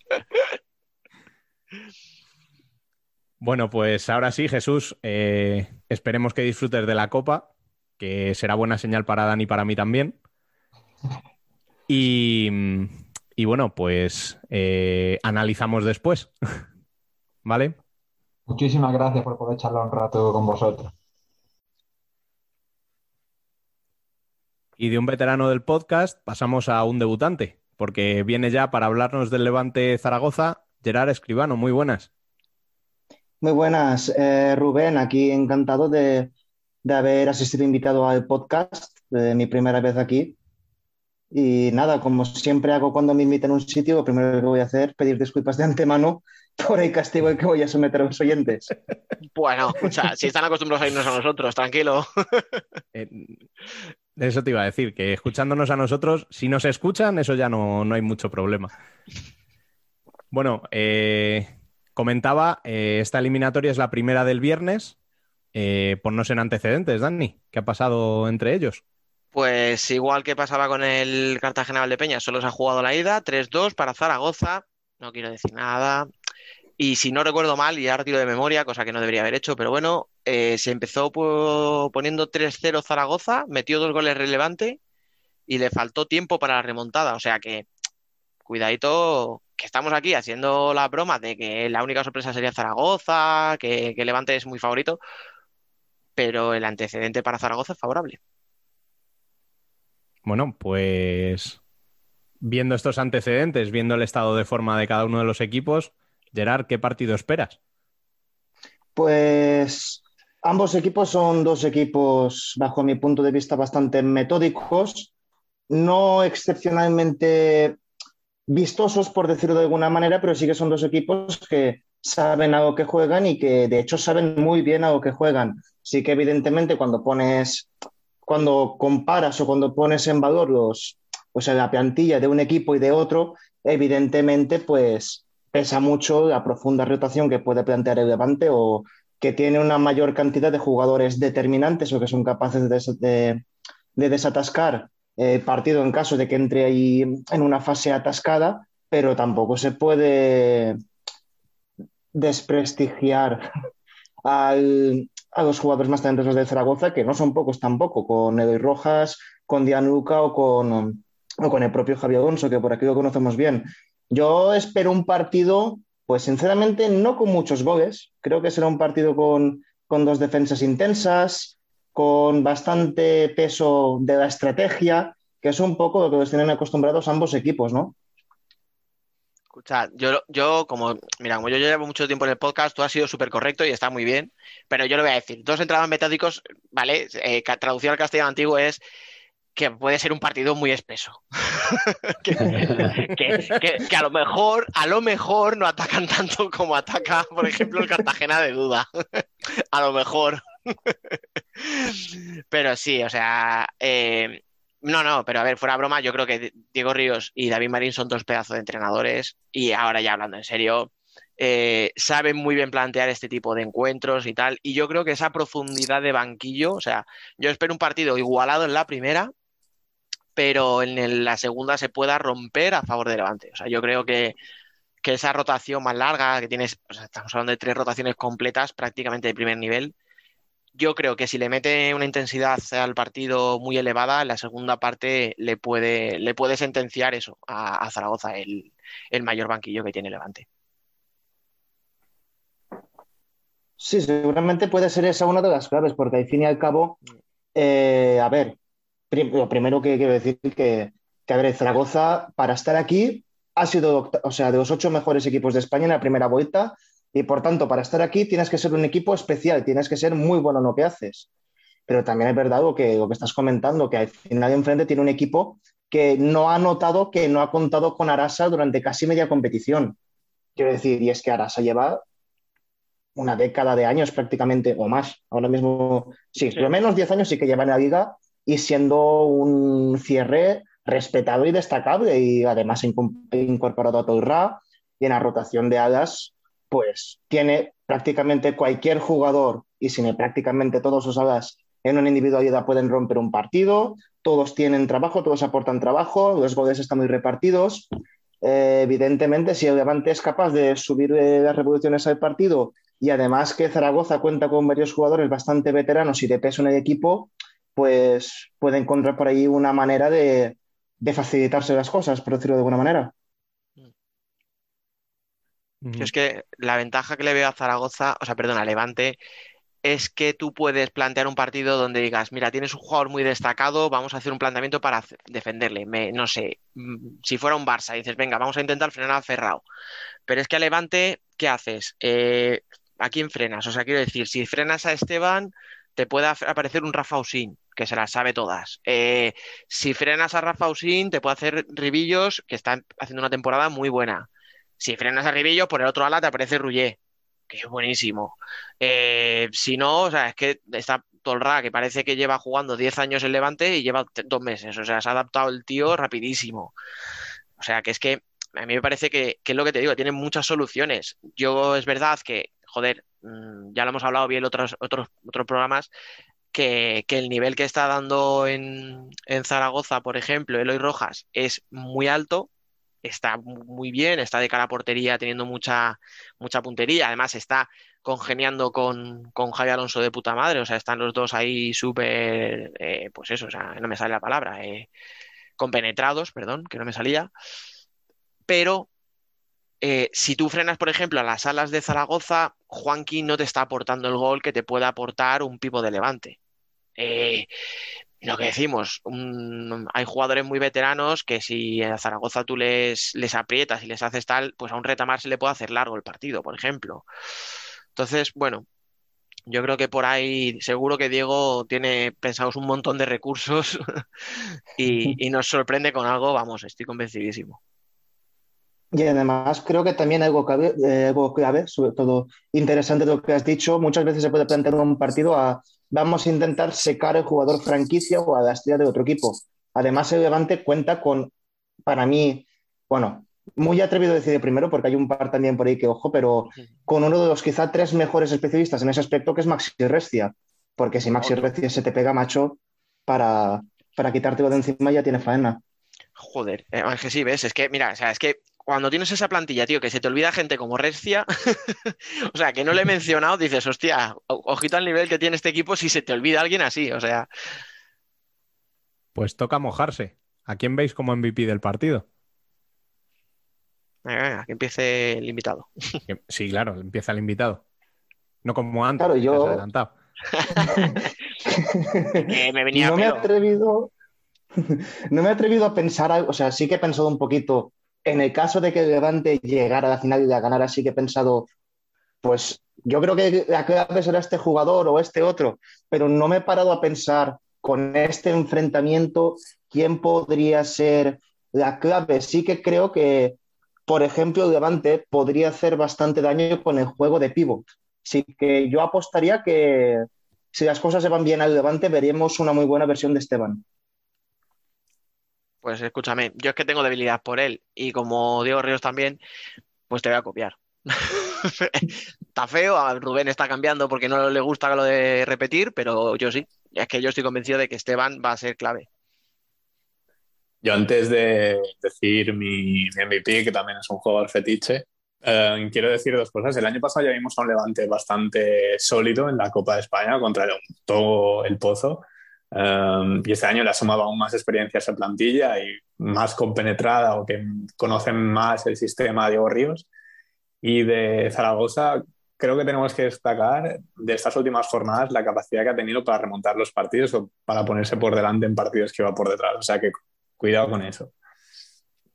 Bueno, pues ahora sí, Jesús, eh, esperemos que disfrutes de la copa, que será buena señal para Dani y para mí también. Y, y bueno, pues eh, analizamos después. <laughs> ¿Vale?
Muchísimas gracias por poder charlar un rato con vosotros.
Y de un veterano del podcast pasamos a un debutante, porque viene ya para hablarnos del Levante Zaragoza, Gerard Escribano. Muy buenas.
Muy buenas, eh, Rubén, aquí encantado de, de haber asistido invitado al podcast, de mi primera vez aquí. Y nada, como siempre hago cuando me invitan a un sitio, lo primero que voy a hacer es pedir disculpas de antemano <laughs> por el castigo que voy a someter a los oyentes.
Bueno, escucha, si están acostumbrados a irnos a nosotros, tranquilo. <laughs>
Eh, eso te iba a decir, que escuchándonos a nosotros, si nos escuchan, eso ya no, no hay mucho problema. Bueno, eh, comentaba, eh, esta eliminatoria es la primera del viernes. Eh, ponnos en antecedentes, Dani. ¿Qué ha pasado entre ellos?
Pues igual que pasaba con el Cartagena Valdepeñas, solo se ha jugado la ida, 3-2 para Zaragoza, no quiero decir nada. Y si no recuerdo mal, y ahora tiro de memoria, cosa que no debería haber hecho, pero bueno, eh, se empezó po- poniendo 3-0 Zaragoza, metió dos goles relevantes y le faltó tiempo para la remontada. O sea que, cuidadito, que estamos aquí haciendo la broma de que la única sorpresa sería Zaragoza, que, que Levante es muy favorito, pero el antecedente para Zaragoza es favorable.
Bueno, pues viendo estos antecedentes, viendo el estado de forma de cada uno de los equipos, Gerard, ¿qué partido esperas?
Pues ambos equipos son dos equipos, bajo mi punto de vista, bastante metódicos, no excepcionalmente vistosos, por decirlo de alguna manera, pero sí que son dos equipos que saben a lo que juegan y que de hecho saben muy bien a lo que juegan. Sí que evidentemente cuando pones, cuando comparas o cuando pones en valor los, sea, la plantilla de un equipo y de otro, evidentemente pues pesa mucho la profunda rotación que puede plantear el Levante o que tiene una mayor cantidad de jugadores determinantes o que son capaces de, des- de- de desatascar el partido en caso de que entre ahí en una fase atascada, pero tampoco se puede desprestigiar a los jugadores más talentosos de Zaragoza, que no son pocos tampoco, con Eloy Rojas, con Dianuca o con, o con el propio Javier Alonso, que por aquí lo conocemos bien. Yo espero un partido, pues sinceramente, no con muchos goles. Creo que será un partido con, con dos defensas intensas, con bastante peso de la estrategia, que es un poco lo que los tienen acostumbrados ambos equipos, ¿no?
Escucha, yo, yo como, mira, como yo llevo mucho tiempo en el podcast, tú has sido súper correcto y está muy bien, pero yo lo voy a decir, dos entradas metódicos, ¿vale? Eh, al castellano antiguo es que puede ser un partido muy espeso. <laughs> que, <laughs> que- que- que a lo mejor, a lo mejor no atacan tanto como ataca, por ejemplo, el Cartagena de duda. <laughs> a lo mejor. Pero sí, o sea, eh, no, no, pero a ver, fuera broma, yo creo que Diego Ríos y David Marín son dos pedazos de entrenadores y ahora ya hablando en serio, eh, saben muy bien plantear este tipo de encuentros y tal. Y yo creo que esa profundidad de banquillo, o sea, yo espero un partido igualado en la primera, pero en la segunda se pueda romper a favor de Levante. O sea, yo creo que, que esa rotación más larga, que tienes, estamos hablando de tres rotaciones completas prácticamente de primer nivel. Yo creo que si le mete una intensidad al partido muy elevada, la segunda parte le puede, le puede sentenciar eso a, Zaragoza, el, el mayor banquillo que tiene Levante.
Sí, seguramente puede ser esa una de las claves, porque al fin y al cabo, eh, a ver, lo primero que quiero decir que, que, a ver, Zaragoza, para estar aquí, ha sido, o sea, de los ocho mejores equipos de España en la primera vuelta, y por tanto, para estar aquí tienes que ser un equipo especial, tienes que ser muy bueno en lo que haces. Pero también es verdad lo que, lo que estás comentando, que al final enfrente tiene un equipo que no ha notado que no ha contado con Arasa durante casi media competición. Quiero decir, y es que Arasa lleva una década de años prácticamente, o más. Ahora mismo, sí, por lo menos 10 años sí que lleva en la liga y siendo un cierre respetado y destacable y además incorporado a Tolra y en la rotación de alas, pues tiene prácticamente cualquier jugador y si no prácticamente todos sus alas en una individualidad pueden romper un partido, todos tienen trabajo, todos aportan trabajo, los goles están muy repartidos eh, evidentemente, si el Levante es capaz de subir eh, las revoluciones al partido y además que Zaragoza cuenta con varios jugadores bastante veteranos y de peso en el equipo, pues puede encontrar por ahí una manera de, de facilitarse las cosas, por decirlo de alguna manera.
Yo es que la ventaja que le veo a Zaragoza, o sea, perdón, a Levante, es que tú puedes plantear un partido donde digas, mira, tienes un jugador muy destacado, vamos a hacer un planteamiento para defenderle. Me- no sé, mm, si fuera un Barça, dices, venga, vamos a intentar frenar a Ferrao. Pero es que a Levante, ¿qué haces? Eh, ¿a quién frenas? O sea, quiero decir, si frenas a Esteban, te puede aparecer un Rafa Usín, que se las sabe todas. Eh, si frenas a Rafa Usín, te puede hacer Ribillos, que está haciendo una temporada muy buena. Si frenas a Ribillos, por el otro ala te aparece Rullé, que es buenísimo. Eh, si no, o sea, es que está Tolra, que parece que lleva jugando 10 años en Levante y lleva dos meses. O sea, se ha adaptado el tío rapidísimo. O sea, que es que a mí me parece que, que es lo que te digo, tiene muchas soluciones. Yo es verdad que, joder, ya lo hemos hablado bien en otros, otros, otros programas, que, que el nivel que está dando en, en Zaragoza, por ejemplo, Eloy Rojas, es muy alto, está mu- muy bien, está de cara a portería teniendo mucha, mucha puntería, además está congeniando con, con Javi Alonso de puta madre, o sea, están los dos ahí súper, eh, pues eso, o sea, no me sale la palabra, eh, compenetrados, perdón, que no me salía, pero eh, si tú frenas, por ejemplo, a las alas de Zaragoza, Juanqui no te está aportando el gol que te puede aportar un pivo de Levante. Eh, lo que decimos, hay jugadores muy veteranos que si a Zaragoza tú les, aprietas y les haces tal, pues a un retamar se le puede hacer largo el partido, por ejemplo. Entonces, bueno, yo creo que por ahí seguro que Diego tiene pensados un montón de recursos <laughs> y nos sorprende con algo, vamos, estoy convencidísimo.
Y además creo que también algo clave, eh, algo clave, sobre todo interesante lo que has dicho, muchas veces se puede plantear un partido a vamos a intentar secar el jugador franquicia o a la estrella de otro equipo. Además, el Levante cuenta con, para mí, bueno, muy atrevido a decir de primero, porque hay un par también por ahí que ojo, pero con uno de los quizá tres mejores especialistas en ese aspecto, que es Maxi Restia. Porque si Maxi Restia se te pega, macho, para, para quitártelo de encima ya tiene faena.
Joder, eh, Ángel, sí, ves, es que, mira, o sea, es que cuando tienes esa plantilla, tío, que se te olvida gente como Rescia, <laughs> o sea, que no le he mencionado, dices, hostia, ojito al nivel que tiene este equipo si se te olvida alguien así, o sea,
Pues toca mojarse. ¿A quién veis como MVP del partido?
venga, venga, que empiece el invitado.
Sí, claro, empieza el invitado. No como antes,
Claro, yo-
adelantado.
Que <laughs> me venía
no me he atrevido, <laughs> no me he atrevido a pensar algo, o sea, sí que he pensado un poquito, en el caso de que Levante llegara a la final y la ganara, sí que he pensado, pues yo creo que la clave será este jugador o este otro, pero no me he parado a pensar con este enfrentamiento quién podría ser la clave. Sí que creo que, por ejemplo, Levante podría hacer bastante daño con el juego de pivot. Así que yo apostaría que si las cosas se van bien al Levante, veremos una muy buena versión de Esteban.
Pues escúchame, yo es que tengo debilidad por él y como Diego Ríos también, pues te voy a copiar. <laughs> Está feo, a Rubén está cambiando porque no le gusta lo de repetir, pero yo sí. Es que yo estoy convencido de que Esteban va a ser clave.
Yo antes de decir mi, MVP, que también es un jugador fetiche, eh, quiero decir dos cosas. El año pasado ya vimos a un Levante bastante sólido en la Copa de España contra todo el Pozo. Eh, y este año le ha sumado aún más experiencia a esa plantilla y más compenetrada o que conocen más el sistema de Diego Ríos. Y de Zaragoza, creo que tenemos que destacar de estas últimas jornadas la capacidad que ha tenido para remontar los partidos o para ponerse por delante en partidos que va por detrás. O sea que cuidado con eso.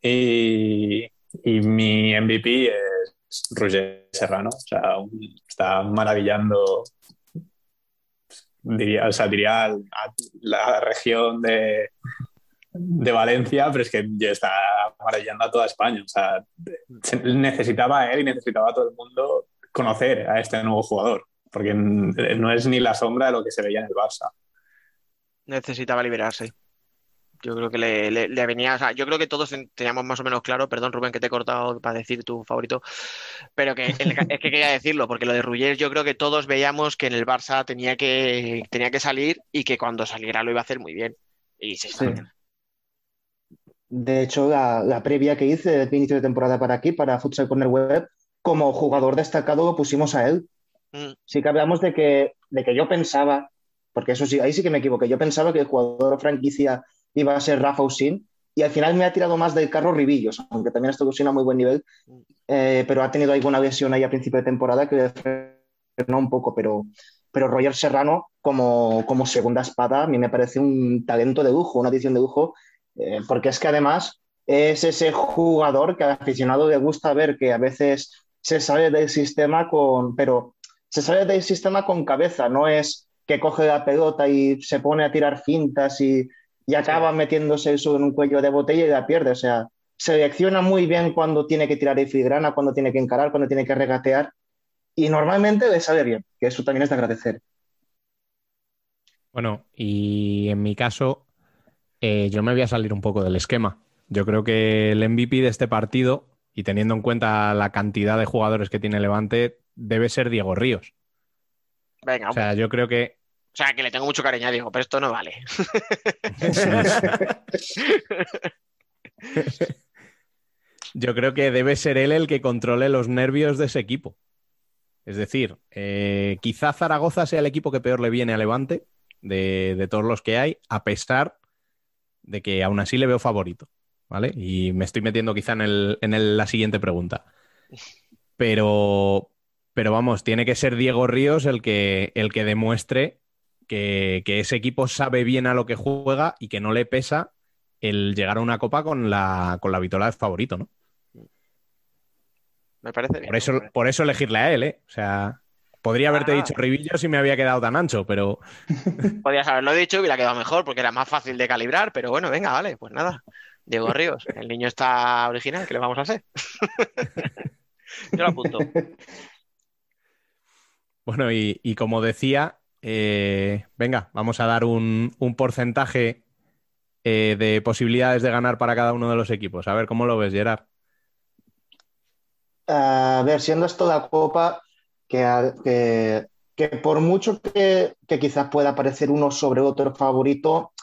Y, y mi MVP es Roger Serrano. O sea, un- está maravillando, diría, o sea, diría la región de, de Valencia, pero es que ya está maravillando a toda España. O sea, se- necesitaba él y necesitaba a todo el mundo conocer a este nuevo jugador, porque no es ni la sombra de lo que se veía en el Barça.
Necesitaba liberarse. Yo creo que le, le- le venía, o sea, yo creo que todos ten- teníamos más o menos claro, perdón Rubén que te he cortado para decir tu favorito, pero que es que quería decirlo, porque lo de Ruggier yo creo que todos veíamos que en el Barça tenía que, tenía que salir y que cuando saliera lo iba a hacer muy bien. Y se
Sí. De hecho, la, la previa que hice de inicio de temporada para aquí, para Futsal Corner Web, como jugador destacado lo pusimos a él.
Mm,
Sí que hablamos de que, de que yo pensaba, porque eso sí, ahí sí que me equivoqué, yo pensaba que el jugador franquicia iba a ser Rafa Usín y al final me ha tirado más del carro Ribillos, aunque también está Usín a muy buen nivel, eh, pero ha tenido alguna lesión ahí a principio de temporada que le frenó un poco, pero, pero Roger Serrano como, como segunda espada a mí me parece un talento de lujo, una adición de lujo, eh, porque es que además es ese jugador que al aficionado le gusta ver que a veces se sale del sistema con, pero se sale del sistema con cabeza, no es que coge la pelota y se pone a tirar fintas y, y acaba metiéndose eso en un cuello de botella y la pierde. O sea, selecciona muy bien cuando tiene que tirar de filigrana, cuando tiene que encarar, cuando tiene que regatear y normalmente le sale bien, que eso también es de agradecer.
Bueno, y en mi caso, eh, yo me voy a salir un poco del esquema. Yo creo que el MVP de este partido, y teniendo en cuenta la cantidad de jugadores que tiene Levante, debe ser Diego Ríos.
Venga,
O sea, yo creo que
o sea, que le tengo mucho cariño a Diego, pero esto no vale. <laughs>
Yo creo que debe ser él el que controle los nervios de ese equipo. Es decir, eh, quizá Zaragoza sea el equipo que peor le viene a Levante de, de todos los que hay, a pesar de que aún así le veo favorito. ¿Vale? Y me estoy metiendo quizá en, el- en el- la siguiente pregunta. Pero, pero vamos, tiene que ser Diego Ríos el que, el que demuestre que, que ese equipo sabe bien a lo que juega y que no le pesa el llegar a una copa con la, con la vitola de favorito, ¿no?
Me parece bien.
Por eso, por eso elegirle a él, ¿eh? O sea, podría haberte
Ah.
dicho Ribillo si me había quedado tan ancho, pero <laughs>
Podías haberlo dicho y hubiera quedado mejor porque era más fácil de calibrar, pero bueno, venga, vale, pues nada. Diego Ríos, el niño está original, ¿qué le vamos a hacer? <laughs> Yo lo apunto. <laughs>
bueno, y, y como decía, eh, venga, vamos a dar un, porcentaje eh, de posibilidades de ganar para cada uno de los equipos. A ver, ¿cómo lo ves, Gerard?
A ver, siendo esto la copa, que, por mucho que, quizás pueda parecer uno sobre otro favorito,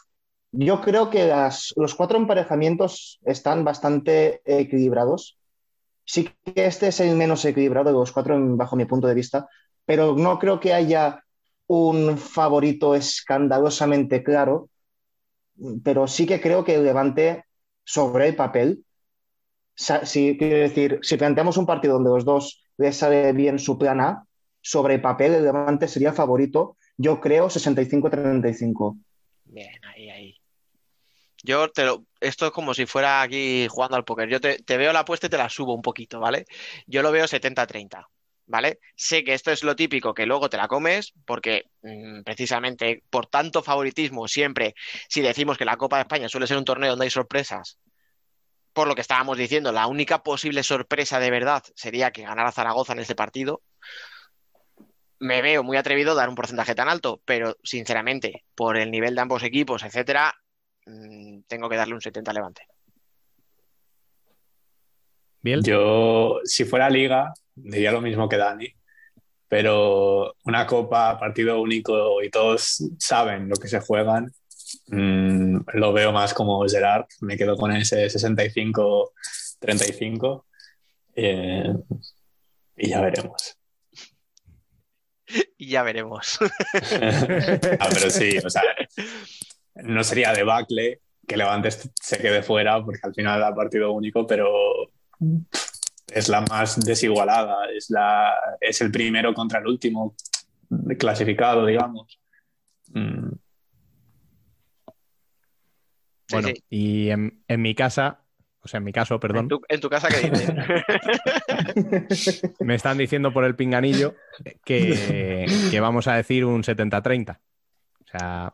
yo creo que los cuatro emparejamientos están bastante equilibrados. Sí que este es el menos equilibrado de los cuatro, bajo mi punto de vista, pero no creo que haya un favorito escandalosamente claro, pero sí que creo que el Levante sobre el papel si, quiero decir, si planteamos un partido donde los dos les sale bien su plan A, sobre el papel el Levante sería favorito, yo creo 65-35.
Bien, ahí, ahí. Yo te lo, esto es como si fuera aquí jugando al póker. Yo te, te veo la apuesta y te la subo un poquito, ¿vale? Yo lo veo 70-30, ¿vale? Sé que esto es lo típico que luego te la comes, porque mm, precisamente por tanto favoritismo, siempre, si decimos que la Copa de España suele ser un torneo donde hay sorpresas, por lo que estábamos diciendo, la única posible sorpresa de verdad sería que ganara Zaragoza en este partido. Me veo muy atrevido a dar un porcentaje tan alto, pero sinceramente, por el nivel de ambos equipos, etcétera, mm, tengo que darle un 70 a Levante.
¿Biel?
Yo, si fuera liga, diría lo mismo que Dani, pero una copa, partido único y todos saben lo que se juegan, mm, lo veo más como Gerard, me quedo con ese 65-35 eh, y ya veremos. <laughs>
Y ya veremos. <laughs>
Ah, pero sí, o sea, no sería debacle que Levante se quede fuera porque al final da partido único, pero es la más desigualada, es, la, es el primero contra el último clasificado, digamos. Mm,
Bueno,
sí.
y en, en mi casa, o sea, en mi caso,
¿En
perdón,
tu, en tu casa qué dices? <laughs>
me están diciendo por el pinganillo que, que vamos a decir un 70-30. O sea,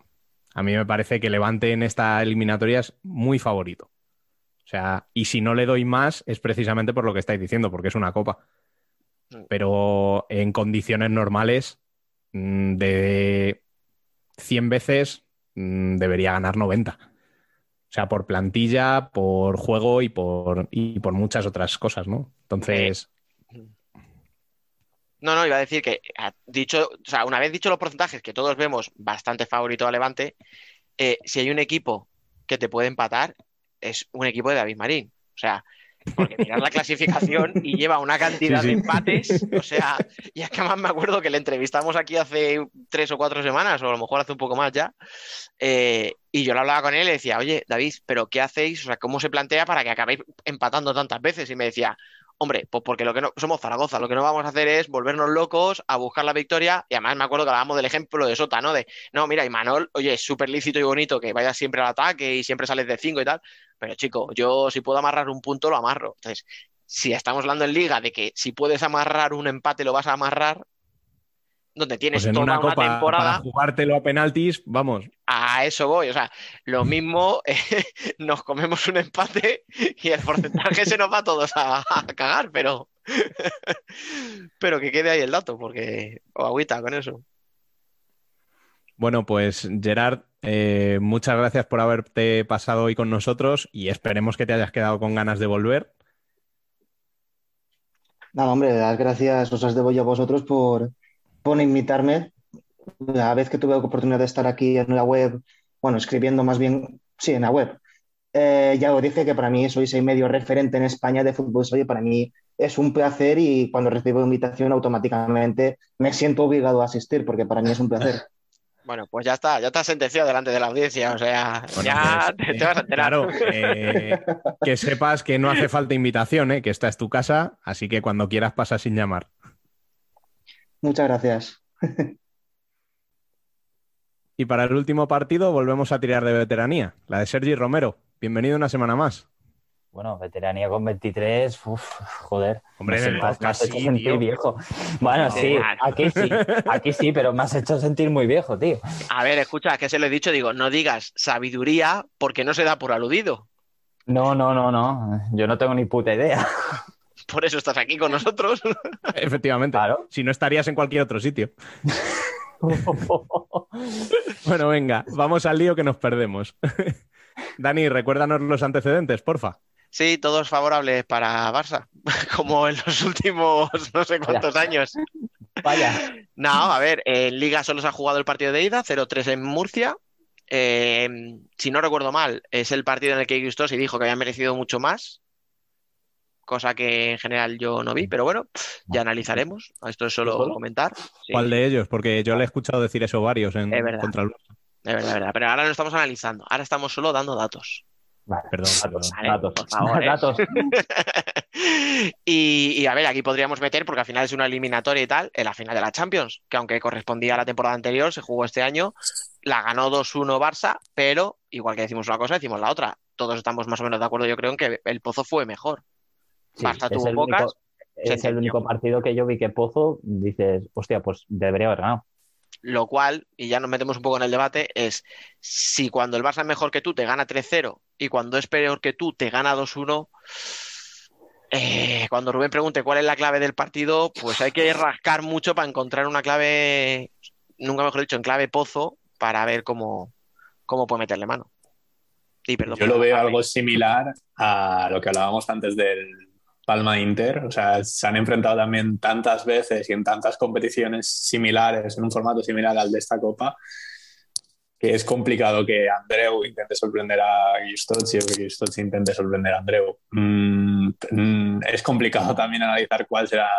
a mí me parece que Levante en esta eliminatoria es muy favorito. O sea, y si no le doy más es precisamente por lo que estáis diciendo, porque es una copa. Pero en condiciones normales, mm, de 100 veces mm, debería ganar 90. O sea, por plantilla, por juego y por, y por muchas otras cosas, ¿no? Entonces,
No, no, iba a decir que, ah, dicho, o sea, una vez dicho los porcentajes, que todos vemos bastante favorito a Levante, eh, si hay un equipo que te puede empatar, es un equipo de David Marín. O sea, porque <laughs> mirar la clasificación y lleva una cantidad
Sí, sí.
de empates. O sea, y es que además me acuerdo que le entrevistamos aquí hace tres o cuatro semanas, o a lo mejor hace un poco más ya. eh, y yo le hablaba con él y le decía, oye, David, ¿pero qué hacéis? O sea, ¿cómo se plantea para que acabéis empatando tantas veces? Y me decía, hombre, pues porque lo que no somos Zaragoza, lo que no vamos a hacer es volvernos locos a buscar la victoria. Y además me acuerdo que hablábamos del ejemplo de Sota, ¿no? De, no, mira, y Manol, oye, es súper lícito y bonito que vayas siempre al ataque y siempre sales de cinco y tal. Pero chico, yo si puedo amarrar un punto, lo amarro. Entonces, si estamos hablando en liga de que si puedes amarrar un empate, lo vas a amarrar, donde tienes
Pues en
toda
una
una,
copa para
temporada,
jugártelo a penaltis, vamos.
a eso voy. O sea, lo mismo, eh, <laughs> nos comemos un empate y el porcentaje se nos va a todos a, a cagar, pero, <laughs> pero que quede ahí el dato, porque o agüita con eso.
Bueno, pues Gerard, eh, muchas gracias por haberte pasado hoy con nosotros y esperemos que te hayas quedado con ganas de volver.
Nada, hombre, las gracias os las debo yo a vosotros por, por invitarme. La vez que tuve la oportunidad de estar aquí en la web, bueno, escribiendo más bien, sí, en la web, eh, ya os dije que para mí sois el medio referente en España de fútbol. Oye, para mí es un placer y cuando recibo invitación automáticamente me siento obligado a asistir porque para mí es un placer.
Bueno, pues ya está, ya te has sentenciado delante de la audiencia, o sea,
Bueno,
ya
pues,
te,
eh,
te vas a enterar.
Claro, <laughs> eh, que sepas que no hace falta invitación, eh, que esta es tu casa, así que cuando quieras pasa sin llamar.
Muchas gracias.
Y para el último partido volvemos a tirar de veteranía, la de Sergi Romero. Bienvenido una semana más.
Bueno, veteranía con 23, uf, joder.
Hombre,
me has- me has
podcast
hecho
sí,
sentir
tío.
viejo. Bueno, sí, aquí sí, aquí sí, pero me has hecho sentir muy viejo, tío.
A ver, escucha, que se lo he dicho, digo, no digas sabiduría porque no se da por aludido.
No, no, no, no, yo no tengo ni puta idea.
Por eso estás aquí con nosotros.
Efectivamente.
Claro.
Si no estarías en cualquier otro sitio. Bueno, venga, vamos al lío que nos perdemos. Dani, recuérdanos los antecedentes, porfa.
Sí, todos favorables para Barça, <laughs> como en los últimos no sé cuántos años.
Vaya, <laughs>
No, a ver, en Liga solo se ha jugado el partido de ida, 0-3 en Murcia. Eh, si no recuerdo mal, es el partido en el que Gustosi dijo que había merecido mucho más, cosa que en general yo no vi, pero bueno, ya analizaremos. Esto es solo
¿Solo?
comentar. Sí,
¿Cuál de ellos? Porque yo le he escuchado decir eso varios en
Es verdad.
contra el
de verdad, de verdad. Pero ahora no estamos analizando, ahora estamos solo dando datos.
Vale,
Perdón,
datos,
Vale,
datos,
por favor, ¿eh? <laughs>
datos. <laughs>
Y, y, a ver, aquí podríamos meter, porque al final es una eliminatoria y tal, en la final de la Champions, que aunque correspondía a la temporada anterior, se jugó este año, la ganó 2-1 Barça, pero igual que decimos una cosa, decimos la otra. Todos estamos más o menos de acuerdo, yo creo, en que el Pozo fue mejor.
Sí,
Barça tuvo pocas,
único- es el único partido que yo vi que Pozo dices, hostia, pues debería haber ganado.
Lo cual, y ya nos metemos un poco en el debate, es si cuando el Barça es mejor que tú te gana 3-0 y cuando es peor que tú te gana 2-1, eh, cuando Rubén pregunte cuál es la clave del partido, pues hay que rascar mucho para encontrar una clave, nunca mejor dicho, en clave pozo, para ver cómo, cómo puede meterle mano. Perdón
Yo lo veo algo similar a lo que hablábamos antes del Palma Inter. O sea, se han enfrentado también tantas veces y en tantas competiciones similares, en un formato similar al de esta Copa, que es complicado que Andreu intente sorprender a Giustozzi o que Giustozzi intente sorprender a Andreu. Mm, mm, es complicado también analizar cuál será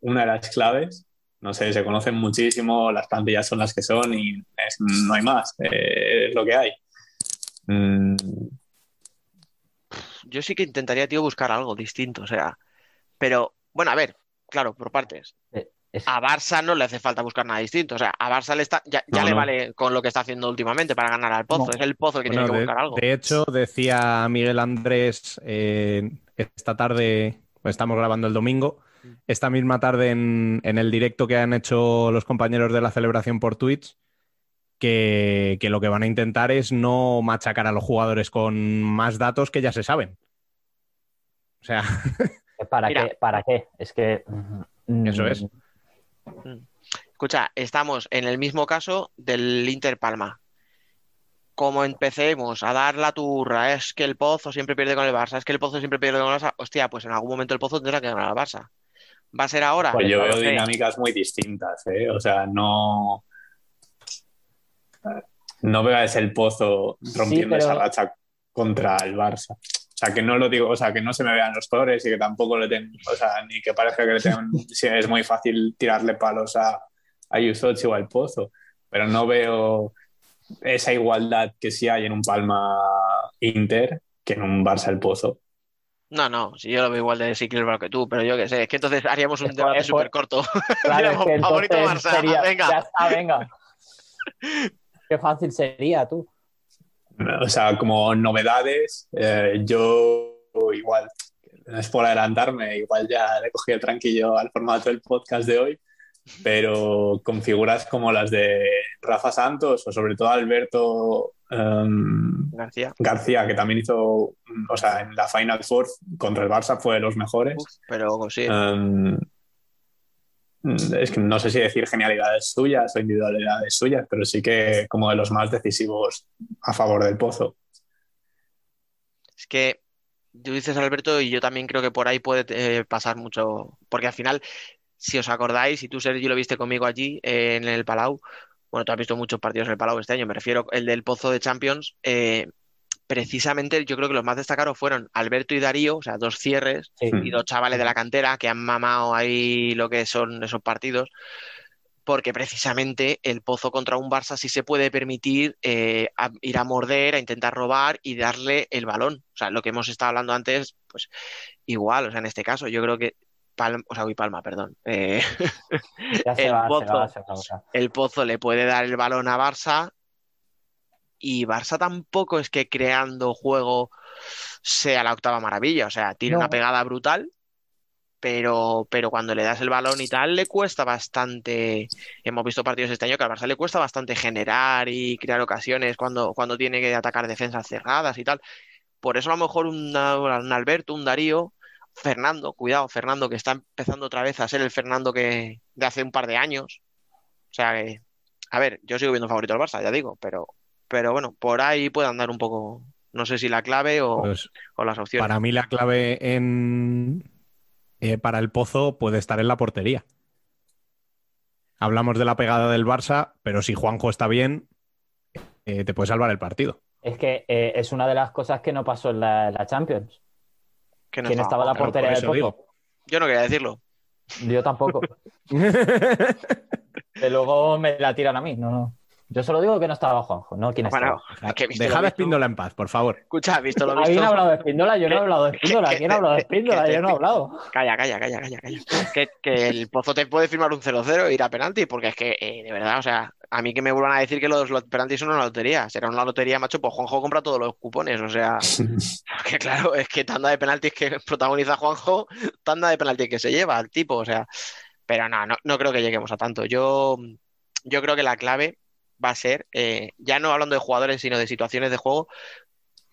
una de las claves. No sé, se conocen muchísimo, las plantillas son las que son y no hay más, eh, es lo que hay. Mm,
Yo sí que intentaría, tío, buscar algo distinto, o sea, pero bueno, a ver, claro, por partes.
Eh, es-
A Barça no le hace falta buscar nada distinto, o sea, a Barça le está, ya, ya
No,
le
no.
vale con lo que está haciendo últimamente para ganar al Pozo,
No.
es el Pozo el que
Bueno,
tiene que
de,
buscar algo.
de hecho, decía Miguel Andrés eh, esta tarde, pues estamos grabando el domingo, esta misma tarde en, en el directo que han hecho los compañeros de la celebración por Twitch, que, que lo que van a intentar es no machacar a los jugadores con más datos que ya se saben. O sea,
¿Para
Mira.
qué? ¿Para qué? Es que... mm,
Eso es.
Escucha, estamos en el mismo caso del Inter Palma. Como empecemos a dar la turra, es que el Pozo siempre pierde con el Barça, es que el Pozo siempre pierde con el Barça, hostia, pues en algún momento el Pozo tendrá que ganar al Barça. ¿Va a ser ahora?
Pues yo veo dinámicas muy distintas, ¿eh? O sea, no. No veas el pozo rompiendo
pero-
esa racha contra el Barça. O sea, que no lo digo, o sea, que no se me vean los colores y que tampoco le tengan, o sea, ni que parezca que le tengan, <laughs> sí, es muy fácil tirarle palos a, a Yusochi o al Pozo, pero no veo esa igualdad que sí hay en un Palma Inter que en un Barça el Pozo.
No, no, si yo lo veo igual de desequilibrado que tú, pero yo qué sé, es que entonces haríamos un debate súper corto. <laughs>
Claro, es que
favorito Barça,
sería-
venga.
Ya está, venga. <laughs> Qué fácil sería, tú.
O sea, como novedades, eh, yo igual, no es por adelantarme, igual ya le cogí el tranquillo al formato del podcast de hoy, pero con figuras como las de Rafa Santos o sobre todo Alberto em,
García.
García, que también hizo, o sea, en la Final Four contra el Barça fue de los mejores.
Uf, pero sí.
Em, es que no sé si decir genialidades suyas o individualidades suyas, pero sí que como de los más decisivos a favor del Pozo.
Es que tú dices Alberto y yo también creo que por ahí puede eh, pasar mucho, porque al final, si os acordáis, y tú Sergio lo viste conmigo allí eh, en el Palau, bueno, tú has visto muchos partidos en el Palau este año, me refiero el del Pozo de Champions, eh, precisamente yo creo que los más destacados fueron Alberto y Darío, o sea, dos cierres
Sí.
y dos chavales de la cantera que han mamado ahí lo que son esos partidos, porque precisamente el Pozo contra un Barça sí se puede permitir eh, a- ir a morder, a intentar robar y darle el balón. O sea, lo que hemos estado hablando antes, pues igual, o sea, en este caso, yo creo que Palma, o sea, uy, Palma, perdón. Eh,
Ya se <laughs>
El
va, se
Pozo.
va, se va, se va.
el Pozo le puede dar el balón a Barça y Barça tampoco es que creando juego sea la octava maravilla, o sea, tiene
No.
una pegada brutal, pero, pero cuando le das el balón y tal, le cuesta bastante, hemos visto partidos este año que al Barça le cuesta bastante generar y crear ocasiones cuando, cuando tiene que atacar defensas cerradas y tal. Por eso a lo mejor un Alberto, un Darío, Fernando, cuidado, Fernando, que está empezando otra vez a ser el Fernando que de hace un par de años. O sea que, a ver, yo sigo viendo favorito al Barça, ya digo, pero, pero bueno, por ahí puede andar un poco, no sé si la clave o,
Pues
o las opciones.
para mí la clave en eh, para el Pozo puede estar en la portería. Hablamos de la pegada del Barça, pero si Juanjo está bien, eh, te puede salvar el partido.
Es que eh, es una de las cosas que no pasó en la, Champions.
Que no
¿Quién
estaba-
estaba en la portería
por
del Pozo?
digo.
Yo no quería decirlo.
Yo tampoco. <laughs> Que luego me la tiran a mí. No, no. Yo solo digo que no estaba Juanjo, no quién
Bueno,
estaba.
visto
Dejad a. Espíndola en paz, por favor.
Escucha, visto lo
¿Alguien
visto.
ha hablado de Espíndola? Yo no he hablado de Espíndola. ¿Quién ha hablado de Espíndola? Yo no he hablado.
Calla, calla, calla, calla, calla. Que, que el Pozo te puede firmar un 0-0 e ir a penalti, porque es que, eh, de verdad, o sea, a mí que me vuelvan a decir que los, los penaltis son una lotería. Será una lotería, macho, pues Juanjo compra todos los cupones, o sea, <laughs> que claro, es que tanda de penaltis que protagoniza Juanjo, tanda de penaltis que se lleva el tipo, o sea, pero no, no, no creo que lleguemos a tanto. Yo, yo creo que la clave va a ser, eh, ya no hablando de jugadores, sino de situaciones de juego,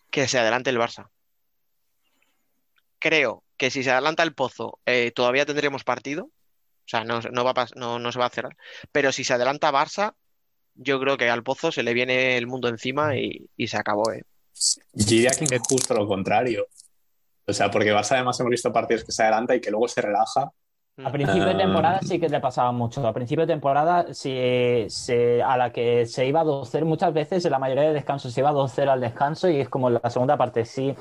que se adelante el Barça. Creo que si se adelanta el Pozo, eh, todavía tendremos partido. O sea, no, no va a se va a cerrar. Pero si se adelanta Barça, yo creo que al Pozo se le viene el mundo encima y, se acabó, ¿eh?
Diría que es justo lo contrario. O sea, porque Barça además hemos visto partidos que se adelanta y que luego se relaja.
A principio de
Ah.
temporada sí que le pasaba mucho. A principio de temporada, sí, se- a la que se iba 2-0, muchas veces en la mayoría de descansos se iba 2-0 al descanso y es como en la segunda parte sí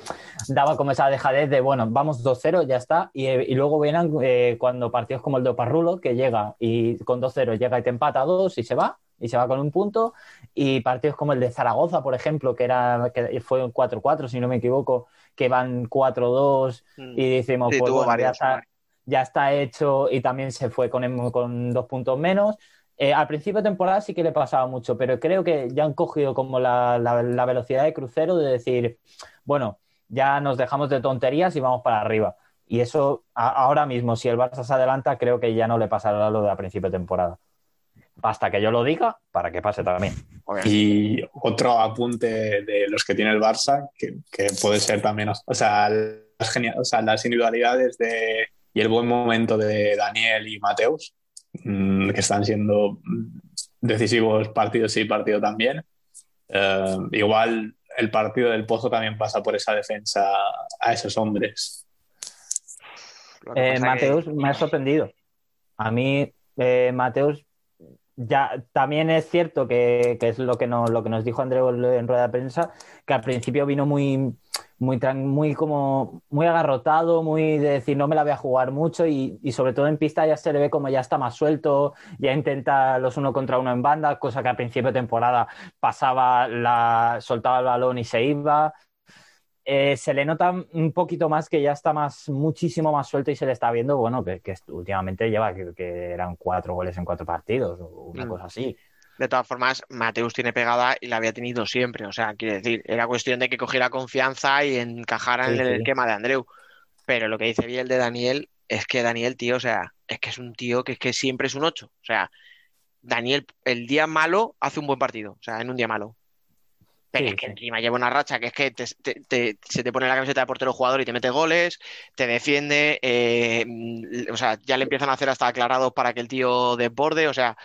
daba como esa dejadez de, bueno, vamos 2-0, ya está. Y, y luego vienen eh, cuando partidos como el de Oparrulo, que llega y con 2-0 llega y te empata a 2 y se va, y se va con un punto. Y partidos como el de Zaragoza, por ejemplo, que, era, que fue un 4-4, si no me equivoco, que van 4-2
Mm.
y decimos,
Sí,
pues
tuvo
bueno, ya
varios,
está, ya está hecho y también se fue con, con dos puntos menos. Eh, al principio de temporada sí que le pasaba mucho, pero creo que ya han cogido como la, la- la velocidad de crucero de decir, bueno, ya nos dejamos de tonterías y vamos para arriba. Y eso a- ahora mismo, si el Barça se adelanta, creo que ya no le pasará lo de a principio de temporada. Hasta que yo lo diga, para que pase también.
Y otro apunte de los que tiene el Barça, que, que puede ser también, o sea, las, o sea, las individualidades de, y el buen momento de Daniel y Mateus, mm, que están siendo decisivos partidos sí, partido también. Eh, igual el partido del Pozo también pasa por esa defensa a esos hombres.
Eh,
que-
Mateus me ha sorprendido. A mí, eh, Mateus, ya también es cierto que, que es lo que, nos, lo que nos dijo Andreu en rueda de prensa, que al principio vino muy, muy, muy como muy agarrotado, muy de decir no me la voy a jugar mucho y, y sobre todo en pista ya se le ve como ya está más suelto, ya intenta los uno contra uno en banda, cosa que al principio de temporada pasaba, la, soltaba el balón y se iba. Eh, se le nota un poquito más que ya está más, muchísimo más suelto y se le está viendo, bueno, que, que últimamente lleva que, que eran cuatro goles en cuatro partidos o una
Mm.
cosa así.
De todas formas, Mateus tiene pegada y la había tenido siempre. O sea, quiere decir, era cuestión de que cogiera confianza y encajara en el
sí.
esquema de Andreu. Pero lo que dice bien de Daniel es que Daniel, tío, o sea, es que es un tío que es que siempre es un 8. O sea, Daniel, el día malo hace un buen partido. O sea, en un día malo. Pero
Sí,
es que encima lleva una racha que es que te- te- te- se te pone la camiseta de portero jugador y te mete goles, te defiende, eh, o sea, ya le empiezan a hacer hasta aclarados para que el tío desborde, o sea,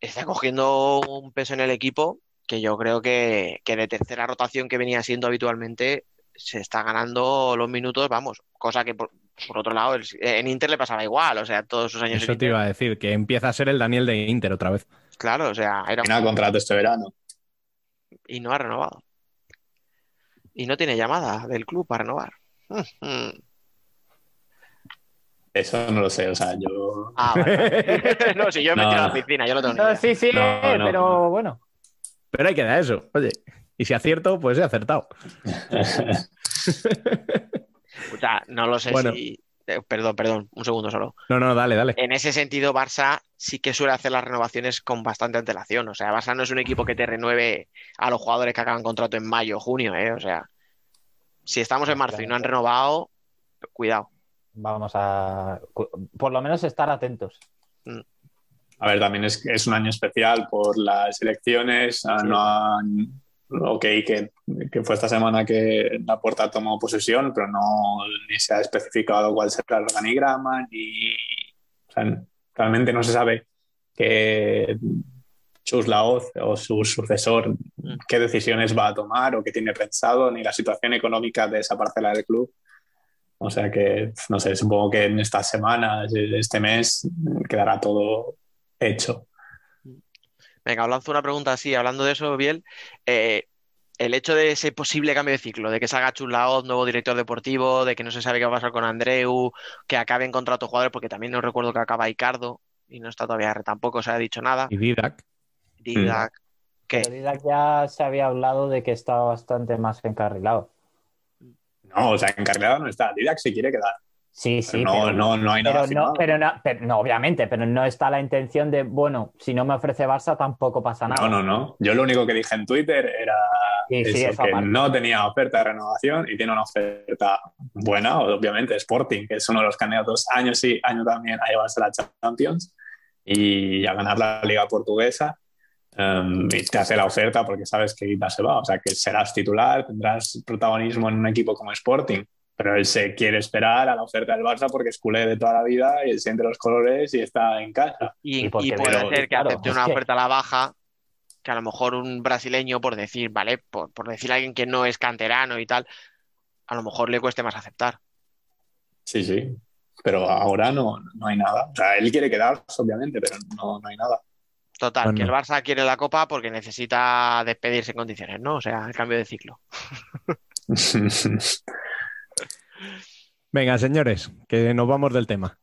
está cogiendo un peso en el equipo que yo creo que, que de tercera rotación que venía siendo habitualmente se está ganando los minutos, vamos, cosa que por, por otro lado el- en Inter le pasaba igual, o sea, todos sus años en
Eso te
Inter,
iba a decir, que empieza a ser el Daniel de Inter otra vez.
claro, o sea, era
Tiene contrato este verano.
y no ha renovado. Y no tiene llamada del club para renovar. Mm.
Eso no lo sé, o sea, yo.
Ah, vale. <laughs> no, si yo me
No,
tiro a la
no.
piscina, yo lo tengo
No, sí, sí,
No, no.
pero bueno.
Pero hay que dar eso, oye. Y si acierto, pues he acertado. <laughs>
O sea, no lo sé
Bueno.
si. eh, perdón, perdón, un segundo solo.
No, no, dale, dale.
En ese sentido, Barça sí que suele hacer las renovaciones con bastante antelación. O sea, Barça no es un equipo que te renueve a los jugadores que acaban contrato en mayo o junio, ¿eh? O sea, si estamos en marzo y no han renovado, cuidado.
Vamos a, por lo menos estar atentos.
A ver, también es, es un año especial por las elecciones. ah,
Sí.
No han. Ok, que, que fue esta semana que la puerta tomó posesión, pero no ni se ha especificado cuál será el organigrama, ni. O sea, realmente no se sabe que Chus Laoz o su sucesor qué decisiones va a tomar o qué tiene pensado, ni la situación económica de esa parcela del club. O sea que, no sé, supongo que en estas semanas, este mes, quedará todo hecho.
Venga, lanzo una pregunta así, hablando de eso, Biel. Eh, el hecho de ese posible cambio de ciclo, de que salga Chus Laoz, nuevo director deportivo, de que no se sabe qué va a pasar con Andreu, que acabe en contrato jugadores, porque también no recuerdo que acaba Icardo y no está todavía, tampoco se ha dicho nada.
Y Didac.
Didac, ¿qué?
Pero Didac ya se había hablado de que estaba bastante más encarrilado.
No, o sea, encarrilado no está. Didac se quiere quedar.
Sí, sí,
no,
pero,
no, no hay nada
pero no,
firmado.
pero no, pero no, obviamente, pero no está la intención de, bueno, si no me ofrece Barça tampoco pasa nada.
No, no, no. Yo lo único que dije en Twitter era
Sí,
eso, que
parte.
no tenía oferta de renovación y tiene una oferta buena, obviamente, Sporting, que es uno de los candidatos año sí, año también a llevarse la Champions y a ganar la Liga Portuguesa. Um, y te hace la oferta porque sabes que Guita se va, o sea que serás titular, tendrás protagonismo en un equipo como Sporting, pero él se quiere esperar a la oferta del Barça porque es culé de toda la vida y él siente los colores y está en casa.
Y,
Y
y puede ser que
claro,
acepte una
que-
oferta a la baja, que a lo mejor un brasileño, por decir, ¿vale? Por, por decir a alguien que no es canterano y tal, a lo mejor le cueste más aceptar.
Sí, sí. Pero ahora no, no hay nada. O sea, él quiere quedarse, obviamente, pero no, no hay nada.
Total,
Pues
que el. Barça quiere la Copa porque necesita despedirse en condiciones, ¿no? O sea, el cambio de ciclo. <laughs>
Venga, señores, que nos vamos del tema.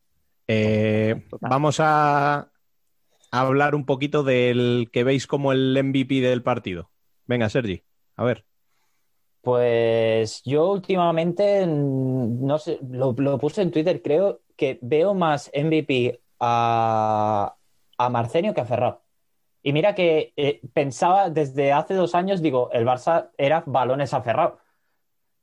Eh, vamos a, a hablar un poquito del que veis como el MVP del partido. Venga, Sergi, a ver.
Pues yo últimamente, no sé, lo, lo puse en Twitter, creo que veo más MVP a, a Marcenio que a Ferrao. Y mira que eh, pensaba desde hace dos años, digo, el Barça era balones aferrado.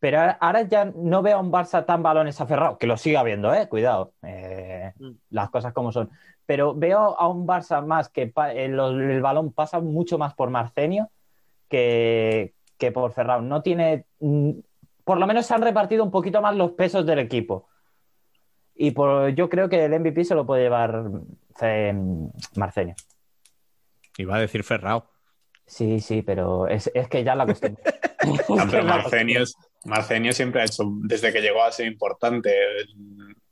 Pero ahora- ya no veo a un Barça tan balones aferrado, que lo siga habiendo, eh, cuidado, eh,
Mm.
las cosas como son. Pero veo a un Barça más que pa- el, el balón pasa mucho más por Marcenio que, que por Ferrao. No tiene. mm, Por lo menos se han repartido un poquito más los pesos del equipo. Y por, yo creo que el MVP se lo puede llevar eh, Marcenio.
Iba a decir Ferrao.
Sí, sí, pero es, es que ya la costumbre.
No, pero Marcenio, Marcenio siempre ha hecho, desde que llegó a ser importante,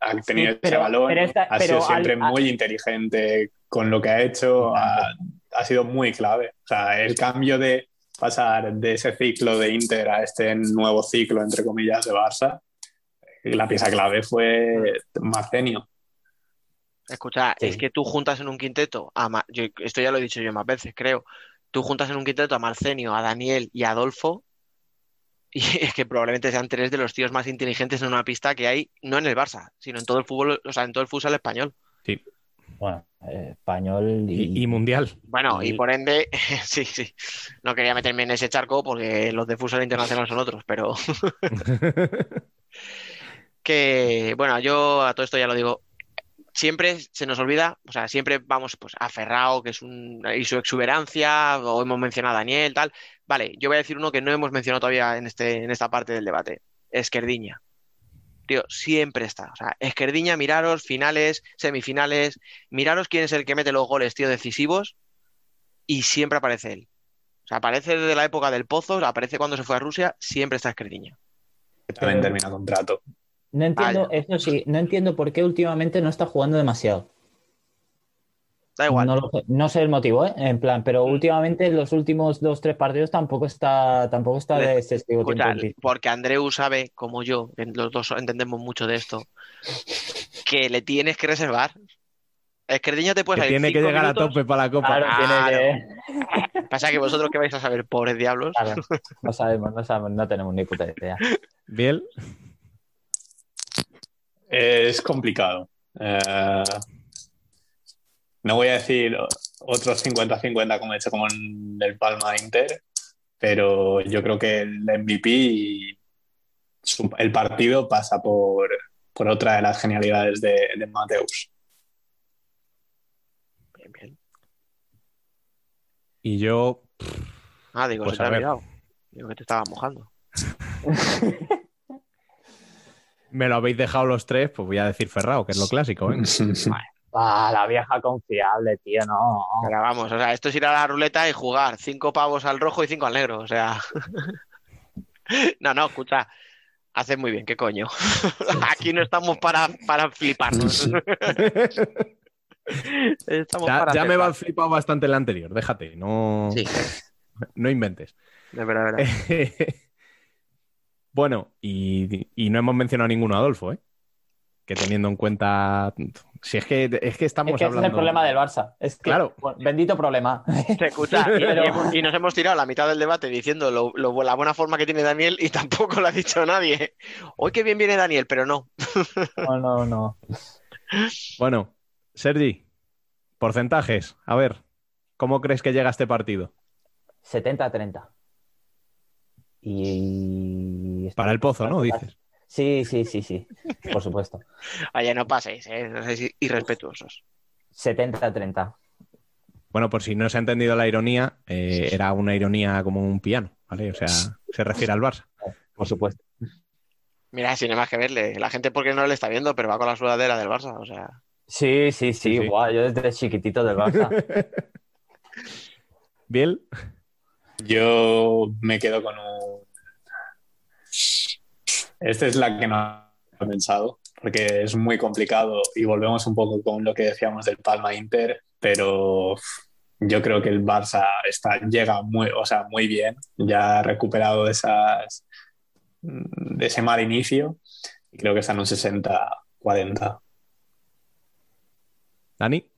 ha tenido
Sí, pero-
ese balón,
pero esta-
ha
pero
sido siempre
al-
muy inteligente con lo que ha hecho ha, ha sido muy clave. O sea, el cambio de pasar de ese ciclo de Inter a este nuevo ciclo, entre comillas, de Barça, la pieza clave fue Marcenio.
Escucha,
Sí.
es que tú juntas en un quinteto, a Ma- yo- esto ya lo he dicho yo más veces, creo. Tú juntas en un quinteto a Marcenio, a Daniel y a Adolfo, y <laughs> es que probablemente sean tres de los tíos más inteligentes en una pista que hay, no en el Barça, sino en todo el fútbol, o sea, en todo el futsal español.
Bueno, eh, español y,
Y, y mundial.
Bueno, y
Y-
por ende, <laughs> sí, sí. No quería meterme en ese charco porque los de futsal internacional son otros, pero <laughs> que, bueno, yo a todo esto ya lo digo, siempre se nos olvida, o sea, siempre vamos pues a Ferrao, que es un, y su exuberancia, o hemos mencionado a Daniel, tal. Vale, yo voy a decir uno que no hemos mencionado todavía en este, en esta parte del debate, Esquerdiña. Tío, siempre está. O sea, Esquerdiña, miraros, finales, semifinales, miraros quién es el que mete los goles, tío, decisivos, y siempre aparece él. O sea, aparece desde la época del Pozo, aparece cuando se fue a Rusia, siempre está Esquerdiña.
que también termina contrato.
No entiendo, eso sí, no entiendo por qué últimamente no está jugando demasiado.
Da igual.
No, lo sé, no sé el motivo, ¿eh? En plan, pero últimamente en los últimos dos, tres partidos tampoco está, tampoco está de excesivo
Escucha, porque Andreu sabe, como yo, que los dos entendemos mucho de esto, que le tienes que reservar. Esquerdiña te puede
Que
salir
tiene que llegar a tope para la copa.
Claro,
Claro.
tiene que... <laughs>
Pasa que vosotros que vais a saber, pobres diablos.
Claro, no sabemos, no sabemos, no tenemos ni puta idea.
Biel.
Es complicado. Eh, no voy a decir otros 50-50 como he hecho como en el Palma Inter, pero yo creo que el MVP y su- el partido pasa por, por otra de las genialidades de, de Mateus.
Bien, bien.
Y yo,
Ah, digo,
Pues
se te ha olvidado. Digo que te estaba mojando. <laughs>
me lo habéis dejado los tres, pues voy a decir Ferrao, que es lo clásico, ¿eh? <laughs>
Ah, la vieja confiable, tío, no.
Pero vamos, o sea, esto es ir a la ruleta y jugar cinco pavos al rojo y cinco al negro. O sea. <laughs> No, no, escucha. Haces muy bien, ¿qué coño? <laughs> Aquí no estamos para, para fliparnos. Estamos
Ya,
para
ya me
acertar.
va flipado bastante el anterior, déjate, no,
Sí,
no inventes.
de verdad, de verdad.
Bueno, y, y no hemos mencionado ninguno a Adolfo, ¿eh? Que teniendo en cuenta. Si es que, es que estamos
Es que ese
hablando.
es el problema del Barça. Es que,
Claro.
bueno, bendito problema. <laughs>
Se escucha, y,
Pero-
nos hemos tirado la mitad del debate diciendo lo- lo- la buena forma que tiene Daniel y <laughs> tampoco lo ha dicho nadie. Hoy qué bien viene Daniel, pero no.
No, no, no.
Bueno, Sergi, porcentajes. A ver, ¿cómo crees que llega este partido?
70-30. Y.
Para el pozo, ¿no? Dices.
Sí, sí, sí, sí. Por supuesto. <laughs>
Allá no paséis, ¿eh? No seáis irrespetuosos.
70-30.
Bueno, por si no se ha entendido la ironía, eh, era una ironía como un piano, ¿vale? O sea, <laughs> se refiere al Barça.
Por supuesto.
Mira, sin más que verle. La gente porque no le está viendo, pero va con la sudadera del Barça. O sea,
Sí, sí, sí.
Sí, sí.
guau, yo desde chiquitito del Barça. <laughs>
Biel,
Yo me quedo con un. Esta es la que no he pensado, porque es muy complicado y volvemos un poco con lo que decíamos del Palma Inter, pero yo creo que el Barça está, llega muy, o sea, muy bien, ya ha recuperado esas, de ese mal inicio y creo que está en un 60-40.
Dani.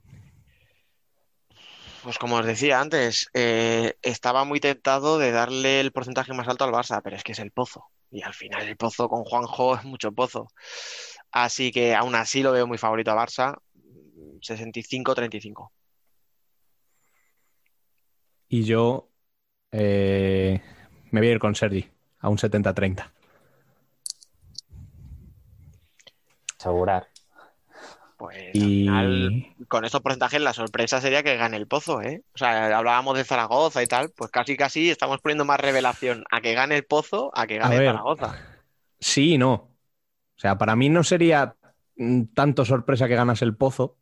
Pues como os decía antes, eh, estaba muy tentado de darle el porcentaje más alto al Barça, pero es que es el pozo. Y al final el pozo con Juanjo es mucho pozo. Así que aún así lo veo muy favorito a Barça. 65-35.
Y yo eh, me voy a ir con Sergi, a un 70-30.
Asegurar.
Pues
Y
al final, con estos porcentajes, la sorpresa sería que gane el Pozo, ¿eh? O sea, hablábamos de Zaragoza y tal, pues casi casi estamos poniendo más revelación a que gane el Pozo a que gane
ver.
Zaragoza.
sí y no. O sea, para mí no sería mm, tanto sorpresa que ganas el Pozo,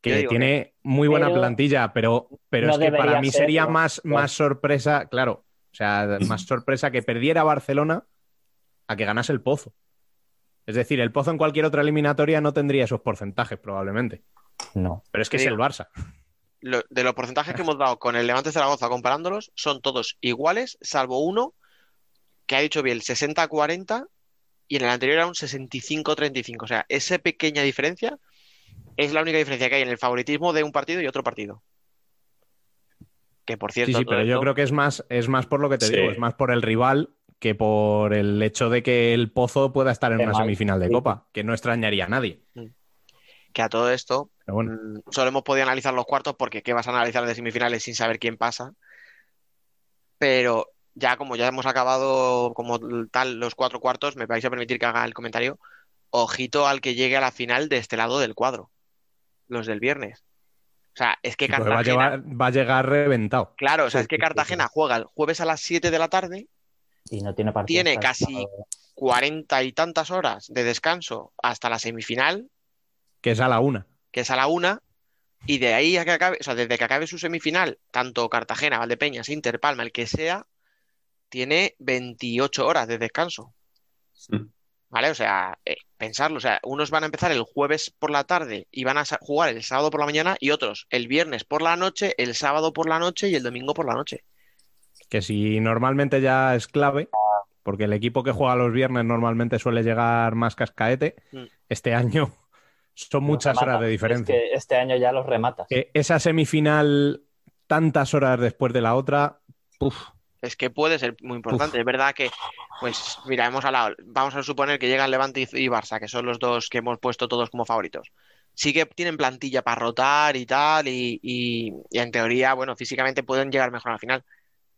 que
digo
tiene muy buena
Pero
plantilla, pero, pero
no
es que para mí sería más, más sorpresa, claro, o sea, más sorpresa que perdiera Barcelona a que ganase el Pozo. Es decir, el Pozo en cualquier otra eliminatoria no tendría esos porcentajes, probablemente.
No.
Pero es que es el Barça.
Lo- de los porcentajes que hemos dado con el Levante Zaragoza comparándolos, son todos iguales, salvo uno que ha dicho bien 60-40 y en el anterior era un 65-35. O sea, esa pequeña diferencia es la única diferencia que hay en el favoritismo de un partido y otro partido. Que por cierto,
Sí, sí, pero yo creo que es más, es más por lo que te
Sí.
digo, es más por el rival que por el hecho de que el Pozo pueda estar en una
mal.
semifinal de
Sí.
Copa, que no extrañaría a nadie.
que a todo esto
bueno,
Mm, Solo hemos podido analizar los cuartos porque ¿qué vas a analizar de semifinales sin saber quién pasa? Pero ya como ya hemos acabado como tal los cuatro cuartos, me vais a permitir que haga el comentario. Ojito al que llegue a la final de este lado del cuadro, los del viernes. O sea, es que
sí, porque va, a
Cartagena,
llevar- va a llegar reventado.
claro, o sea, es que Cartagena juega el jueves a las 7 de la tarde,
Y no tiene partido.
Casi- cuarenta y tantas horas de descanso hasta la semifinal,
Que es a la una.
que es a la una, y de ahí a que acabe, o sea, desde que acabe su semifinal, tanto Cartagena, Valdepeñas, Inter, Palma, el que sea, tiene 28 horas de descanso. ¿Vale? O sea, eh, pensarlo, o sea, unos van a empezar el jueves por la tarde y van a jugar el sábado por la mañana y otros el viernes por la noche, el sábado por la noche y el domingo por la noche.
Que si normalmente ya es clave, porque el equipo que juega los viernes normalmente suele llegar más cascaete,
Mm.
este año <laughs> son muchas horas de diferencia.
Es que este año ya los rematas.
Que esa semifinal tantas horas después de la otra,
Es que puede ser muy importante. Es verdad que, pues, mira, hemos hablado, vamos a suponer que llegan Levante y y Barça, que son los dos que hemos puesto todos como favoritos. Sí que tienen plantilla para rotar y tal, y, y- y en teoría, bueno, físicamente pueden llegar mejor al final.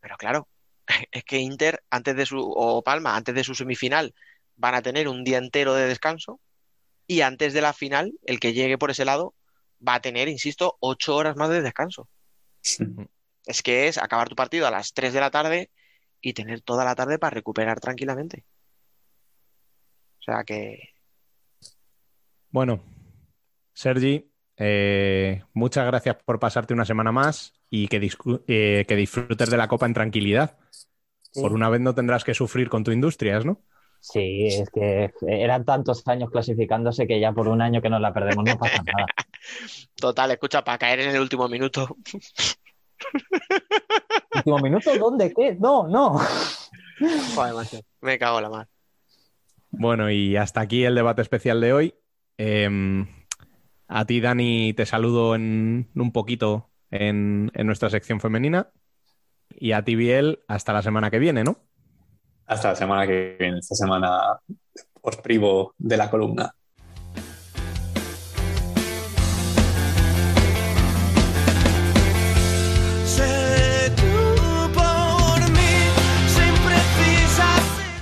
Pero claro, <laughs> es que Inter, antes de su, o Palma, antes de su semifinal, van a tener un día entero de descanso, y antes de la final, el que llegue por ese lado va a tener, insisto, ocho horas más de descanso. Es que es acabar tu partido a las 3 de la tarde y tener toda la tarde para recuperar tranquilamente. O sea que
Bueno, Sergi, eh, muchas gracias por pasarte una semana más y que, eh, que disfrutes de la Copa en tranquilidad.
Sí.
Por una vez no tendrás que sufrir con tu Industrias, ¿no?
Sí, es que eran tantos años clasificándose que ya por un año que nos la perdemos no pasa nada. <laughs>
Total, escucha, para caer en el último minuto. <laughs>
Último minuto, ¿dónde? ¿Qué? No, no.
Joder, macho, me cago en la mar.
Bueno, y hasta aquí el debate especial de hoy. Eh, a ti, Dani, te saludo en un poquito en, en nuestra sección femenina. Y a ti, Biel, hasta la semana que viene, ¿no?
Hasta la semana que viene. Esta semana os privo de la columna.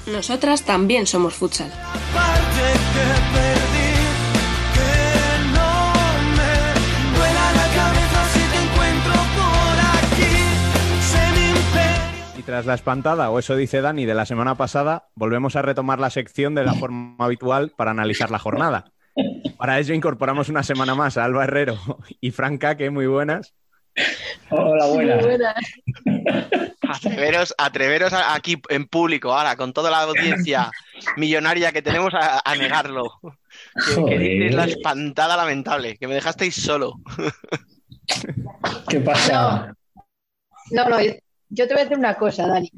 Nosotras también somos futsal.
Y tras la espantada, o eso dice Dani, de la semana pasada, volvemos a retomar la sección de la forma habitual para analizar la jornada. Para ello incorporamos una semana más a Alba Herrero y Franca, que muy buenas.
Hola, buenas.
Atreveros, atreveros a- aquí en público, ahora, con toda la audiencia millonaria que tenemos a, a negarlo. Que, que dices la espantada lamentable, que me dejasteis solo.
¿Qué pasa?
No, no, yo, yo te voy a decir una cosa, Dani.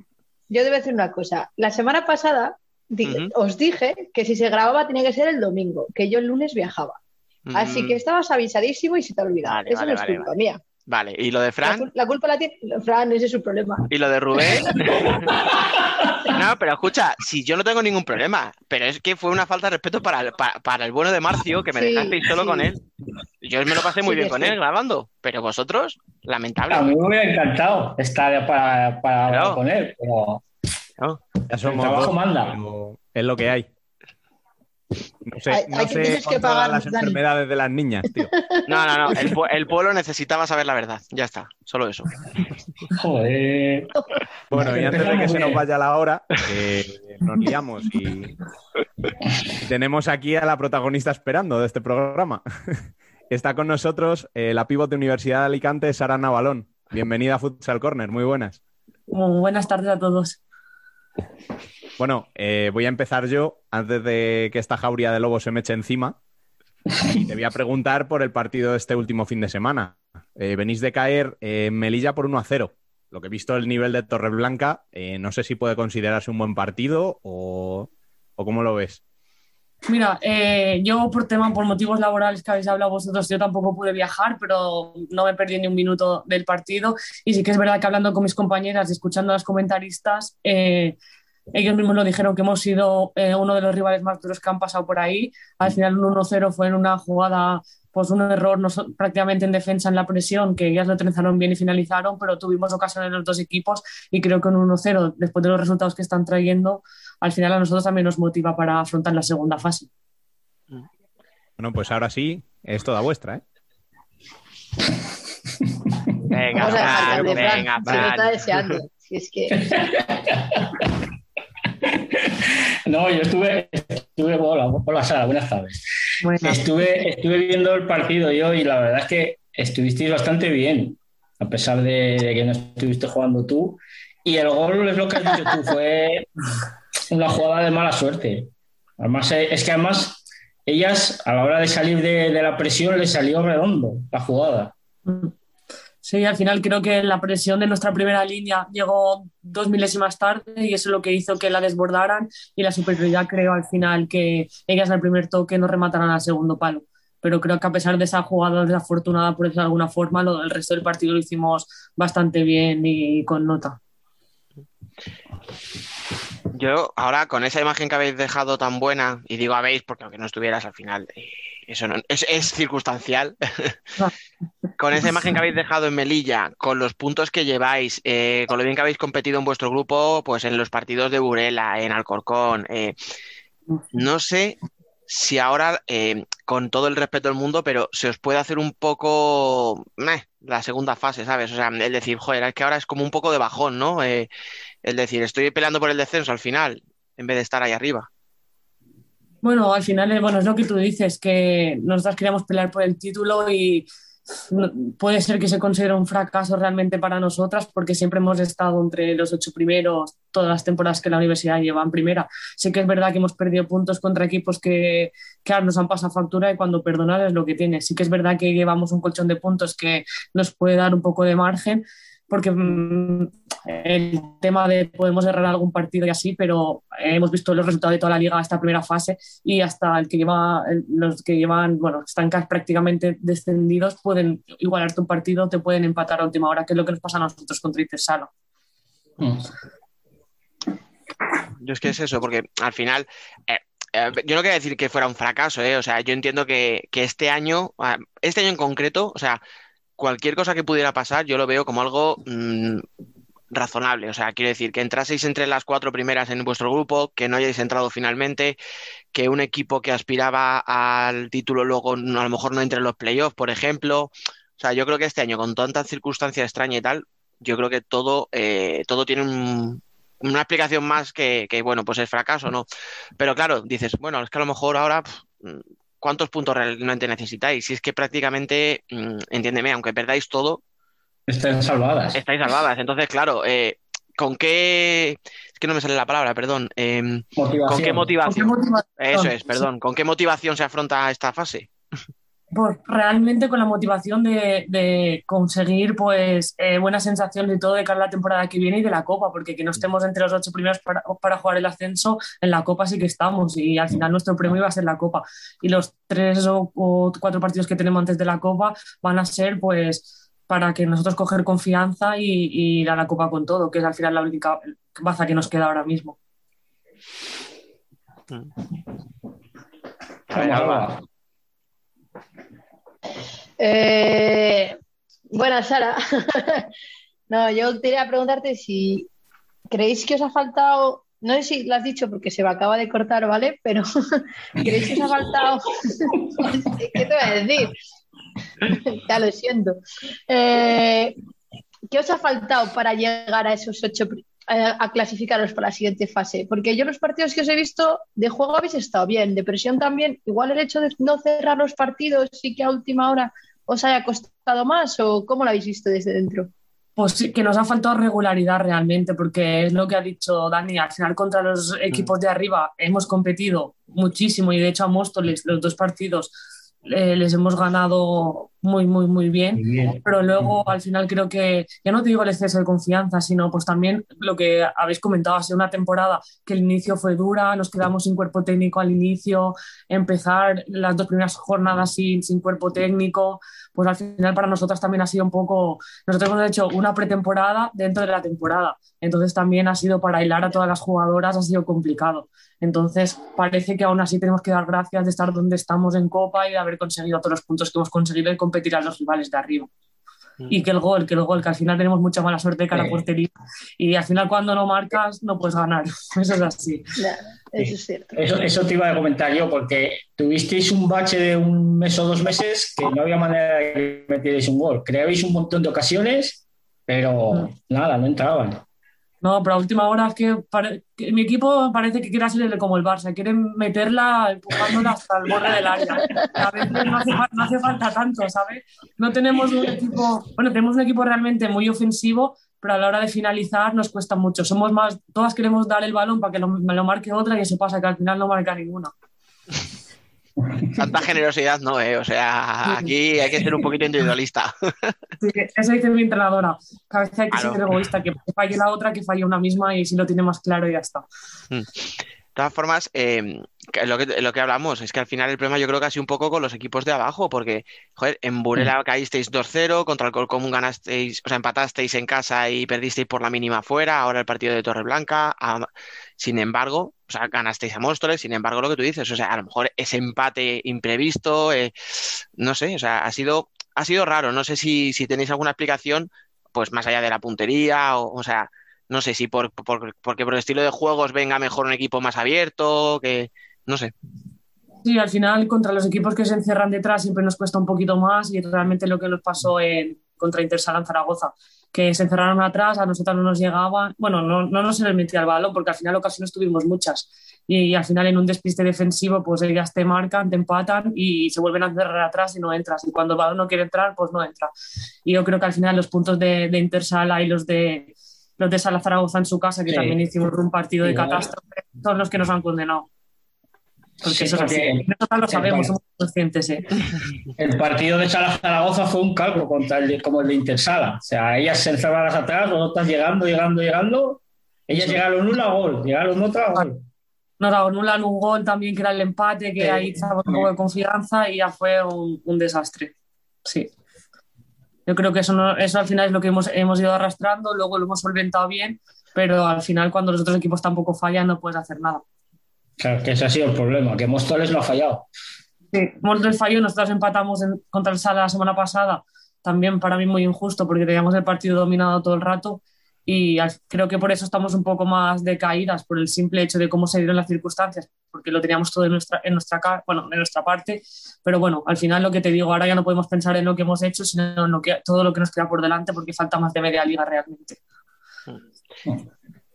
Yo te voy a decir una cosa. La semana pasada os dije que si se grababa tenía que ser el domingo, que yo el lunes viajaba. Así
Mm,
que estabas avisadísimo y se te ha olvidado.
Vale,
Eso
vale,
no es
vale,
culpa mía.
Vale, ¿y lo de Fran?
la culpa la tiene Fran, ese es su problema.
¿Y lo de Rubén? <laughs> No, pero escucha, si yo no tengo ningún problema, pero es que fue una falta de respeto para el, pa- para, el bueno de Marcio, que me
Sí,
dejasteis solo
sí.
con él. Yo me lo pasé muy
Sí
bien con
sí.
él grabando, pero vosotros, lamentable.
A mí me hubiera encantado estar para, para
Claro.
con él, pero
Ya somos
trabajo
dos,
manda.
Es lo que hay. No sé,
Hay-
no
hay que-
sé
pagar,
las
Dani.
enfermedades de las niñas, tío.
No, no, no, el, pue- el pueblo necesitaba saber la verdad, ya está, solo eso.
joder.
Bueno, y antes de que se nos vaya la hora, nos liamos y y tenemos aquí a la protagonista esperando de este programa. Está con nosotros eh, la pívot de Universidad de Alicante, Sara Navalón. Bienvenida a Futsal Corner, muy buenas.
Muy buenas tardes a todos.
Bueno, eh, voy a empezar yo antes de que esta jauría de lobos se me eche encima. Y <laughs> te voy a preguntar por el partido de este último fin de semana. Eh, venís de caer eh, en Melilla por 1 a 0. Lo que he visto el nivel de Torreblanca, eh, no sé si puede considerarse un buen partido o, o cómo lo ves.
Mira, eh, yo por tema, por motivos laborales que habéis hablado vosotros, yo tampoco pude viajar, pero no me perdí ni un minuto del partido. Y sí que es verdad que hablando con mis compañeras y escuchando a los comentaristas, eh, ellos mismos lo dijeron que hemos sido eh, uno de los rivales más duros que han pasado por ahí. Al final un 1-0 fue en una jugada, pues un error no prácticamente en defensa en la presión, que ellas lo trenzaron bien y finalizaron, pero tuvimos ocasiones en los dos equipos y creo que un 1-0, después de los resultados que están trayendo, al final a nosotros también nos motiva para afrontar la segunda fase.
Bueno, pues ahora sí, es toda vuestra, ¿eh? <laughs>
Venga,
Vamos a dejar
Fran,
de Fran,
venga,
se lo está deseando. Si es que. <laughs> <laughs>
No, yo estuve, estuve hola, hola Sara, buenas tardes. Estuve, estuve viendo el partido yo y la verdad es que estuvisteis bastante bien, a pesar de, de que no estuviste jugando tú. Y el gol es lo que has dicho tú, <laughs> fue una jugada de mala suerte. Además, eh, es que además ellas a la hora de salir de, de la presión les salió redondo la jugada.
Sí, al final creo que la presión de nuestra primera línea llegó dos milésimas tarde y eso es lo que hizo que la desbordaran y la superioridad creo al final que ellas al primer toque no remataran al segundo palo. Pero creo que a pesar de esa jugada desafortunada, por decirlo de alguna forma, lo, el resto del partido lo hicimos bastante bien y con nota.
Yo ahora con esa imagen que habéis dejado tan buena, y digo habéis porque aunque no estuvieras al final, eh, eso no, es, es circunstancial. <laughs> con esa imagen que habéis dejado en Melilla, con los puntos que lleváis, eh, con lo bien que habéis competido en vuestro grupo, pues en los partidos de Burela, en Alcorcón, eh, no sé si ahora, eh, con todo el respeto del mundo, pero se os puede hacer un poco meh, la segunda fase, ¿sabes? O sea, el decir, joder, es que ahora es como un poco de bajón, ¿no? El decir, estoy peleando por el descenso al final, en vez de estar ahí arriba.
Bueno, al final, eh, bueno, es lo que tú dices, que nosotras queríamos pelear por el título y puede ser que se considere un fracaso realmente para nosotras porque siempre hemos estado entre los ocho primeros todas las temporadas que la universidad lleva en primera. Sí que es verdad que hemos perdido puntos contra equipos que, que nos han pasado factura y cuando perdonar es lo que tiene. Sí que es verdad que llevamos un colchón de puntos que nos puede dar un poco de margen porque mm, el tema de podemos errar algún partido y así, pero hemos visto los resultados de toda la liga esta primera fase y hasta el que lleva, los que llevan, bueno, están prácticamente descendidos, pueden igualarte un partido, te pueden empatar a última hora, que es lo que nos pasa a nosotros contra Itesala.
Yo es que es eso, porque al final, eh, eh, yo no quería decir que fuera un fracaso, ¿eh? O sea, yo entiendo que, que este año, este año en concreto, o sea, cualquier cosa que pudiera pasar, yo lo veo como algo mm, razonable. O sea, quiero decir, que entraseis entre las cuatro primeras en vuestro grupo, que no hayáis entrado finalmente, que un equipo que aspiraba al título luego a lo mejor no entre en los playoffs, por ejemplo. O sea, yo creo que este año, con tanta circunstancia extraña y tal, yo creo que todo, eh, todo tiene un- una explicación más que, bueno, pues es fracaso, ¿no? Pero claro, dices, bueno, es que a lo mejor ahora, ¿cuántos puntos realmente necesitáis? Si es que prácticamente, mm, entiéndeme, aunque perdáis todo,
Están salvadas.
estáis salvadas. Entonces, claro, eh, ¿con qué... Es que no me sale la palabra, perdón. Em, ¿con qué
Motivación.
motivación?
¿Con qué motivación?
Eso es, perdón. ¿Con qué motivación se afronta esta fase?
Pues realmente con la motivación de, de conseguir pues eh, buenas sensaciones y todo de cara a la temporada que viene y de la Copa, porque que no estemos entre los ocho primeros para, para jugar el ascenso, en la Copa sí que estamos y al final nuestro premio va a ser la Copa. Y los tres o, o cuatro partidos que tenemos antes de la Copa van a ser pues para que nosotros coger confianza y, y ir a la Copa con todo, que es al final la única baza que nos queda ahora mismo.
Eh, bueno, Sara, <laughs> no, yo quería preguntarte si creéis que os ha faltado, no sé si lo has dicho porque se me acaba de cortar, ¿vale? Pero <laughs> ¿creéis que os ha faltado? <laughs> ¿Qué te voy a decir? ya lo siento. Eh, ¿Qué os ha faltado para llegar a esos ocho, a, a clasificaros para la siguiente fase? Porque yo los partidos que os he visto de juego habéis estado bien, de presión también. Igual el hecho de no cerrar los partidos y que a última hora os haya costado más o cómo lo habéis visto desde dentro.
Pues sí, que nos ha faltado regularidad realmente, porque es lo que ha dicho Dani, al final contra los equipos de arriba hemos competido muchísimo y de hecho a Móstoles los dos partidos eh, les hemos ganado muy, muy, muy bien. Pero luego al final creo que, ya no te digo el exceso de confianza, sino pues también lo que habéis comentado, ha sido una temporada que el inicio fue dura, nos quedamos sin cuerpo técnico al inicio, empezar las dos primeras jornadas sin, sin cuerpo técnico, pues al final para nosotras también ha sido un poco, nosotros hemos hecho una pretemporada dentro de la temporada, entonces también ha sido para hilar a todas las jugadoras, ha sido complicado. Entonces, parece que aún así tenemos que dar gracias de estar donde estamos en Copa y de haber conseguido todos los puntos que hemos conseguido y competir a los rivales de arriba.
Mm.
Y que el gol, que el gol, que al final tenemos mucha mala suerte de cara a portería. Y al final, cuando no marcas, no puedes ganar. <laughs> Eso es así.
Eso es cierto.
Eso, eso te iba a comentar yo, porque tuvisteis un bache de un mes o dos meses que no había manera de que metierais un gol. Creabais un montón de ocasiones, pero nada, no entraban.
No, pero a última hora es que, mi equipo parece que quiere hacer como el Barça, quieren meterla empujándola hasta el borde del área. A veces no hace, falta tanto, ¿sabes? No tenemos un equipo, bueno, tenemos un equipo realmente muy ofensivo, pero a la hora de finalizar nos cuesta mucho. Somos más, todas queremos dar el balón para que lo, lo marque otra y eso pasa, que al final no marca ninguna.
Tanta generosidad no, ¿eh? O sea, aquí hay que ser un poquito individualista.
Sí, eso dice mi entrenadora. A veces hay que
Claro.
ser egoísta, que falle la otra, que falle una misma y si lo tiene más claro ya está.
Mm. De todas formas, eh, lo, que, lo que hablamos es que al final el problema yo creo que ha sido un poco con los equipos de abajo, porque, joder, en Burela caísteis 2-0, contra el Colcomún ganasteis, o sea, empatasteis en casa y perdisteis por la mínima fuera, ahora el partido de Torreblanca, a- sin embargo, o sea, ganasteis a Móstoles, sin embargo, lo que tú dices, o sea, a lo mejor ese empate imprevisto, eh, no sé, o sea, ha sido, ha sido raro, no sé si, si tenéis alguna explicación, pues más allá de la puntería, o, sea, no sé si por, por- porque por el estilo de juegos venga mejor un equipo más abierto, que no sé.
Sí, al final contra los equipos que se encierran detrás siempre nos cuesta un poquito más y realmente lo que nos pasó en, contra en Zaragoza, que se encerraron atrás, a nosotros no nos llegaban, bueno, no, no nos les metía el balón porque al final ocasiones tuvimos muchas y, al final en un despiste defensivo pues ellas te marcan, te empatan y se vuelven a encerrar atrás y no entras y cuando el balón no quiere entrar pues no entra. Y yo creo que al final los puntos de, de Intersala y los de los de Sala Zaragoza en su casa, que
Sí.
también hicimos un partido de catástrofe, son los que nos han condenado. Porque
Sí,
eso es así.
porque-
Nosotros lo sabemos, somos conscientes. ¿eh? <laughs>
El partido de Sala Zaragoza fue un calco contra el como el de Intersala. O sea, ellas se encerradas atrás, nosotras llegando, llegando, llegando. Ellas llegaron una gol, llegaron otra gol.
Nos anulan un gol también, que era el empate, que
Sí.
ahí echamos un poco de confianza y ya fue un, un desastre. Sí. Yo creo que eso, no- eso al final es lo que hemos, hemos ido arrastrando, luego lo hemos solventado bien, pero al final cuando los otros equipos tampoco fallan no puedes hacer nada.
Claro, que ese ha sido el problema, que Móstoles no ha fallado.
Sí, Móstoles falló, nosotros empatamos en- contra el Sala la semana pasada, también para mí muy injusto porque teníamos el partido dominado todo el rato y creo que por eso estamos un poco más decaídas, por el simple hecho de cómo se dieron las circunstancias, porque lo teníamos todo en nuestra, en nuestra, bueno, en nuestra parte, pero bueno, al final lo que te digo, ahora ya no podemos pensar en lo que hemos hecho, sino en lo que, todo lo que nos queda por delante porque falta más de media liga realmente.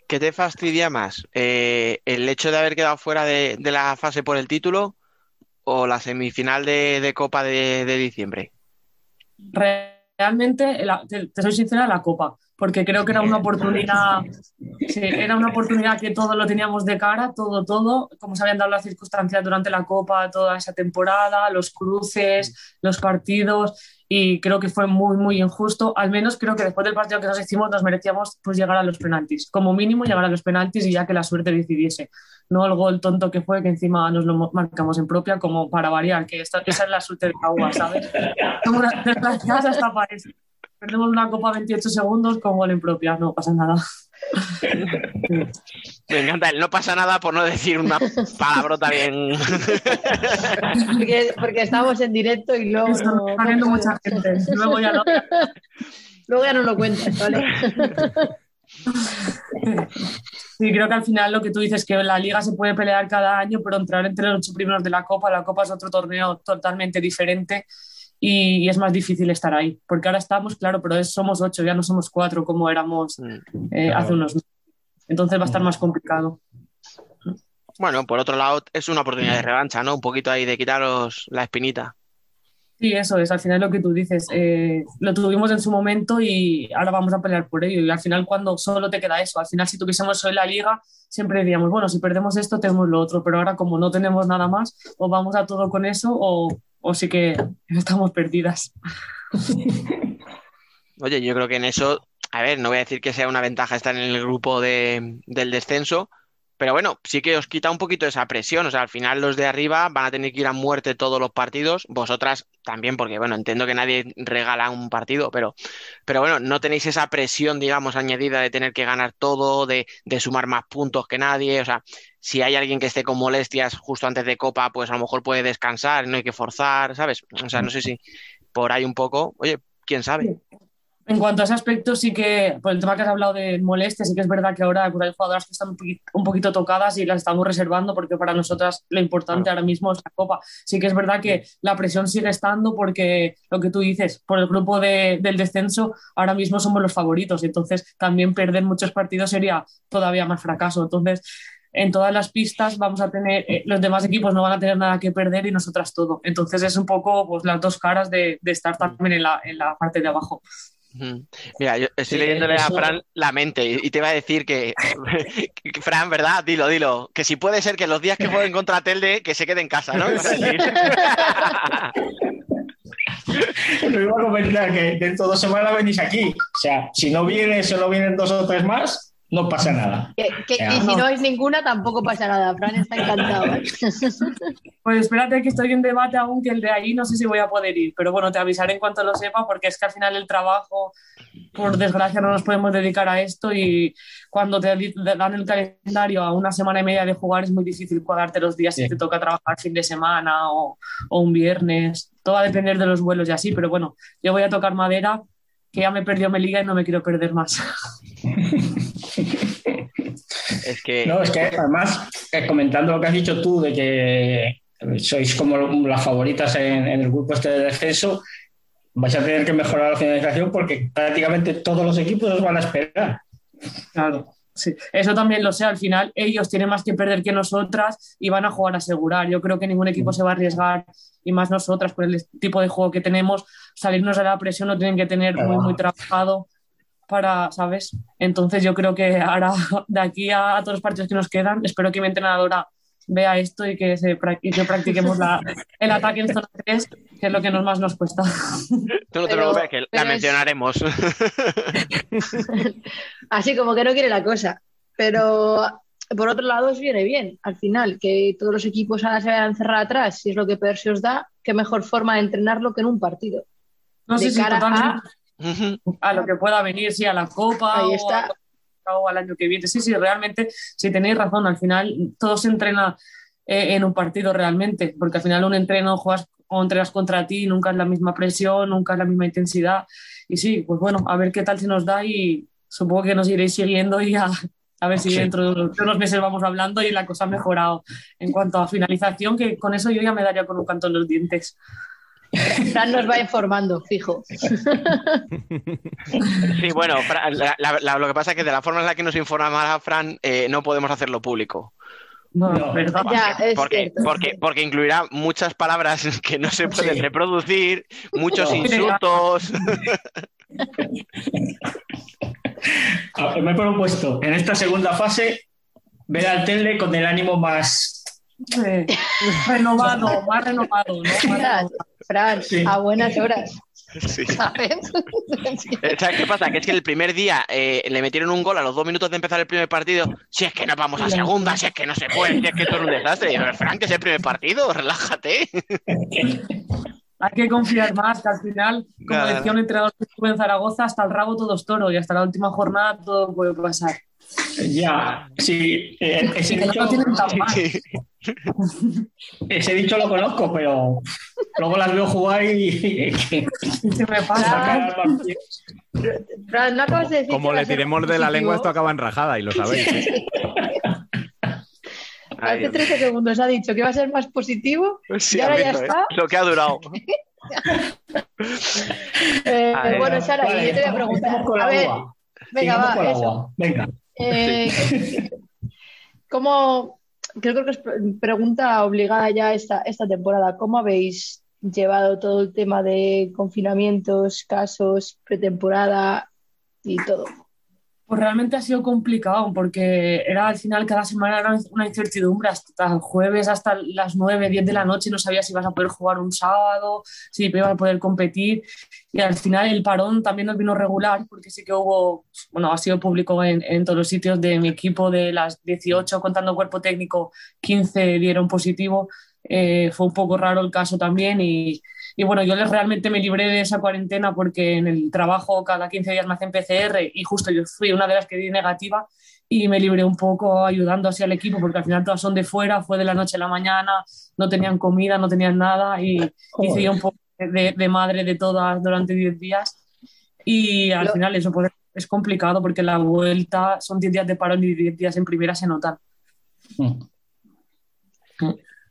¿Qué te fastidia más? Eh, ¿el hecho de haber quedado fuera de, la fase por el título o la semifinal de, Copa de, diciembre?
realmente, te, soy sincera, la Copa, porque creo que era una oportunidad, era una oportunidad que todo lo teníamos de cara, todo, todo, como se habían dado las circunstancias durante la Copa, toda esa temporada, los cruces, los partidos, y creo que fue muy, muy injusto. Al menos creo que después del partido que nos hicimos nos merecíamos pues llegar a los penaltis, como mínimo llegar a los penaltis y ya que la suerte decidiese. No el gol tonto que fue, que encima nos lo mo- marcamos en propia, como para variar, que esta- esa es la suerte de la uva, ¿sabes? Desgraciadas hasta parece. Perdemos una copa 28 segundos con gol en propia, no pasa nada.
Me encanta no pasa nada por no decir una palabrota bien.
Porque, porque estamos en directo y luego.
Eso,
no-
está viendo
no
mucha gente. Luego ya no.
Luego ya no lo cuentas, ¿vale?
Sí, creo que al final lo que tú dices, que la liga se puede pelear cada año, pero entrar entre los ocho primeros de la Copa, la Copa es otro torneo totalmente diferente y, y es más difícil estar ahí. Porque ahora estamos, claro, pero es- somos ocho, ya no somos cuatro como éramos eh, hace unos meses. Entonces va a estar más complicado.
Bueno, por otro lado, es una oportunidad de revancha, ¿no? Un poquito ahí de quitaros la espinita.
Sí, eso es, al final lo que tú dices, eh, lo tuvimos en su momento y ahora vamos a pelear por ello. Y al final cuando solo te queda eso, al final si tuviésemos hoy la liga, siempre diríamos, bueno, si perdemos esto, tenemos lo otro, pero ahora como no tenemos nada más, o vamos a todo con eso o, o sí que estamos perdidas. <laughs>
Oye, yo creo que en eso, a ver, no voy a decir que sea una ventaja estar en el grupo de, del descenso, pero bueno, sí que os quita un poquito esa presión. O sea, al final los de arriba van a tener que ir a muerte todos los partidos, vosotras también, porque bueno, entiendo que nadie regala un partido, pero, pero bueno, no tenéis esa presión, digamos, añadida de tener que ganar todo, de, de sumar más puntos que nadie. O sea, si hay alguien que esté con molestias justo antes de Copa, pues a lo mejor puede descansar, no hay que forzar, ¿sabes? O sea, no sé si por ahí un poco, oye, quién sabe.
En cuanto a ese aspecto, sí que, por el tema que has hablado de molestias, sí que es verdad que ahora hay jugadoras que están un poquito, un poquito tocadas y las estamos reservando porque para nosotras lo importante ahora mismo es la Copa. Sí que es verdad que la presión sigue estando porque lo que tú dices, por el grupo de- del descenso, ahora mismo somos los favoritos. Entonces, también perder muchos partidos sería todavía más fracaso. Entonces, en todas las pistas vamos a tener, eh, los demás equipos no van a tener nada que perder y nosotras todo. Entonces, es un poco pues, las dos caras de, de estar también en la, en la parte de abajo.
Mira, yo estoy
Sí,
leyéndole a Fran la mente y y te iba a decir que, <laughs> que, Fran, ¿verdad? Dilo, dilo. Que si puede ser que los días que jueguen contra Telde, que se quede en casa, ¿no? <laughs>
Lo iba a comentar que dentro de dos semanas venís aquí. O sea, si no viene, solo vienen dos o tres más, no pasa nada.
Que- que-
Ya.
y si no es ninguna, tampoco pasa nada. Fran está encantado. <laughs>
Pues espérate que estoy en debate aún que el de ahí no sé si voy a poder ir, pero bueno, te avisaré en cuanto lo sepa porque es que al final el trabajo, por desgracia, no nos podemos dedicar a esto y cuando te dan el calendario a una semana y media de jugar es muy difícil cuadrarte los días si
Sí.
te toca trabajar fin de semana o, o un viernes. Todo va a depender de los vuelos y así, pero bueno, yo voy a tocar madera que ya me perdió Meliga y no me quiero perder más. <laughs>
Es que,
No, es que además, eh, comentando lo que has dicho tú de que sois como las favoritas en, en el grupo este de descenso, vais a tener que mejorar la finalización porque prácticamente todos los equipos os van a esperar.
Claro, sí. Eso también lo sé. Al final, ellos tienen más que perder que nosotras y van a jugar a asegurar. Yo creo que ningún equipo se va a arriesgar, y más nosotras, por el tipo de juego que tenemos, salirnos de la presión lo tienen que tener muy, muy trabajado para, ¿sabes? Entonces, yo creo que ahora, <laughs> de aquí a, a todos los partidos que nos quedan, espero que mi entrenadora vea esto y que, se, y que practiquemos la- <laughs> el ataque en zona 3, que es lo que nos más nos cuesta.
tú no te preocupes, que la
pero es-
mencionaremos. <laughs>
Así como que no quiere la cosa. Pero por otro lado, os viene bien. Al final, que todos los equipos ahora se vayan a encerrar atrás, si es lo que peor se os da, qué mejor forma de entrenarlo que en un partido.
No sé si
Ujú.
a lo que pueda venir, sí, a la Copa
Ahí
o,
está.
a- o al año que viene. Sí, sí, realmente, si tenéis razón, al final todo se entrena eh, en un partido realmente, porque al final un entreno juegas o entrenas contra ti, nunca es la misma presión, nunca es la misma intensidad. Y sí, pues bueno, a ver qué tal se nos da y supongo que nos iréis siguiendo y a, a ver si
Sí.
dentro de unos meses vamos hablando y la cosa ha mejorado en cuanto a finalización, que con eso yo ya me daría con un canto en los dientes.
Fran nos va informando, fijo.
Sí, bueno, Fran, la- la- la- lo que pasa es que de la forma en la que nos informa Fran, eh, no podemos hacerlo público.
No,
No.
¿verdad?
Ya, es
Porque, porque, porque incluirá muchas palabras <laughs> que no se pueden
Sí.
reproducir, muchos
No.
insultos. <laughs>
Me he propuesto en esta segunda fase ver al Telde con el ánimo más.
Eh, renovado, más renovado, ¿no? Más
Fran,
renovado.
Fran,
Sí.
a buenas horas,
Sí.
¿sabes?
Eh, ¿Sabes qué pasa? Que es que el primer día eh, le metieron un gol a los dos minutos de empezar el primer partido. Si es que no vamos a segunda, si es que no se puede, si es que esto es un desastre. Frank, que es el primer partido, relájate. <laughs>
Hay que confiar más, que al final, como
Nada.
decía un entrenador que estuvo en Zaragoza, hasta el rabo todo es toro y hasta la última jornada todo puede pasar.
Ya, sí, eh, ese, dicho, <laughs> ese dicho lo conozco, pero luego las veo jugar y.
Y <laughs> se me pasa.
sacar partidos.
Fran, no acabas de decir
Como
va
le tiremos de la lengua, esto acaba en rajada y lo sabéis. ¿eh? <laughs>
Ay,
Hace 13 segundos ha dicho que va a ser más positivo
sí,
y ahora ya
visto, ¿eh?
está.
Lo que ha durado. <laughs>
Eh, bueno, Sara,
vale,
yo te voy a preguntar. A ver,
agua.
venga,
Sigamos
va,
con
eso.
agua. Venga.
Eh, <laughs> ¿Cómo, creo que es pre- pregunta obligada ya esta, esta temporada, ¿cómo habéis llevado todo el tema de confinamientos, casos, pretemporada y todo?
Pues realmente ha sido complicado porque era al final cada semana era una incertidumbre hasta el jueves, hasta las 9, 10 de la noche, no sabías si ibas a poder jugar un sábado, si ibas a poder competir. Y al final el parón también nos vino regular porque sí que hubo, bueno, ha sido público en, en todos los sitios de mi equipo de las 18 contando cuerpo técnico, 15 dieron positivo, Eh, fue un poco raro el caso también y, y bueno, yo realmente me libré de esa cuarentena porque en el trabajo cada 15 días me hacen PCR y justo yo fui una de las que di negativa y me libré un poco ayudando así al equipo porque al final todas son de fuera, fue de la noche a la mañana, no tenían comida, no tenían nada y hice yo un poco de, de madre de todas durante 10 días y al
Lo-
final eso es complicado porque la vuelta son 10 días de parón y 10 días en primera se notan.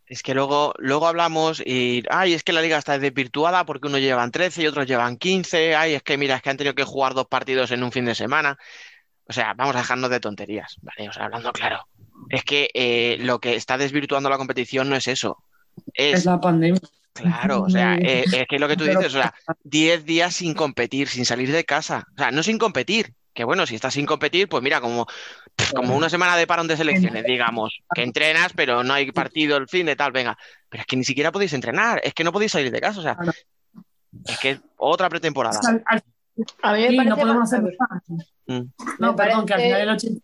Es que luego, luego hablamos y, ay, es que la liga está desvirtuada porque unos llevan 13 y otros llevan 15, ay, es que mira, es que han tenido que jugar dos partidos en un fin de semana. O sea, vamos a dejarnos de tonterías, ¿vale? O sea, hablando claro. Es que eh, lo que está desvirtuando la competición no es eso.
Es la pandemia.
Claro, o sea, <laughs> eh, es que lo que tú dices, o sea, <laughs> 10 días sin competir, sin salir de casa. O sea, no sin competir, que bueno, si estás sin competir, pues mira, como, como una semana de parón de selecciones, digamos, que entrenas, pero no hay partido el fin de tal, venga. Pero es que ni siquiera podéis entrenar, es que no podéis salir de casa, o sea, es que es otra pretemporada.
A mí me
Sí, no podemos
más-
hacer.
Mm.
No,
Me
perdón, que al final el 80...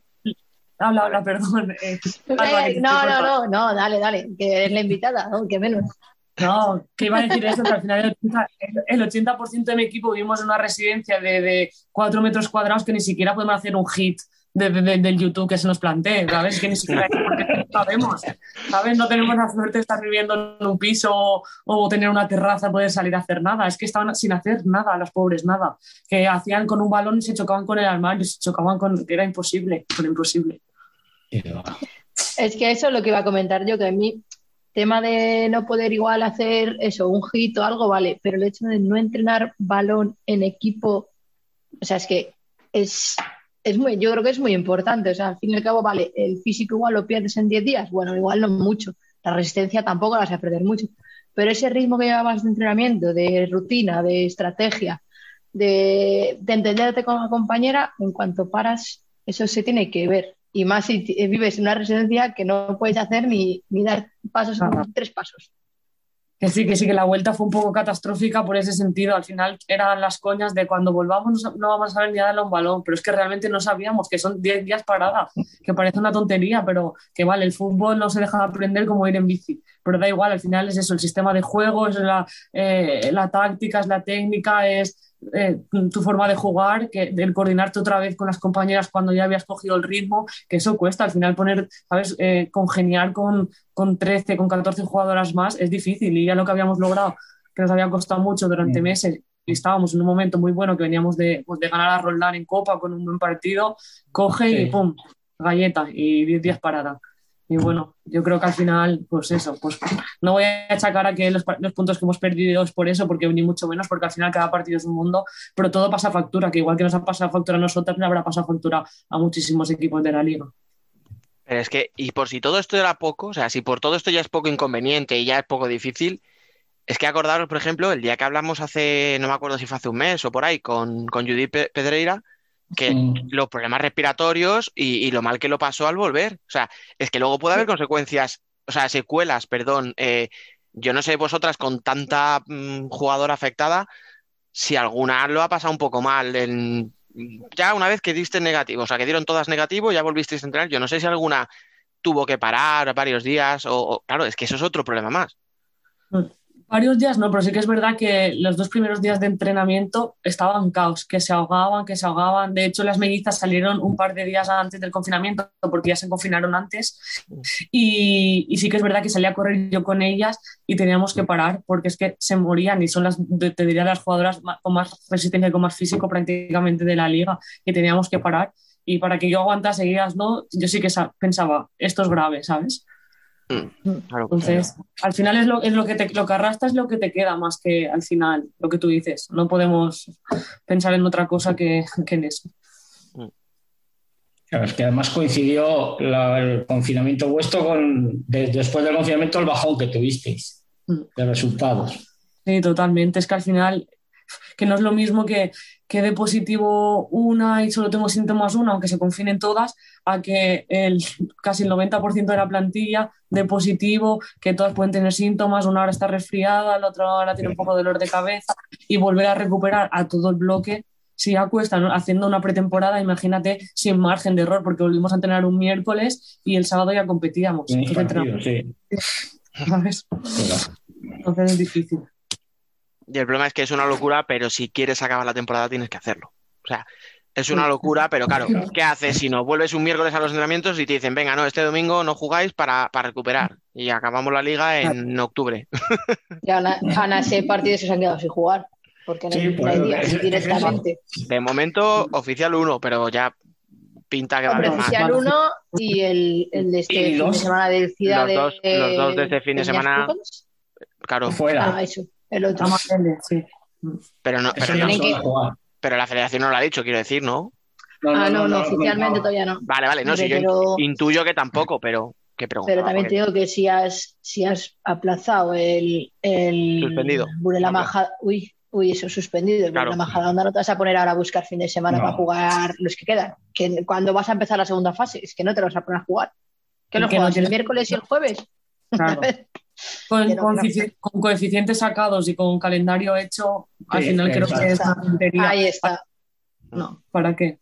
Habla, habla, perdón. eh, te
No, no, no, no, dale, dale, que eres la invitada, ¿no? que menos.
No, que iba a decir eso, que al final el 80%, el 80% de mi equipo vivimos en una residencia de, de 4 metros cuadrados que ni siquiera podemos hacer un hit de, de- de- del YouTube que se nos plantee, ¿sabes? Que ni siquiera sabemos, ¿sabes? No tenemos la suerte de estar viviendo en un piso o, tener una terraza, poder salir a hacer nada. Es que estaban sin hacer nada, las pobres, nada. Que hacían con un balón y se chocaban con el armario, se chocaban con... era imposible, con imposible.
Es que eso es lo que iba a comentar yo, que a mí, tema de no poder igual hacer eso, un hit o algo, vale, pero el hecho de no entrenar balón en equipo, o sea, es que es, es muy, yo creo que es muy importante, o sea, al fin y al cabo, vale, el físico igual lo pierdes en 10 días, bueno, igual no mucho, la resistencia tampoco la vas a perder mucho, pero ese ritmo que llevabas de entrenamiento, de rutina, de estrategia, de, de entenderte con la compañera, en cuanto paras, eso se tiene que ver. Y más si t- vives en una residencia que no puedes hacer ni, ni dar pasos,
Ajá.
tres pasos.
Que sí, que sí, que la vuelta fue un poco catastrófica por ese sentido. Al final eran las coñas de cuando volvamos no, vamos a saber ni darle un balón, pero es que realmente no sabíamos que son 10 días parada, que parece una tontería, pero que vale, el fútbol no se deja de aprender como ir en bici. Pero da igual, al final es eso, el sistema de juego, es la, eh, la táctica, es la técnica, es eh, tu forma de jugar, que, el coordinarte otra vez con las compañeras cuando ya habías cogido el ritmo, que eso cuesta. Al final poner, ¿sabes? Eh, congeniar con, con 13, con 14 jugadoras más es difícil y ya lo que habíamos logrado, que nos había costado mucho durante meses, y estábamos en un momento muy bueno que veníamos de, pues, de ganar a Roldán en Copa con un buen partido, coge y
Sí.
pum, galleta y 10 días parada. Y bueno, yo creo que al final, pues eso, pues no voy a achacar a que los, los puntos que hemos perdido es por eso, porque ni mucho menos, porque al final cada partido es un mundo, pero todo pasa factura, que igual que nos ha pasado factura a nosotros, le habrá pasado factura a muchísimos equipos de la liga.
Pero es que, y por si todo esto era poco, o sea, si por todo esto ya es poco inconveniente y ya es poco difícil, es que acordaros, por ejemplo, el día que hablamos hace, no me acuerdo si fue hace un mes o por ahí, con, con Judith Pe- Pedreira, que los problemas respiratorios y, y lo mal que lo pasó al volver. O sea, es que luego puede haber consecuencias, o sea, secuelas, perdón. Eh, yo no sé vosotras con tanta mm, jugadora afectada, si alguna lo ha pasado un poco mal. en- ya una vez que diste negativo, o sea, que dieron todas negativo, ya volvisteis a entrenar. Yo no sé si alguna tuvo que parar varios días o, o- claro, es que eso es otro problema más.
Varios días no, pero sí que es verdad que los dos primeros días de entrenamiento estaban caos, que se ahogaban, que se ahogaban. De hecho, las mellizas salieron un par de días antes del confinamiento, porque ya se confinaron antes. Y, y sí que es verdad que salí a correr yo con ellas y teníamos que parar, porque es que se morían y son las, te diría, las jugadoras con más resistencia y con más físico prácticamente de la liga, y teníamos que parar. Y para que yo aguantase ellas, ¿no? Yo sí que sa- pensaba, esto es grave, ¿sabes? Entonces, al final es lo, es lo que te, lo que arrastras es lo que te queda más que al final, lo que tú dices. No podemos pensar en otra cosa que, que en eso.
Claro, es que además coincidió la- el confinamiento vuestro con de- después del confinamiento el bajón que tuvisteis de resultados.
Sí, totalmente. Es que al final <laughs> que no es lo mismo que, que dé positivo una y solo tengo síntomas una, aunque se confinen todas, a que el, <laughs> casi el 90% de la plantilla dé positivo, que todas pueden tener síntomas, una hora está resfriada, la otra hora tiene un poco de dolor de cabeza y volver a recuperar a todo el bloque. Si ya cuesta ¿no? haciendo una pretemporada, imagínate sin margen de error, porque volvimos a entrenar un miércoles y el sábado ya competíamos. Entonces,
partido, sí. <laughs>
¿sabes? Entonces es difícil.
Y el problema es que es una locura, pero si quieres acabar la temporada tienes que hacerlo. O sea, es una locura, pero claro, ¿qué haces si no? Vuelves un miércoles a los entrenamientos y te dicen, venga, no, este domingo no jugáis para, para recuperar. Y acabamos la liga en octubre. <laughs>
Y aún, así partidos que se han quedado sin jugar. Porque no
Sí,
hay, no
pues,
hay días
es- es
directamente.
De momento, oficial 1, pero ya pinta que va a haber más.
oficial uno y el, el de este fin de semana del Ciudad
Los dos-
de,
los dos de este fin de
Peñas
semana. Claro.
Ah, eso, el otro.
Pero no,
Eso
pero,
no
jugar.
pero la federación no lo ha dicho, quiero decir, ¿no?
ah, no, no, oficialmente todavía no.
Vale, vale, no, si yo
pero-
intuyo que tampoco, pero que preguntaba.
Pero también te digo que si has, si has aplazado el, el
Suspendido.
Burela Majada, uy, uy, eso suspendido, el
Claro.
Burela Majada Onda no te vas a poner ahora a buscar fin de semana
No.
para jugar los que quedan. Que cuando vas a empezar la segunda fase, es que no te los vas a poner a jugar. ¿Qué
Y
lo
que no
juegas? ¿El miércoles y el jueves?
Claro. <laughs> Con,
Pero
con coeficientes sacados y con calendario hecho, al
Sí,
final creo que es una tontería.
Ahí está.
No, ¿para qué?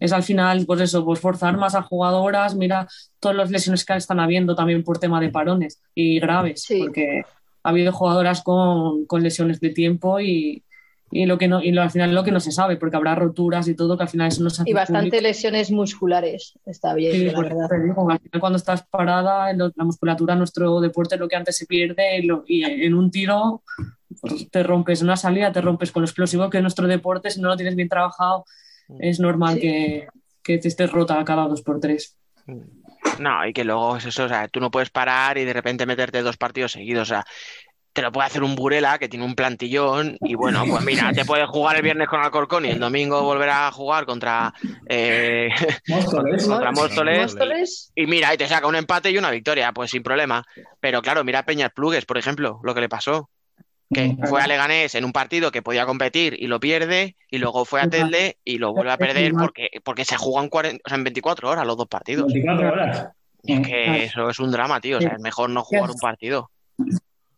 Es al final, pues eso, pues forzar más a jugadoras. Mira todas las lesiones que están habiendo también por tema de parones y graves, porque ha habido jugadoras con, con lesiones de tiempo y, y lo que no, y lo, al final lo que no se sabe, porque habrá roturas y todo, que al final eso no se hace
Y bastante
público.
lesiones musculares. Está bien,
Sí,
la verdad.
digo, al final cuando estás parada, lo- la musculatura, nuestro deporte es lo que antes se pierde y, lo- y en un tiro pues, te rompes, una salida te rompes con lo explosivo que es nuestro deporte, si no lo tienes bien trabajado, es normal
Sí.
que, que te estés rota cada dos por tres.
No, y que luego es eso, o sea, tú no puedes parar y de repente meterte dos partidos seguidos, o sea, te lo puede hacer un Burela que tiene un plantillón y bueno, pues mira, te puedes jugar el viernes con Alcorcón y el domingo volver a jugar contra eh, <laughs>
Móstoles.
contra Móstoles
Móstoles.
y mira, y te saca un empate y una victoria, pues sin problema. Pero claro, mira a Peñas Plugues, por ejemplo, lo que le pasó. Que fue a Leganés en un partido que podía competir y lo pierde, y luego fue a Telde y lo vuelve a perder porque, porque se juegan 40, o sea, en 24 horas los dos partidos.
24 horas.
Y es que eso es un drama, tío. O sea, es mejor no jugar un partido.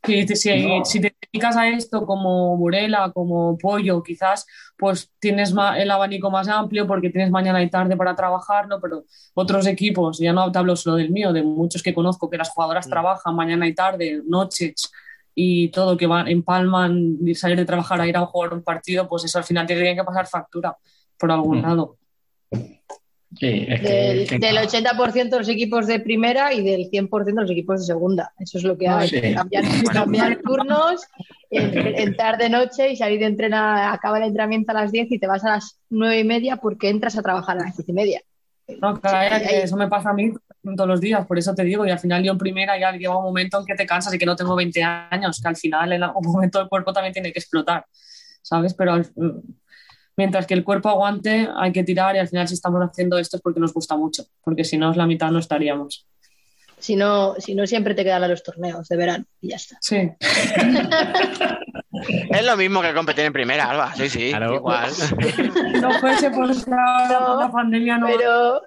Si te, si,
No.
si te dedicas a esto como Burela, como Pollo, quizás pues tienes el abanico más amplio porque tienes mañana y tarde para trabajarlo, pero otros equipos, ya no te hablo solo del mío, de muchos que conozco, que las jugadoras trabajan mañana y tarde, noches y todo, que van, empalman de salir de trabajar a ir a jugar un partido, pues eso al final te tiene que pasar factura por algún lado.
Sí, es
Del,
que-
del 80% de los equipos de primera y del 100% de los equipos de segunda. Eso es lo que hay.
Sí.
Cambiar, cambiar turnos, en- entrar de noche y salir de entrenar, acaba el entrenamiento a las 10 y te vas a las 9 y media porque entras a trabajar a las 10 y media.
No, claro,
Sí,
que eso me pasa a mí todos los días, por eso te digo, y al final yo en primera ya llega un momento en que te cansas y que no tengo 20 años, que al final en algún momento el cuerpo también tiene que explotar, ¿sabes? Pero al- mientras que el cuerpo aguante hay que tirar y al final si estamos haciendo esto es porque nos gusta mucho, porque si no es la mitad no estaríamos.
Si no, si no siempre te quedan a los torneos de verano y ya está.
Sí. <laughs>
Es lo mismo que competir en primera, Alba. Sí, sí, igual. <laughs>
No fuese por la, la pandemia, no.
Pero,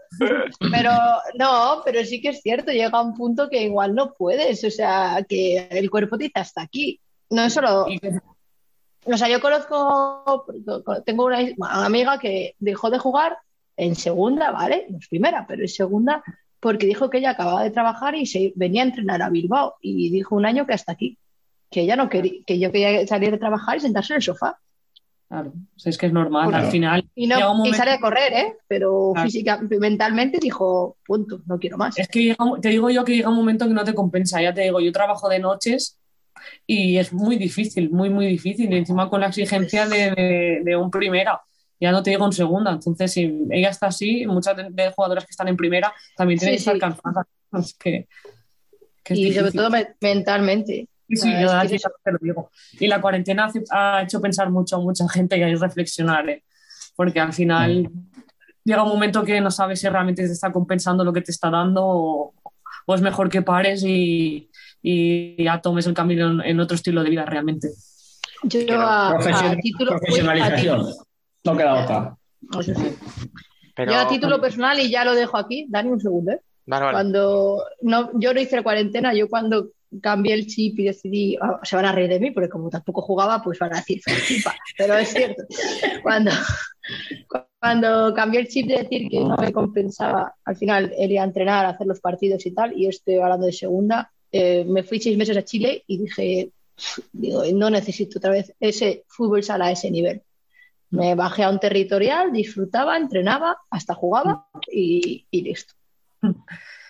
pero no, pero sí que es cierto, llega un punto que igual no puedes, o sea, que el cuerpo te dice hasta aquí. No es solo. O sea, yo conozco, tengo una, una amiga que dejó de jugar en segunda, ¿vale? No es primera, pero es segunda, porque dijo que ella acababa de trabajar y se venía a entrenar a Bilbao y dijo un año que hasta aquí, que ella no quería, que yo quería salir de trabajar y sentarse en el sofá.
Claro, o sea, es que es normal,
Porque-
al final.
Y, no,
un
y
momento-
sale a correr, ¿eh? Pero
Claro.
física, mentalmente dijo, punto, no quiero más.
Es que te digo yo que llega un momento que no te compensa. Ya te digo, yo trabajo de noches y es muy difícil, muy, muy difícil. Y encima con la exigencia de, de- de un primera, ya no te digo en segunda. Entonces, si ella está así, muchas de, de jugadoras que están en primera también tienen
Sí,
que estar
sí.
cansadas. Es que, que es
y sobre
difícil.
todo me- mentalmente.
Sí, sí, yo
es que
te lo digo. Y la cuarentena hace- ha hecho pensar mucho a mucha gente y hay que reflexionar, ¿eh? porque al final llega un momento que no sabes si realmente te está compensando lo que te está dando o, o es mejor que pares y, y ya tomes el camino en, en otro estilo de vida realmente.
Yo
Pero
a, a
profesio-
título. a
profesionalización.
título-
No queda otra.
sí.
Pero,
Yo a título personal, y ya lo dejo aquí, Dani, un segundo, ¿eh?
Vale, vale.
Cuando no, yo no hice la cuarentena, yo cuando cambié el chip y decidí, ah, se van a reír de mí, porque como tampoco jugaba, pues van a decir, pero es cierto. Cuando, cuando cambié el chip de decir que no me compensaba, al final el ir a entrenar, hacer los partidos y tal, y estoy hablando de segunda, eh, me fui seis meses a Chile y dije, digo, no necesito otra vez ese fútbol sala a ese nivel. Me bajé a un territorial, disfrutaba, entrenaba, hasta jugaba y, y listo.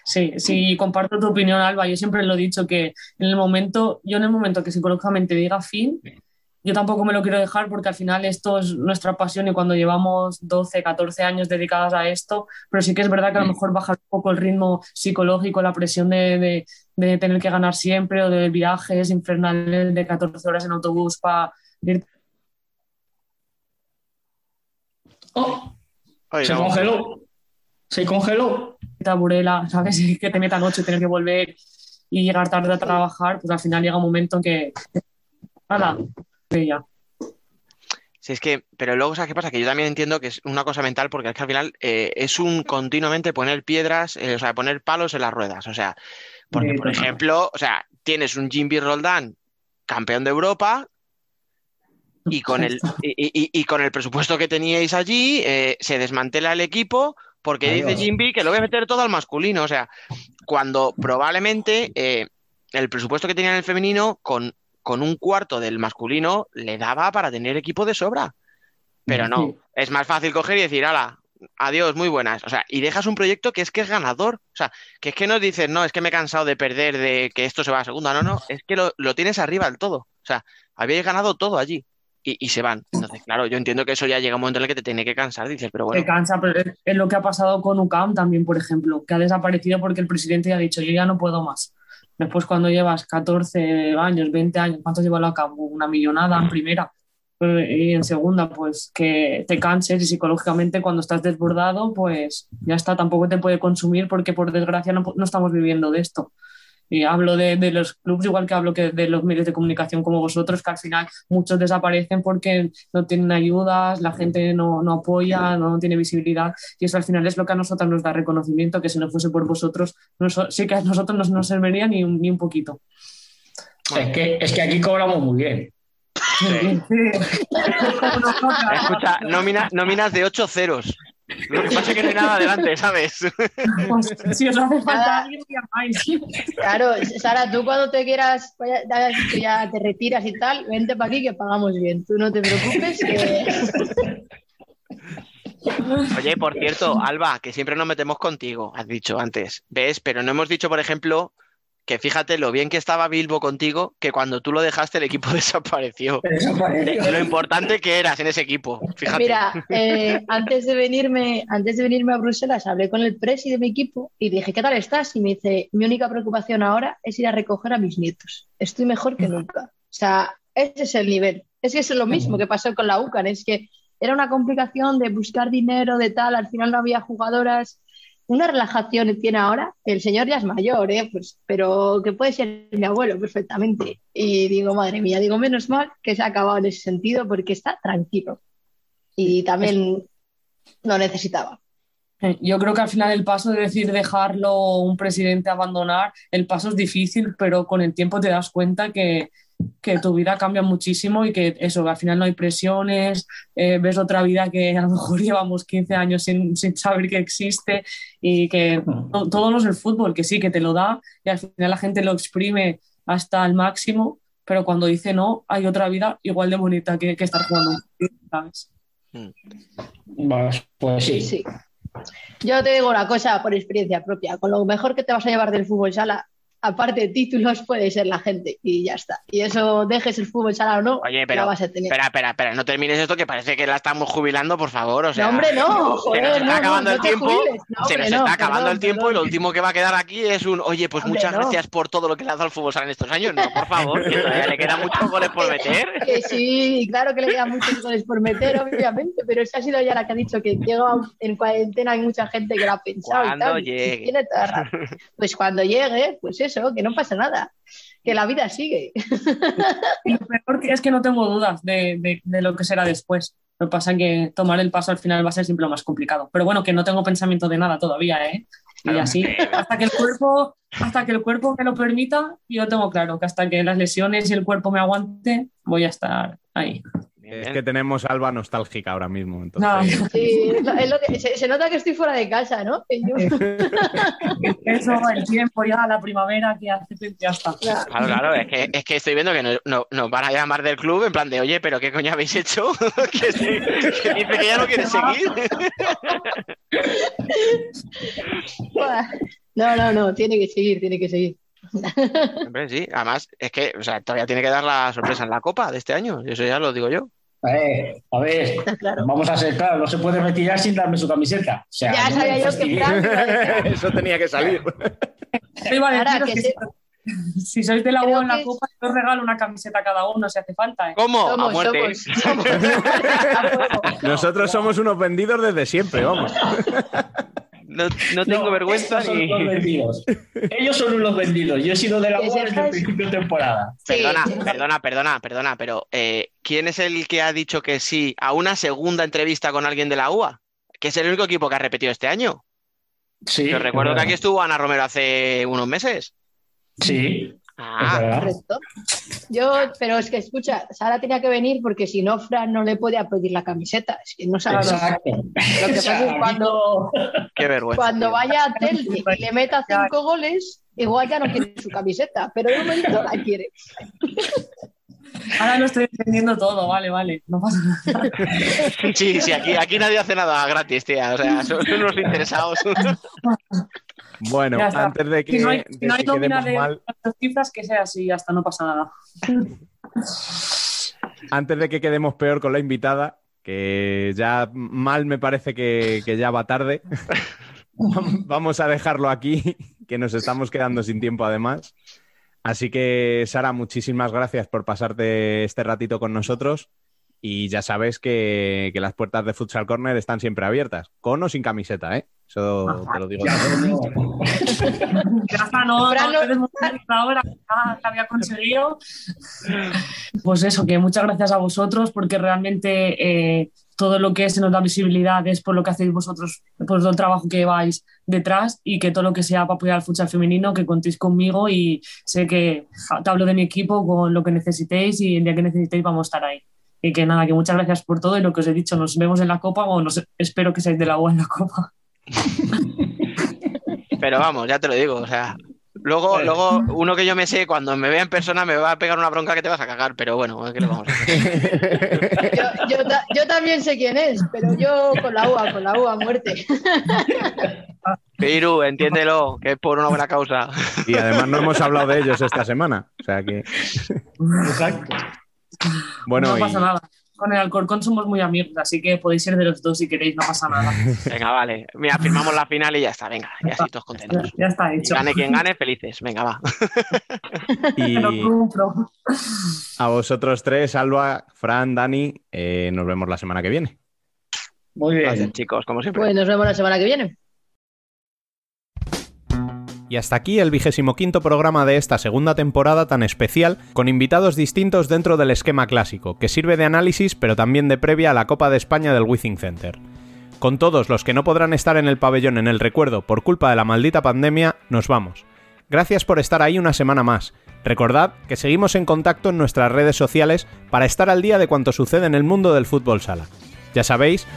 Sí, sí, comparto tu opinión, Alba. Yo siempre lo he dicho que en el momento, yo en el momento que psicológicamente diga fin, yo tampoco me lo quiero dejar porque al final esto es nuestra pasión y cuando llevamos 12, 14 años dedicados a esto, pero sí que es verdad que a lo mejor bajar un poco el ritmo psicológico, la presión de, de- de tener que ganar siempre o de viajes infernales de 14 horas en autobús para ir
Oye,
Se
no.
congeló. Se congeló.
a Burela, ¿sabes? <laughs> Que te metan ocho y tener que volver y llegar tarde a trabajar, pues al final llega un momento en que. Que ya.
Sí, es que, pero luego, ¿sabes qué pasa? Que yo también entiendo que es una cosa mental porque es que al final eh, es un continuamente poner piedras, eh, o sea, poner palos en las ruedas. O sea, porque, por ejemplo, o sea, tienes un Jimmy Roldán, campeón de Europa, y con el, y, y- y con el presupuesto que teníais allí, eh, se desmantela el equipo porque dice. Jimby que lo voy a meter todo al masculino. O sea, cuando probablemente eh, el presupuesto que tenía en el femenino, con, con un cuarto del masculino, le daba para tener equipo de sobra. Pero no, es más fácil coger y decir, ala, adiós, muy buenas. O sea, y dejas un proyecto que es que es ganador. O sea, que es que no dices, no, es que me he cansado de perder, de que esto se va a segunda. No, no, es que lo, lo tienes arriba del todo. O sea, habéis ganado todo allí. Y, y se van. Entonces, claro, yo entiendo que eso ya llega un momento en el que te tiene que cansar, dices, pero bueno.
Te cansa, pero es- lo que ha pasado con UCAM también, por ejemplo, que ha desaparecido porque el presidente ya ha dicho, yo ya no puedo más. Después, cuando llevas 14 años, 20 años, ¿cuántos lleva a cabo? Una millonada en primera. Y en segunda, pues que te canses y psicológicamente cuando estás desbordado, pues ya está, tampoco te puede consumir porque por desgracia no, no estamos viviendo de esto. Y hablo de, de los clubes, igual que hablo que de los medios de comunicación como vosotros, que al final muchos desaparecen porque no tienen ayudas, la gente no, no apoya, no tiene visibilidad. Y eso al final es lo que a nosotros nos da reconocimiento, que si no fuese por vosotros, no sí que a nosotros no nos serviría ni ni un poquito.
Es que, es que aquí cobramos muy bien.
Escucha, nómina- nóminas de 8 ceros. Lo que pasa es que no hay nada adelante, ¿sabes?
Pues, si os hace falta alguien, llamáis.
Claro, Sara, tú cuando te quieras, vaya- ya, te retiras y tal, vente para aquí que pagamos bien. Tú no te preocupes que... <laughs>
Oye, por cierto, Alba, que siempre nos metemos contigo, has dicho antes. ¿Ves? Pero no hemos dicho, por ejemplo, que fíjate lo bien que estaba Bilbo contigo, que cuando tú lo dejaste el equipo <laughs> desapareció.
Desapareció.
De lo importante que eras en ese equipo. Fíjate.
Mira, eh, antes de venirme, antes de venirme a Bruselas, hablé con el presi de mi equipo y dije, ¿qué tal estás? Y me dice, mi única preocupación ahora es ir a recoger a mis nietos. Estoy mejor que nunca. O sea, ese es el nivel. Es que es lo mismo que pasó con la UCAN, es que era una complicación de buscar dinero, de tal, al final no había jugadoras. Una relajación tiene ahora, el señor ya es mayor, ¿eh? Pues, pero que puede ser mi abuelo perfectamente. Y digo, madre mía, digo, menos mal que se ha acabado en ese sentido porque está tranquilo y también lo necesitaba.
Eh, Yo creo que al final el paso de decir dejarlo un presidente abandonar, el paso es difícil, pero con el tiempo te das cuenta que, que tu vida cambia muchísimo y que eso, al final no hay presiones, eh, ves otra vida que a lo mejor <laughs> llevamos 15 años sin, sin saber que existe y que to- todo no es el fútbol, que sí, que te lo da y al final la gente lo exprime hasta el máximo, pero cuando dice no, hay otra vida igual de bonita que, que estar jugando, ¿sabes?
Pues, pues sí.
Sí. Yo te digo una cosa por experiencia propia, con lo mejor que te vas a llevar del fútbol sala, aparte de títulos, puede ser la gente y ya está. Y eso dejes el fútbol sala o no,
Oye,
la
pero.
vas a tener.
Espera, espera, espera. No termines esto que parece que la estamos jubilando, por favor. O sea,
no, hombre, no,
se
joder,
nos está
no,
acabando
no
el tiempo.
jubiles.
Se nos
no,
está acabando el tiempo y lo último que va a quedar aquí es un, oye, pues
Hombre,
muchas gracias por todo lo que le ha dado al fútbol sala en estos años. No, por favor, que todavía le quedan muchos goles por <laughs> meter.
Que sí, claro que le quedan muchos goles por meter, obviamente, pero esa ha sido ya la que ha dicho que llega en cuarentena, hay mucha gente que lo ha pensado y tal. y
llegue.
tiene toda razón. Pues cuando llegue, pues eso, que no pasa nada. que la vida sigue.
Lo peor que es que no tengo dudas de, de- de lo que será después. Lo que pasa es que tomar el paso al final va a ser siempre lo más complicado. Pero bueno, que no tengo pensamiento de nada todavía, ¿eh? Y así, hasta que el cuerpo, hasta que el cuerpo me lo permita, yo tengo claro que hasta que las lesiones y el cuerpo me aguante, voy a estar ahí.
Es que tenemos a Alba nostálgica ahora mismo. Entonces... <laughs>
No.
Sí, es lo- es lo que- se, se nota que estoy fuera de casa, ¿no? Que yo- <laughs>
Eso, el tiempo, ya la primavera, que hace ya está.
Claro, claro, es que, es que estoy viendo que no- no- nos van a llamar del club en plan de, oye, pero ¿qué coño habéis hecho? <laughs> que, sí, que dice que ya no quiere seguir.
No, no, no, tiene que seguir, tiene que seguir.
Hombre, sí, además es que o sea, todavía tiene que dar la sorpresa en la Copa de este año, eso ya lo digo yo.
Eh, a ver, <laughs> vamos a ser claros, no se puede retirar sin darme su camiseta. O sea,
Ya
no
sabía yo que. Fran <laughs>
Eso tenía que salir.
Ahora, que
que
se-
si, si sois de la U en la
que-
copa, yo os regalo una camiseta a cada uno si hace falta. ¿eh?
¿Cómo?
Somos, <laughs>
a muerte.
somos, somos.
Nosotros somos unos vendidos desde siempre, vamos.
No, no tengo
No,
vergüenza
estos son
ni.
los vendidos. Ellos son unos vendidos. Yo he sido de la
Que
U desde el principio de temporada.
Sí,
Perdona,
sí.
perdona, perdona, perdona, pero eh, ¿quién es el que ha dicho que sí a una segunda entrevista con alguien de la UA? Que es el único equipo que ha repetido este año.
Sí.
Yo recuerdo que aquí estuvo Ana Romero hace unos meses.
Sí,
Ah.
Correcto. Yo, pero es que escucha, Sara tenía que venir porque si no, Fran no le podía pedir la camiseta. Es que no sabe
Exacto.
Lo que pasa es que cuando,
qué vergüenza.
cuando vaya a Celtic y le meta cinco goles, igual ya no quiere su camiseta, pero de momento la quiere.
Ahora lo estoy entendiendo todo, vale, vale. No pasa nada.
Sí, sí, aquí, aquí nadie hace nada gratis, tía. O sea, son unos interesados. <laughs>
Bueno, antes de que,
Si no hay, si no hay
que
nómina
quedemos
de
mal,
las cifras, que sea así, hasta no pasa nada.
antes de que quedemos peor con la invitada, que ya mal me parece que, que ya va tarde, <laughs> vamos a dejarlo aquí, que nos estamos quedando sin tiempo además. Así que, Sara, muchísimas gracias por pasarte este ratito con nosotros. Y ya sabes que, que las puertas de Futsal Corner están siempre abiertas, con o sin camiseta, ¿eh? Eso te lo digo.
Ya,
yo.
no.
No, ahora, que había conseguido. Pues eso, que muchas gracias a vosotros, porque realmente eh, todo lo que se nos da visibilidad es por lo que hacéis vosotros, por todo el trabajo que lleváis detrás y que todo lo que sea para apoyar al futsal femenino, que contéis conmigo y sé que te hablo de mi equipo con lo que necesitéis y el día que necesitéis vamos a estar ahí. Y que nada, que muchas gracias por todo y lo que os he dicho, nos vemos en la Copa o nos, espero que seáis de la U en la Copa. <laughs>
Pero vamos, ya te lo digo. O sea, luego, luego uno que yo me sé, cuando me vea en persona, me va a pegar una bronca que te vas a cagar. Pero bueno, ¿qué le vamos a hacer? <laughs>
Yo, yo, ta- yo también sé quién es, pero yo con la UA, con la UA, muerte. <laughs>
Piru, entiéndelo, que es por una buena causa.
Y además no hemos hablado de ellos esta semana. O sea que.
Exacto.
Bueno,
no
y-
pasa nada. Con el Alcorcón somos muy amigos, así que podéis ser de los dos si queréis, no pasa nada. <laughs>
Venga, vale. Mira, firmamos la final y ya está. Venga, ya así todos contentos.
Ya está hecho.
Gane quien gane, <laughs> felices. Venga, va.
y a vosotros tres, Alba, Fran, Dani, eh, nos vemos la semana que viene.
Muy
Gracias,
bien.
chicos, como siempre.
Pues nos vemos la semana que viene.
Y hasta aquí el vigésimo quinto programa de esta segunda temporada tan especial, con invitados distintos dentro del esquema clásico, que sirve de análisis pero también de previa a la Copa de España del Withing Center. Con todos los que no podrán estar en el pabellón en el recuerdo por culpa de la maldita pandemia, nos vamos. Gracias por estar ahí una semana más. Recordad que seguimos en contacto en nuestras redes sociales para estar al día de cuanto sucede en el mundo del fútbol sala. Ya sabéis,